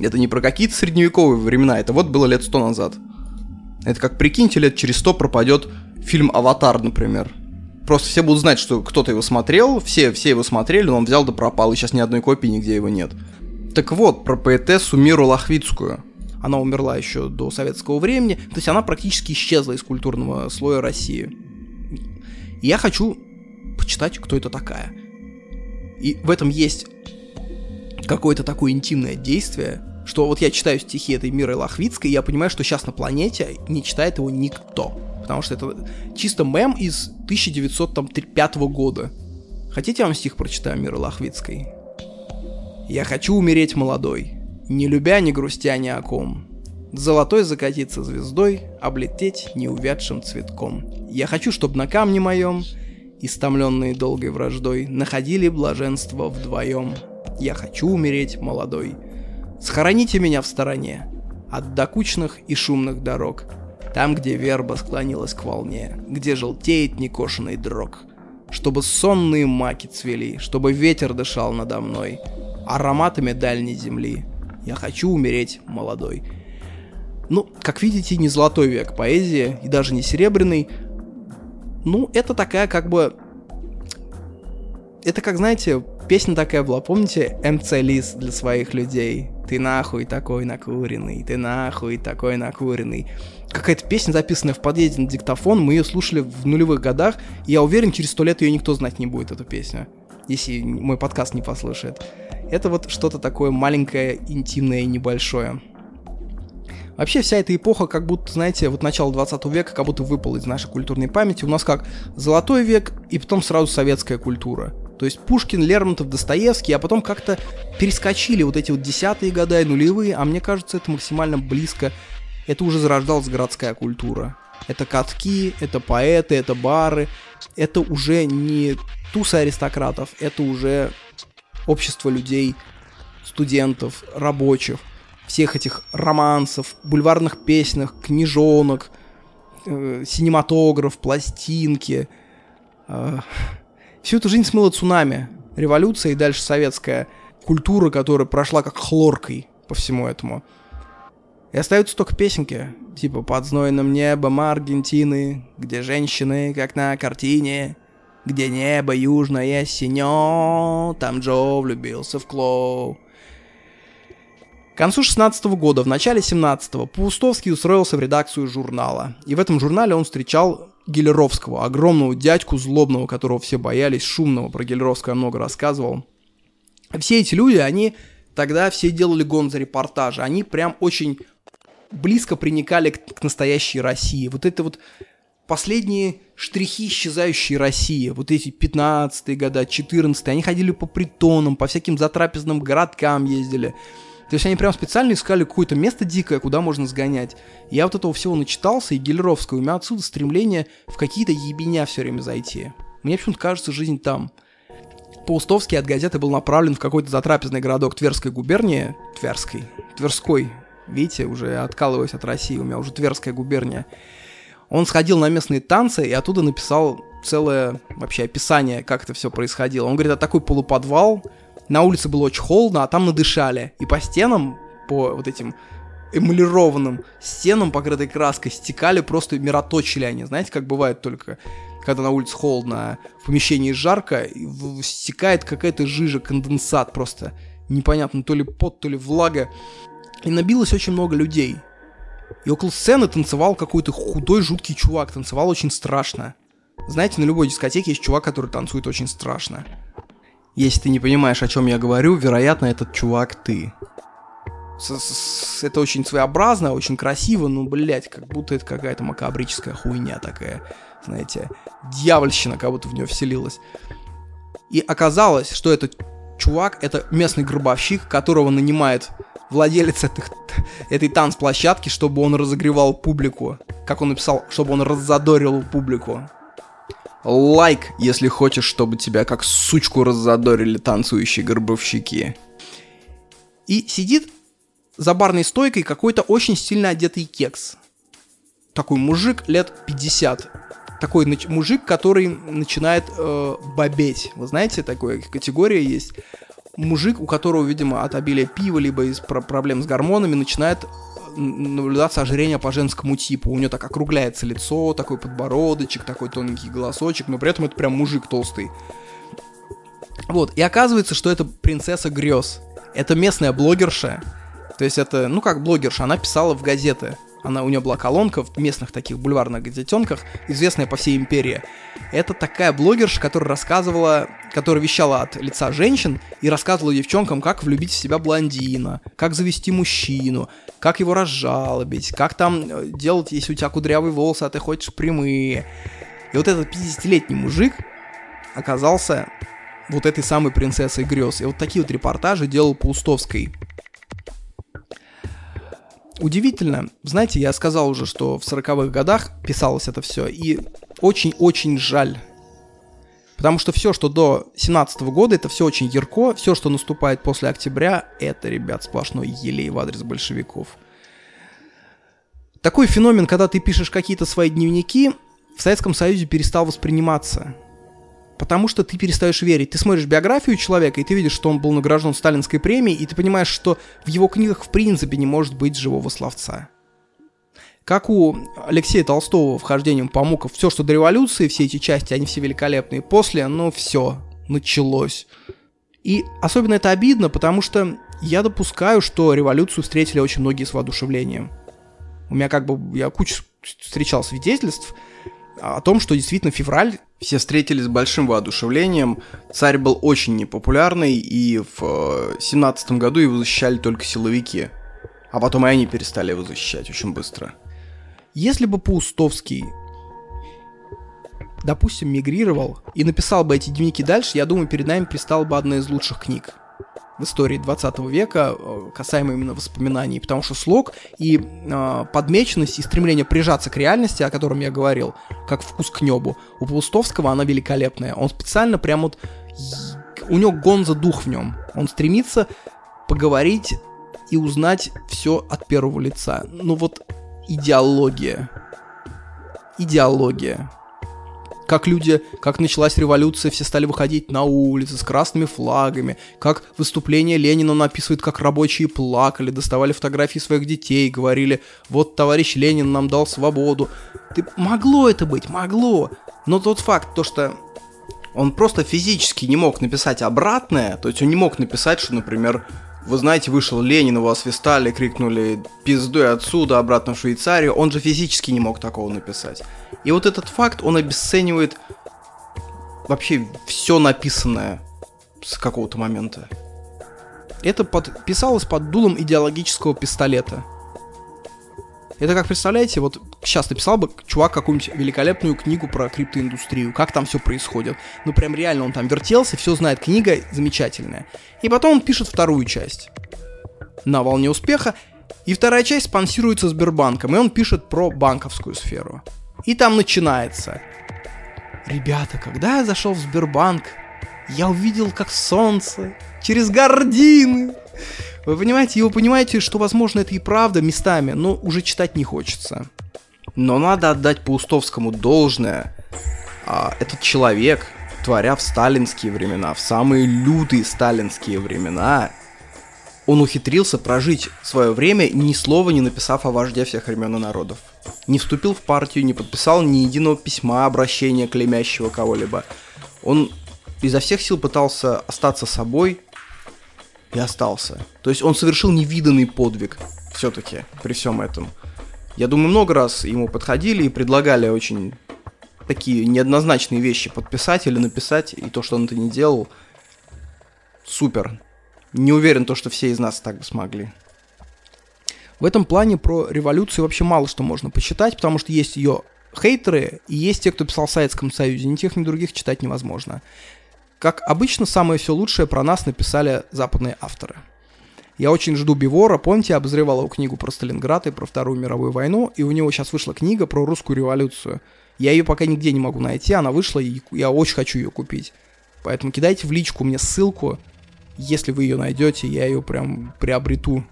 Это не про какие-то средневековые времена, это вот было лет сто назад. Это как, прикиньте, лет через сто пропадет фильм «Аватар», например. Просто все будут знать, что кто-то его смотрел, все, все его смотрели, но он взял да пропал, и сейчас ни одной копии нигде его нет. Так вот, про поэтессу Миру Лохвицкую. Она умерла еще до советского времени, то есть она практически исчезла из культурного слоя России. И я хочу почитать, кто это такая. И в этом есть какое-то такое интимное действие, что вот я читаю стихи этой Миры Лохвицкой, и я понимаю, что сейчас на планете не читает его никто. Потому что это чисто мем из 1905 года. Хотите, я вам стих прочитаю Миры Лохвицкой? Я хочу умереть молодой, не любя, не грустя ни о ком. Золотой закатиться звездой, облететь неувядшим цветком. Я хочу, чтоб на камне моем, истомленные долгой враждой, находили блаженство вдвоем. Я хочу умереть молодой. Схороните меня в стороне от докучных и шумных дорог, там, где верба склонилась к волне, где желтеет некошенный дрог, чтобы сонные маки цвели, чтобы ветер дышал надо мной, ароматами дальней земли. Я хочу умереть молодой. Ну, как видите, не золотой век поэзии, и даже не серебряный. Ну, это такая как бы... Это как, знаете, песня такая была, помните, МЦ Лис для своих людей? Ты нахуй такой накуренный, ты нахуй такой накуренный. Какая-то песня, записанная в подъезде на диктофон, мы ее слушали в нулевых годах, и я уверен, через сто лет ее никто знать не будет, эту песню, если мой подкаст не послушает. Это вот что-то такое маленькое, интимное и небольшое. Вообще вся эта эпоха, как будто, знаете, вот начало 20 века, как будто выпала из нашей культурной памяти. У нас как золотой век и потом сразу советская культура. То есть Пушкин, Лермонтов, Достоевский, а потом как-то перескочили вот эти вот десятые года и нулевые, а мне кажется, это максимально близко. Это уже зарождалась городская культура. Это катки, это поэты, это бары. Это уже не тусы аристократов, это уже общество людей, студентов, рабочих, всех этих романсов, бульварных песнях, книжонок, э, синематограф, пластинки. Э, Всю эту жизнь смыло цунами. Революция и дальше советская культура, которая прошла как хлоркой по всему этому. И остаются только песенки, типа «Под знойным небом Аргентины», где женщины, как на картине, где небо южное синё, там Джо влюбился в Клоу. К концу 16 года, в начале 17-го, Паустовский устроился в редакцию журнала. И в этом журнале он встречал Гелеровского, огромного дядьку злобного, которого все боялись, шумного, про Гелеровского я много рассказывал. Все эти люди, они тогда все делали гонзо-репортажи, они прям очень близко приникали к, к настоящей России. Вот это вот последние штрихи исчезающей России, вот эти 15-е года, 14-е, они ходили по притонам, по всяким затрапезным городкам ездили. То есть они прям специально искали какое-то место дикое, куда можно сгонять. Я вот этого всего начитался, и Гелеровского, у меня отсюда стремление в какие-то ебеня все время зайти. Мне почему-то кажется жизнь там. Паустовский от газеты был направлен в какой-то затрапезный городок Тверской губернии. Тверской. Тверской. Видите, уже откалываюсь от России, у меня уже Тверская губерния. Он сходил на местные танцы и оттуда написал целое вообще описание, как это все происходило. Он говорит, это такой полуподвал, на улице было очень холодно, а там надышали. И по стенам, по вот этим эмалированным стенам, покрытой краской, стекали, просто мироточили они. Знаете, как бывает только, когда на улице холодно, а в помещении жарко, стекает какая-то жижа, конденсат просто. Непонятно, то ли пот, то ли влага. И набилось очень много людей. И около сцены танцевал какой-то худой, жуткий чувак. Танцевал очень страшно. Знаете, на любой дискотеке есть чувак, который танцует очень страшно. Если ты не понимаешь, о чем я говорю, вероятно, этот чувак ты. С -с -с это очень своеобразно, очень красиво, но, блядь, как будто это какая-то макабрическая хуйня такая, знаете, дьявольщина как будто в нее вселилась. И оказалось, что этот чувак, это местный гробовщик, которого нанимает владелец этих, этой танцплощадки, чтобы он разогревал публику. Как он написал, чтобы он раззадорил публику. Лайк, если хочешь, чтобы тебя как сучку раззадорили танцующие горбовщики. И сидит за барной стойкой какой-то очень сильно одетый кекс. Такой мужик лет 50. Такой мужик, который начинает э, бобеть. Вы знаете, такая категория есть. Мужик, у которого, видимо, от обилия пива, либо из про- проблем с гормонами, начинает наблюдаться ожирение по женскому типу. У нее так округляется лицо, такой подбородочек, такой тоненький голосочек, но при этом это прям мужик толстый. Вот, и оказывается, что это принцесса грез. Это местная блогерша. То есть это, ну как блогерша, она писала в газеты она, у нее была колонка в местных таких бульварных газетенках, известная по всей империи. Это такая блогерша, которая рассказывала, которая вещала от лица женщин и рассказывала девчонкам, как влюбить в себя блондина, как завести мужчину, как его разжалобить, как там э, делать, если у тебя кудрявые волосы, а ты хочешь прямые. И вот этот 50-летний мужик оказался вот этой самой принцессой грез. И вот такие вот репортажи делал Паустовской. Удивительно, знаете, я сказал уже, что в 40-х годах писалось это все, и очень-очень жаль. Потому что все, что до 17 -го года, это все очень ярко, все, что наступает после октября, это, ребят, сплошной елей в адрес большевиков. Такой феномен, когда ты пишешь какие-то свои дневники, в Советском Союзе перестал восприниматься. Потому что ты перестаешь верить. Ты смотришь биографию человека, и ты видишь, что он был награжден Сталинской премией, и ты понимаешь, что в его книгах в принципе не может быть живого словца. Как у Алексея Толстого вхождением по мукам, все, что до революции, все эти части, они все великолепные. После, ну все, началось. И особенно это обидно, потому что я допускаю, что революцию встретили очень многие с воодушевлением. У меня как бы, я кучу встречал свидетельств о том, что действительно февраль все встретили с большим воодушевлением. Царь был очень непопулярный, и в 17 году его защищали только силовики. А потом и они перестали его защищать очень быстро. Если бы Паустовский, допустим, мигрировал и написал бы эти дневники дальше, я думаю, перед нами пристала бы одна из лучших книг в истории 20 века, э, касаемо именно воспоминаний, потому что слог и э, подмеченность и стремление прижаться к реальности, о котором я говорил, как вкус к небу, у Паустовского она великолепная. Он специально прям вот... У него гонза дух в нем. Он стремится поговорить и узнать все от первого лица. Ну вот идеология. Идеология. Как люди, как началась революция, все стали выходить на улицы с красными флагами, как выступление Ленина он описывает, как рабочие плакали, доставали фотографии своих детей, говорили, вот товарищ Ленин нам дал свободу. Ты... Могло это быть, могло. Но тот факт, то что он просто физически не мог написать обратное, то есть он не мог написать, что, например, вы знаете, вышел Ленин, его освистали, крикнули «пиздуй отсюда, обратно в Швейцарию», он же физически не мог такого написать. И вот этот факт, он обесценивает вообще все написанное с какого-то момента. Это подписалось под дулом идеологического пистолета – это как представляете, вот сейчас написал бы чувак какую-нибудь великолепную книгу про криптоиндустрию, как там все происходит. Ну прям реально он там вертелся, все знает, книга замечательная. И потом он пишет вторую часть на волне успеха, и вторая часть спонсируется Сбербанком, и он пишет про банковскую сферу. И там начинается. Ребята, когда я зашел в Сбербанк, я увидел, как солнце через гордины вы понимаете, и вы понимаете, что, возможно, это и правда местами, но уже читать не хочется. Но надо отдать Паустовскому должное. А, этот человек, творя в сталинские времена, в самые лютые сталинские времена, он ухитрился прожить свое время, ни слова не написав о вожде всех времен и народов. Не вступил в партию, не подписал ни единого письма, обращения, клеймящего кого-либо. Он изо всех сил пытался остаться собой, и остался. То есть он совершил невиданный подвиг все-таки при всем этом. Я думаю, много раз ему подходили и предлагали очень такие неоднозначные вещи подписать или написать, и то, что он это не делал, супер. Не уверен, то, что все из нас так бы смогли. В этом плане про революцию вообще мало что можно почитать, потому что есть ее хейтеры и есть те, кто писал в Советском Союзе. Ни тех, ни других читать невозможно. Как обычно, самое все лучшее про нас написали западные авторы. Я очень жду Бивора. Помните, я обозревал его книгу про Сталинград и про Вторую мировую войну, и у него сейчас вышла книга про русскую революцию. Я ее пока нигде не могу найти, она вышла, и я очень хочу ее купить. Поэтому кидайте в личку мне ссылку. Если вы ее найдете, я ее прям приобрету.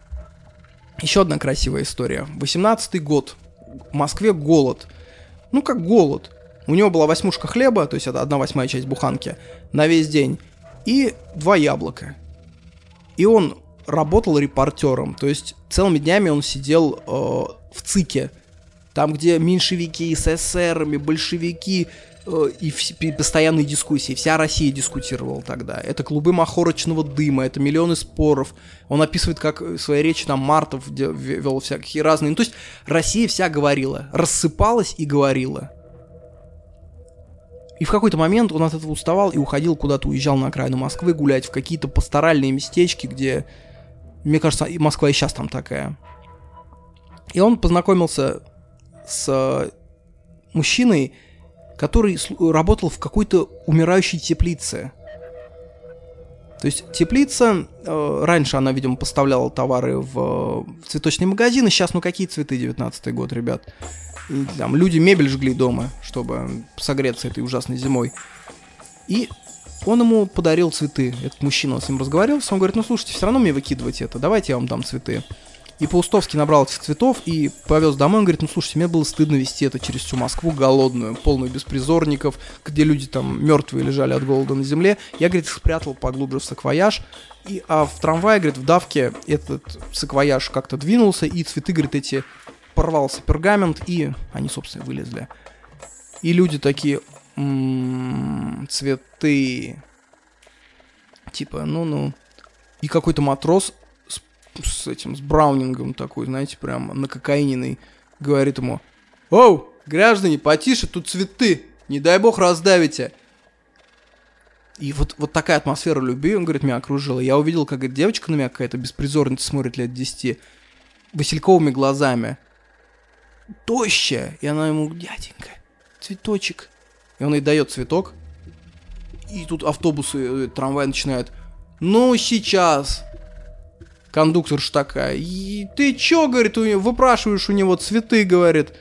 Еще одна красивая история. 18-й год. В Москве голод. Ну, как голод. У него была восьмушка хлеба, то есть это одна восьмая часть буханки, на весь день, и два яблока. И он работал репортером, то есть целыми днями он сидел э, в ЦИКе, там, где меньшевики с эсерами, большевики э, и постоянные дискуссии. Вся Россия дискутировала тогда. Это клубы махорочного дыма, это миллионы споров. Он описывает, как в своей речи там Мартов вел всякие разные. Ну, то есть Россия вся говорила, рассыпалась и говорила. И в какой-то момент он от этого уставал и уходил куда-то, уезжал на окраину Москвы гулять в какие-то пасторальные местечки, где, мне кажется, и Москва и сейчас там такая. И он познакомился с мужчиной, который работал в какой-то умирающей теплице. То есть теплица, э, раньше она, видимо, поставляла товары в, в цветочные магазины, сейчас, ну какие цветы, 19 год, ребят. И, там люди мебель жгли дома, чтобы согреться этой ужасной зимой. И он ему подарил цветы. Этот мужчина, он с ним разговаривался, он говорит, ну слушайте, все равно мне выкидывать это, давайте я вам дам цветы. И Паустовский набрал этих цветов и повез домой. Он говорит, ну слушайте, мне было стыдно вести это через всю Москву, голодную, полную беспризорников, где люди там мертвые лежали от голода на земле. Я, говорит, спрятал поглубже в саквояж. И, а в трамвае, говорит, в давке этот саквояж как-то двинулся, и цветы, говорит, эти порвался пергамент, и они, собственно, вылезли. И люди такие, м-м, цветы. Типа, ну-ну. И какой-то матрос с, с этим, с браунингом такой, знаете, прям на кокаиненный, говорит ему, «Оу, граждане, потише, тут цветы, не дай бог раздавите». И вот, вот такая атмосфера любви, он говорит, меня окружила. Я увидел, как эта девочка на меня какая-то беспризорница смотрит лет 10, васильковыми глазами. Тощая. И она ему, дяденька, цветочек. И он ей дает цветок. И тут автобусы, э, трамвай начинают. Ну, сейчас. Кондукторша такая. И ты чё, говорит, у него, выпрашиваешь у него цветы, говорит.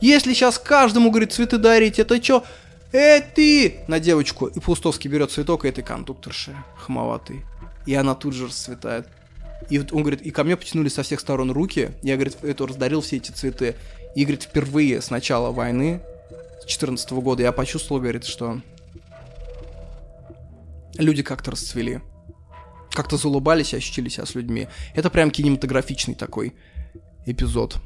Если сейчас каждому, говорит, цветы дарить, это чё? Эй, ты! На девочку. И Пустовский берет цветок этой кондукторши, хмоватый. И она тут же расцветает. И вот он говорит, и ко мне потянулись со всех сторон руки. Я, говорит, это раздарил все эти цветы. И, говорит, впервые с начала войны, с 14 года, я почувствовал, говорит, что люди как-то расцвели. Как-то заулыбались и ощутили себя с людьми. Это прям кинематографичный такой эпизод.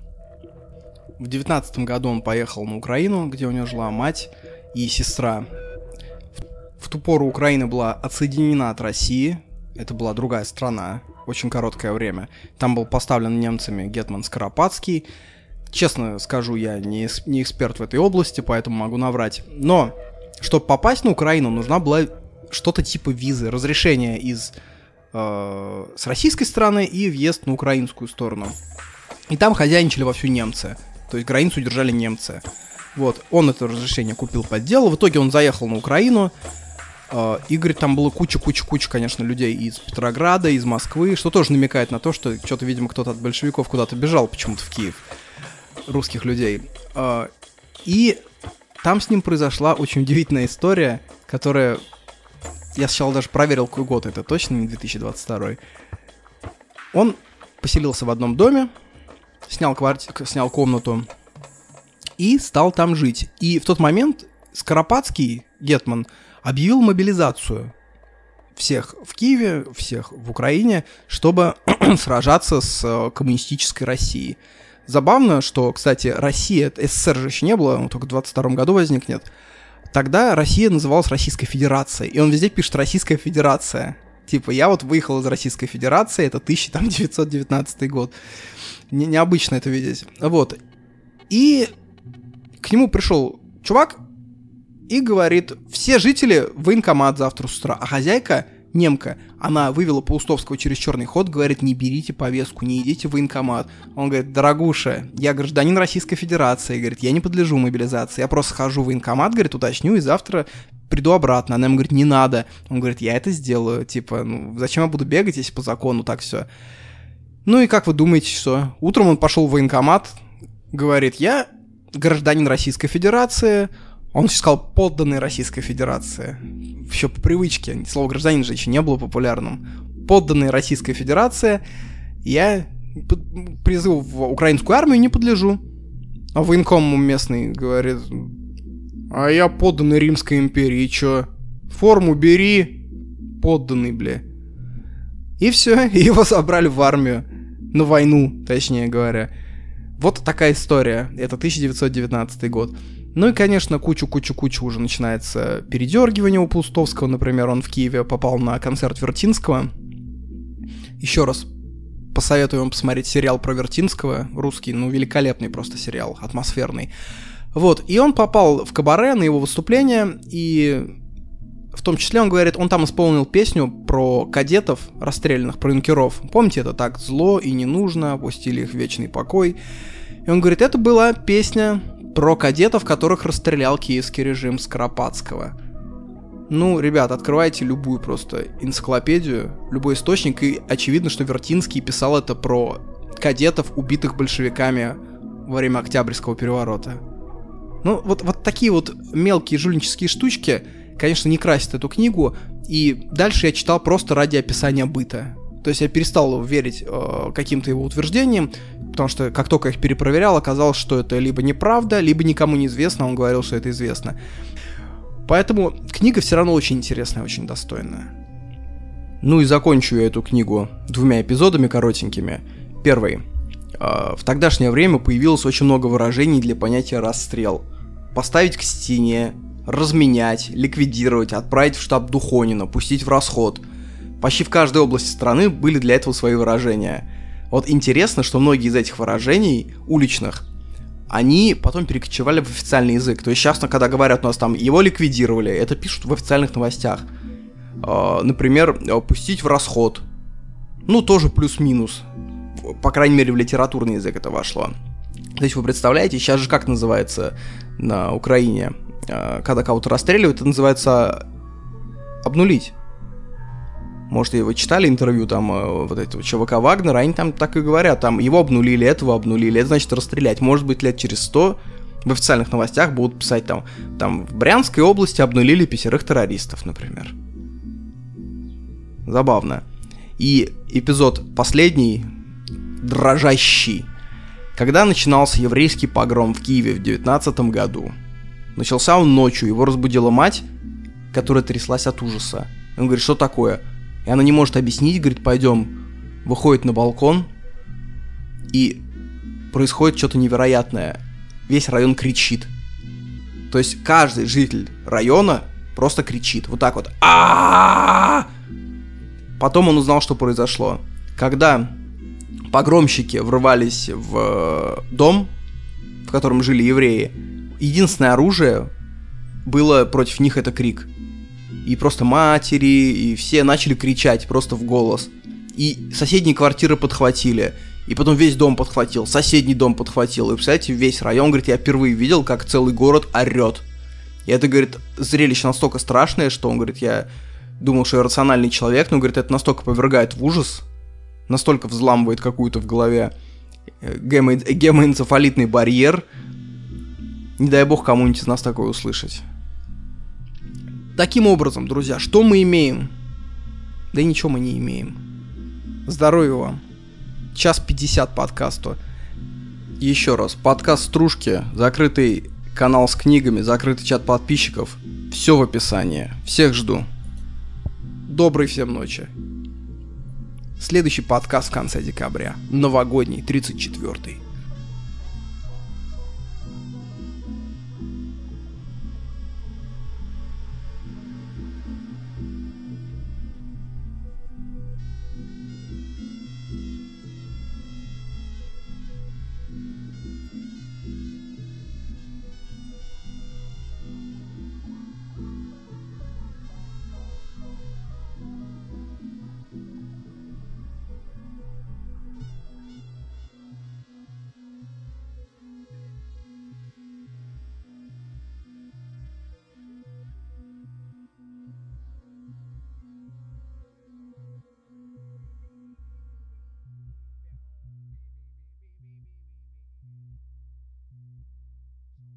В девятнадцатом году он поехал на Украину, где у него жила мать и сестра. В ту пору Украина была отсоединена от России. Это была другая страна очень короткое время. Там был поставлен немцами Гетман Скоропадский. Честно скажу, я не, не эксперт в этой области, поэтому могу наврать. Но, чтобы попасть на Украину, нужна была что-то типа визы, разрешение из э, с российской стороны и въезд на украинскую сторону. И там хозяйничали вовсю немцы. То есть границу держали немцы. Вот, он это разрешение купил под дело. В итоге он заехал на Украину, Uh, и, говорит, там было куча-куча-куча, конечно, людей из Петрограда, из Москвы, что тоже намекает на то, что что-то, видимо, кто-то от большевиков куда-то бежал почему-то в Киев. Русских людей. Uh, и там с ним произошла очень удивительная история, которая... Я сначала даже проверил, какой год это, точно не 2022. Он поселился в одном доме, снял, кварти... снял комнату и стал там жить. И в тот момент Скоропадский, Гетман, объявил мобилизацию всех в Киеве, всех в Украине, чтобы [CLEARS THROAT] сражаться с э, коммунистической Россией. Забавно, что, кстати, Россия, СССР же еще не было, он только в 22 году возникнет. Тогда Россия называлась Российской Федерацией, и он везде пишет Российская Федерация. Типа, я вот выехал из Российской Федерации, это 1919 год. Не, необычно это видеть. Вот. И к нему пришел чувак, и говорит, все жители в военкомат завтра с утра, а хозяйка немка, она вывела Паустовского через черный ход, говорит, не берите повестку, не идите в военкомат. Он говорит, дорогуша, я гражданин Российской Федерации, говорит, я не подлежу мобилизации, я просто схожу в военкомат, говорит, уточню, и завтра приду обратно. Она ему говорит, не надо. Он говорит, я это сделаю, типа, ну, зачем я буду бегать, если по закону так все. Ну и как вы думаете, что? Утром он пошел в военкомат, говорит, я гражданин Российской Федерации, он еще сказал подданный Российской Федерации. Еще по привычке. Слово гражданин же еще не было популярным. Подданный Российской Федерации. Я призыву в украинскую армию не подлежу. А военком местный говорит, а я подданный Римской империи, чё? Форму бери, подданный, бля. И все, [LAUGHS] его забрали в армию. На войну, точнее говоря. Вот такая история. Это 1919 год. Ну и, конечно, кучу-кучу-кучу уже начинается передергивание у Пустовского. Например, он в Киеве попал на концерт Вертинского. Еще раз посоветую вам посмотреть сериал про Вертинского. Русский, ну, великолепный просто сериал, атмосферный. Вот, и он попал в кабаре на его выступление, и в том числе он говорит, он там исполнил песню про кадетов расстрелянных, про юнкеров. Помните, это так зло и не нужно, опустили их в вечный покой. И он говорит, это была песня про кадетов, которых расстрелял киевский режим Скоропадского. Ну, ребят, открывайте любую просто энциклопедию, любой источник, и очевидно, что Вертинский писал это про кадетов, убитых большевиками во время Октябрьского переворота. Ну, вот, вот такие вот мелкие жульнические штучки, конечно, не красят эту книгу, и дальше я читал просто ради описания быта. То есть я перестал верить э, каким-то его утверждениям, потому что как только их перепроверял, оказалось, что это либо неправда, либо никому не известно, он говорил, что это известно. Поэтому книга все равно очень интересная, очень достойная. Ну и закончу я эту книгу двумя эпизодами коротенькими. Первый. А, в тогдашнее время появилось очень много выражений для понятия расстрел. Поставить к стене, разменять, ликвидировать, отправить в штаб Духонина, пустить в расход. Почти в каждой области страны были для этого свои выражения. Вот интересно, что многие из этих выражений уличных, они потом перекочевали в официальный язык. То есть сейчас, когда говорят у нас там «его ликвидировали», это пишут в официальных новостях. А, например, пустить в расход. Ну, тоже плюс-минус по крайней мере, в литературный язык это вошло. То есть вы представляете, сейчас же как называется на Украине, а, когда кого-то расстреливают, это называется обнулить. Может, вы читали интервью там э, вот этого ЧВК Вагнера, они там так и говорят, там его обнулили, этого обнулили, это значит расстрелять. Может быть, лет через сто в официальных новостях будут писать там, там в Брянской области обнулили пятерых террористов, например. Забавно. И эпизод последний, дрожащий. Когда начинался еврейский погром в Киеве в 19 году? Начался он ночью, его разбудила мать, которая тряслась от ужаса. Он говорит, что такое? И она не может объяснить, говорит, пойдем. Выходит на балкон, и происходит что-то невероятное. Весь район кричит. То есть каждый житель района просто кричит. Вот так вот. а Потом он узнал, что произошло. Когда погромщики врывались в э, дом, в котором жили евреи, единственное оружие было против них это крик. И просто матери, и все начали кричать просто в голос. И соседние квартиры подхватили. И потом весь дом подхватил, соседний дом подхватил. И, представляете, весь район, говорит, я впервые видел, как целый город орет. И это, говорит, зрелище настолько страшное, что он, говорит, я думал, что я рациональный человек, но, говорит, это настолько повергает в ужас, настолько взламывает какую-то в голове э, гемо- гемоэнцефалитный барьер. Не дай бог кому-нибудь из нас такое услышать. Таким образом, друзья, что мы имеем? Да и ничего мы не имеем. Здоровья вам. Час 50 подкасту. Еще раз, подкаст Стружки, закрытый канал с книгами, закрытый чат подписчиков. Все в описании. Всех жду. Доброй всем ночи. Следующий подкаст в конце декабря. Новогодний, 34-й.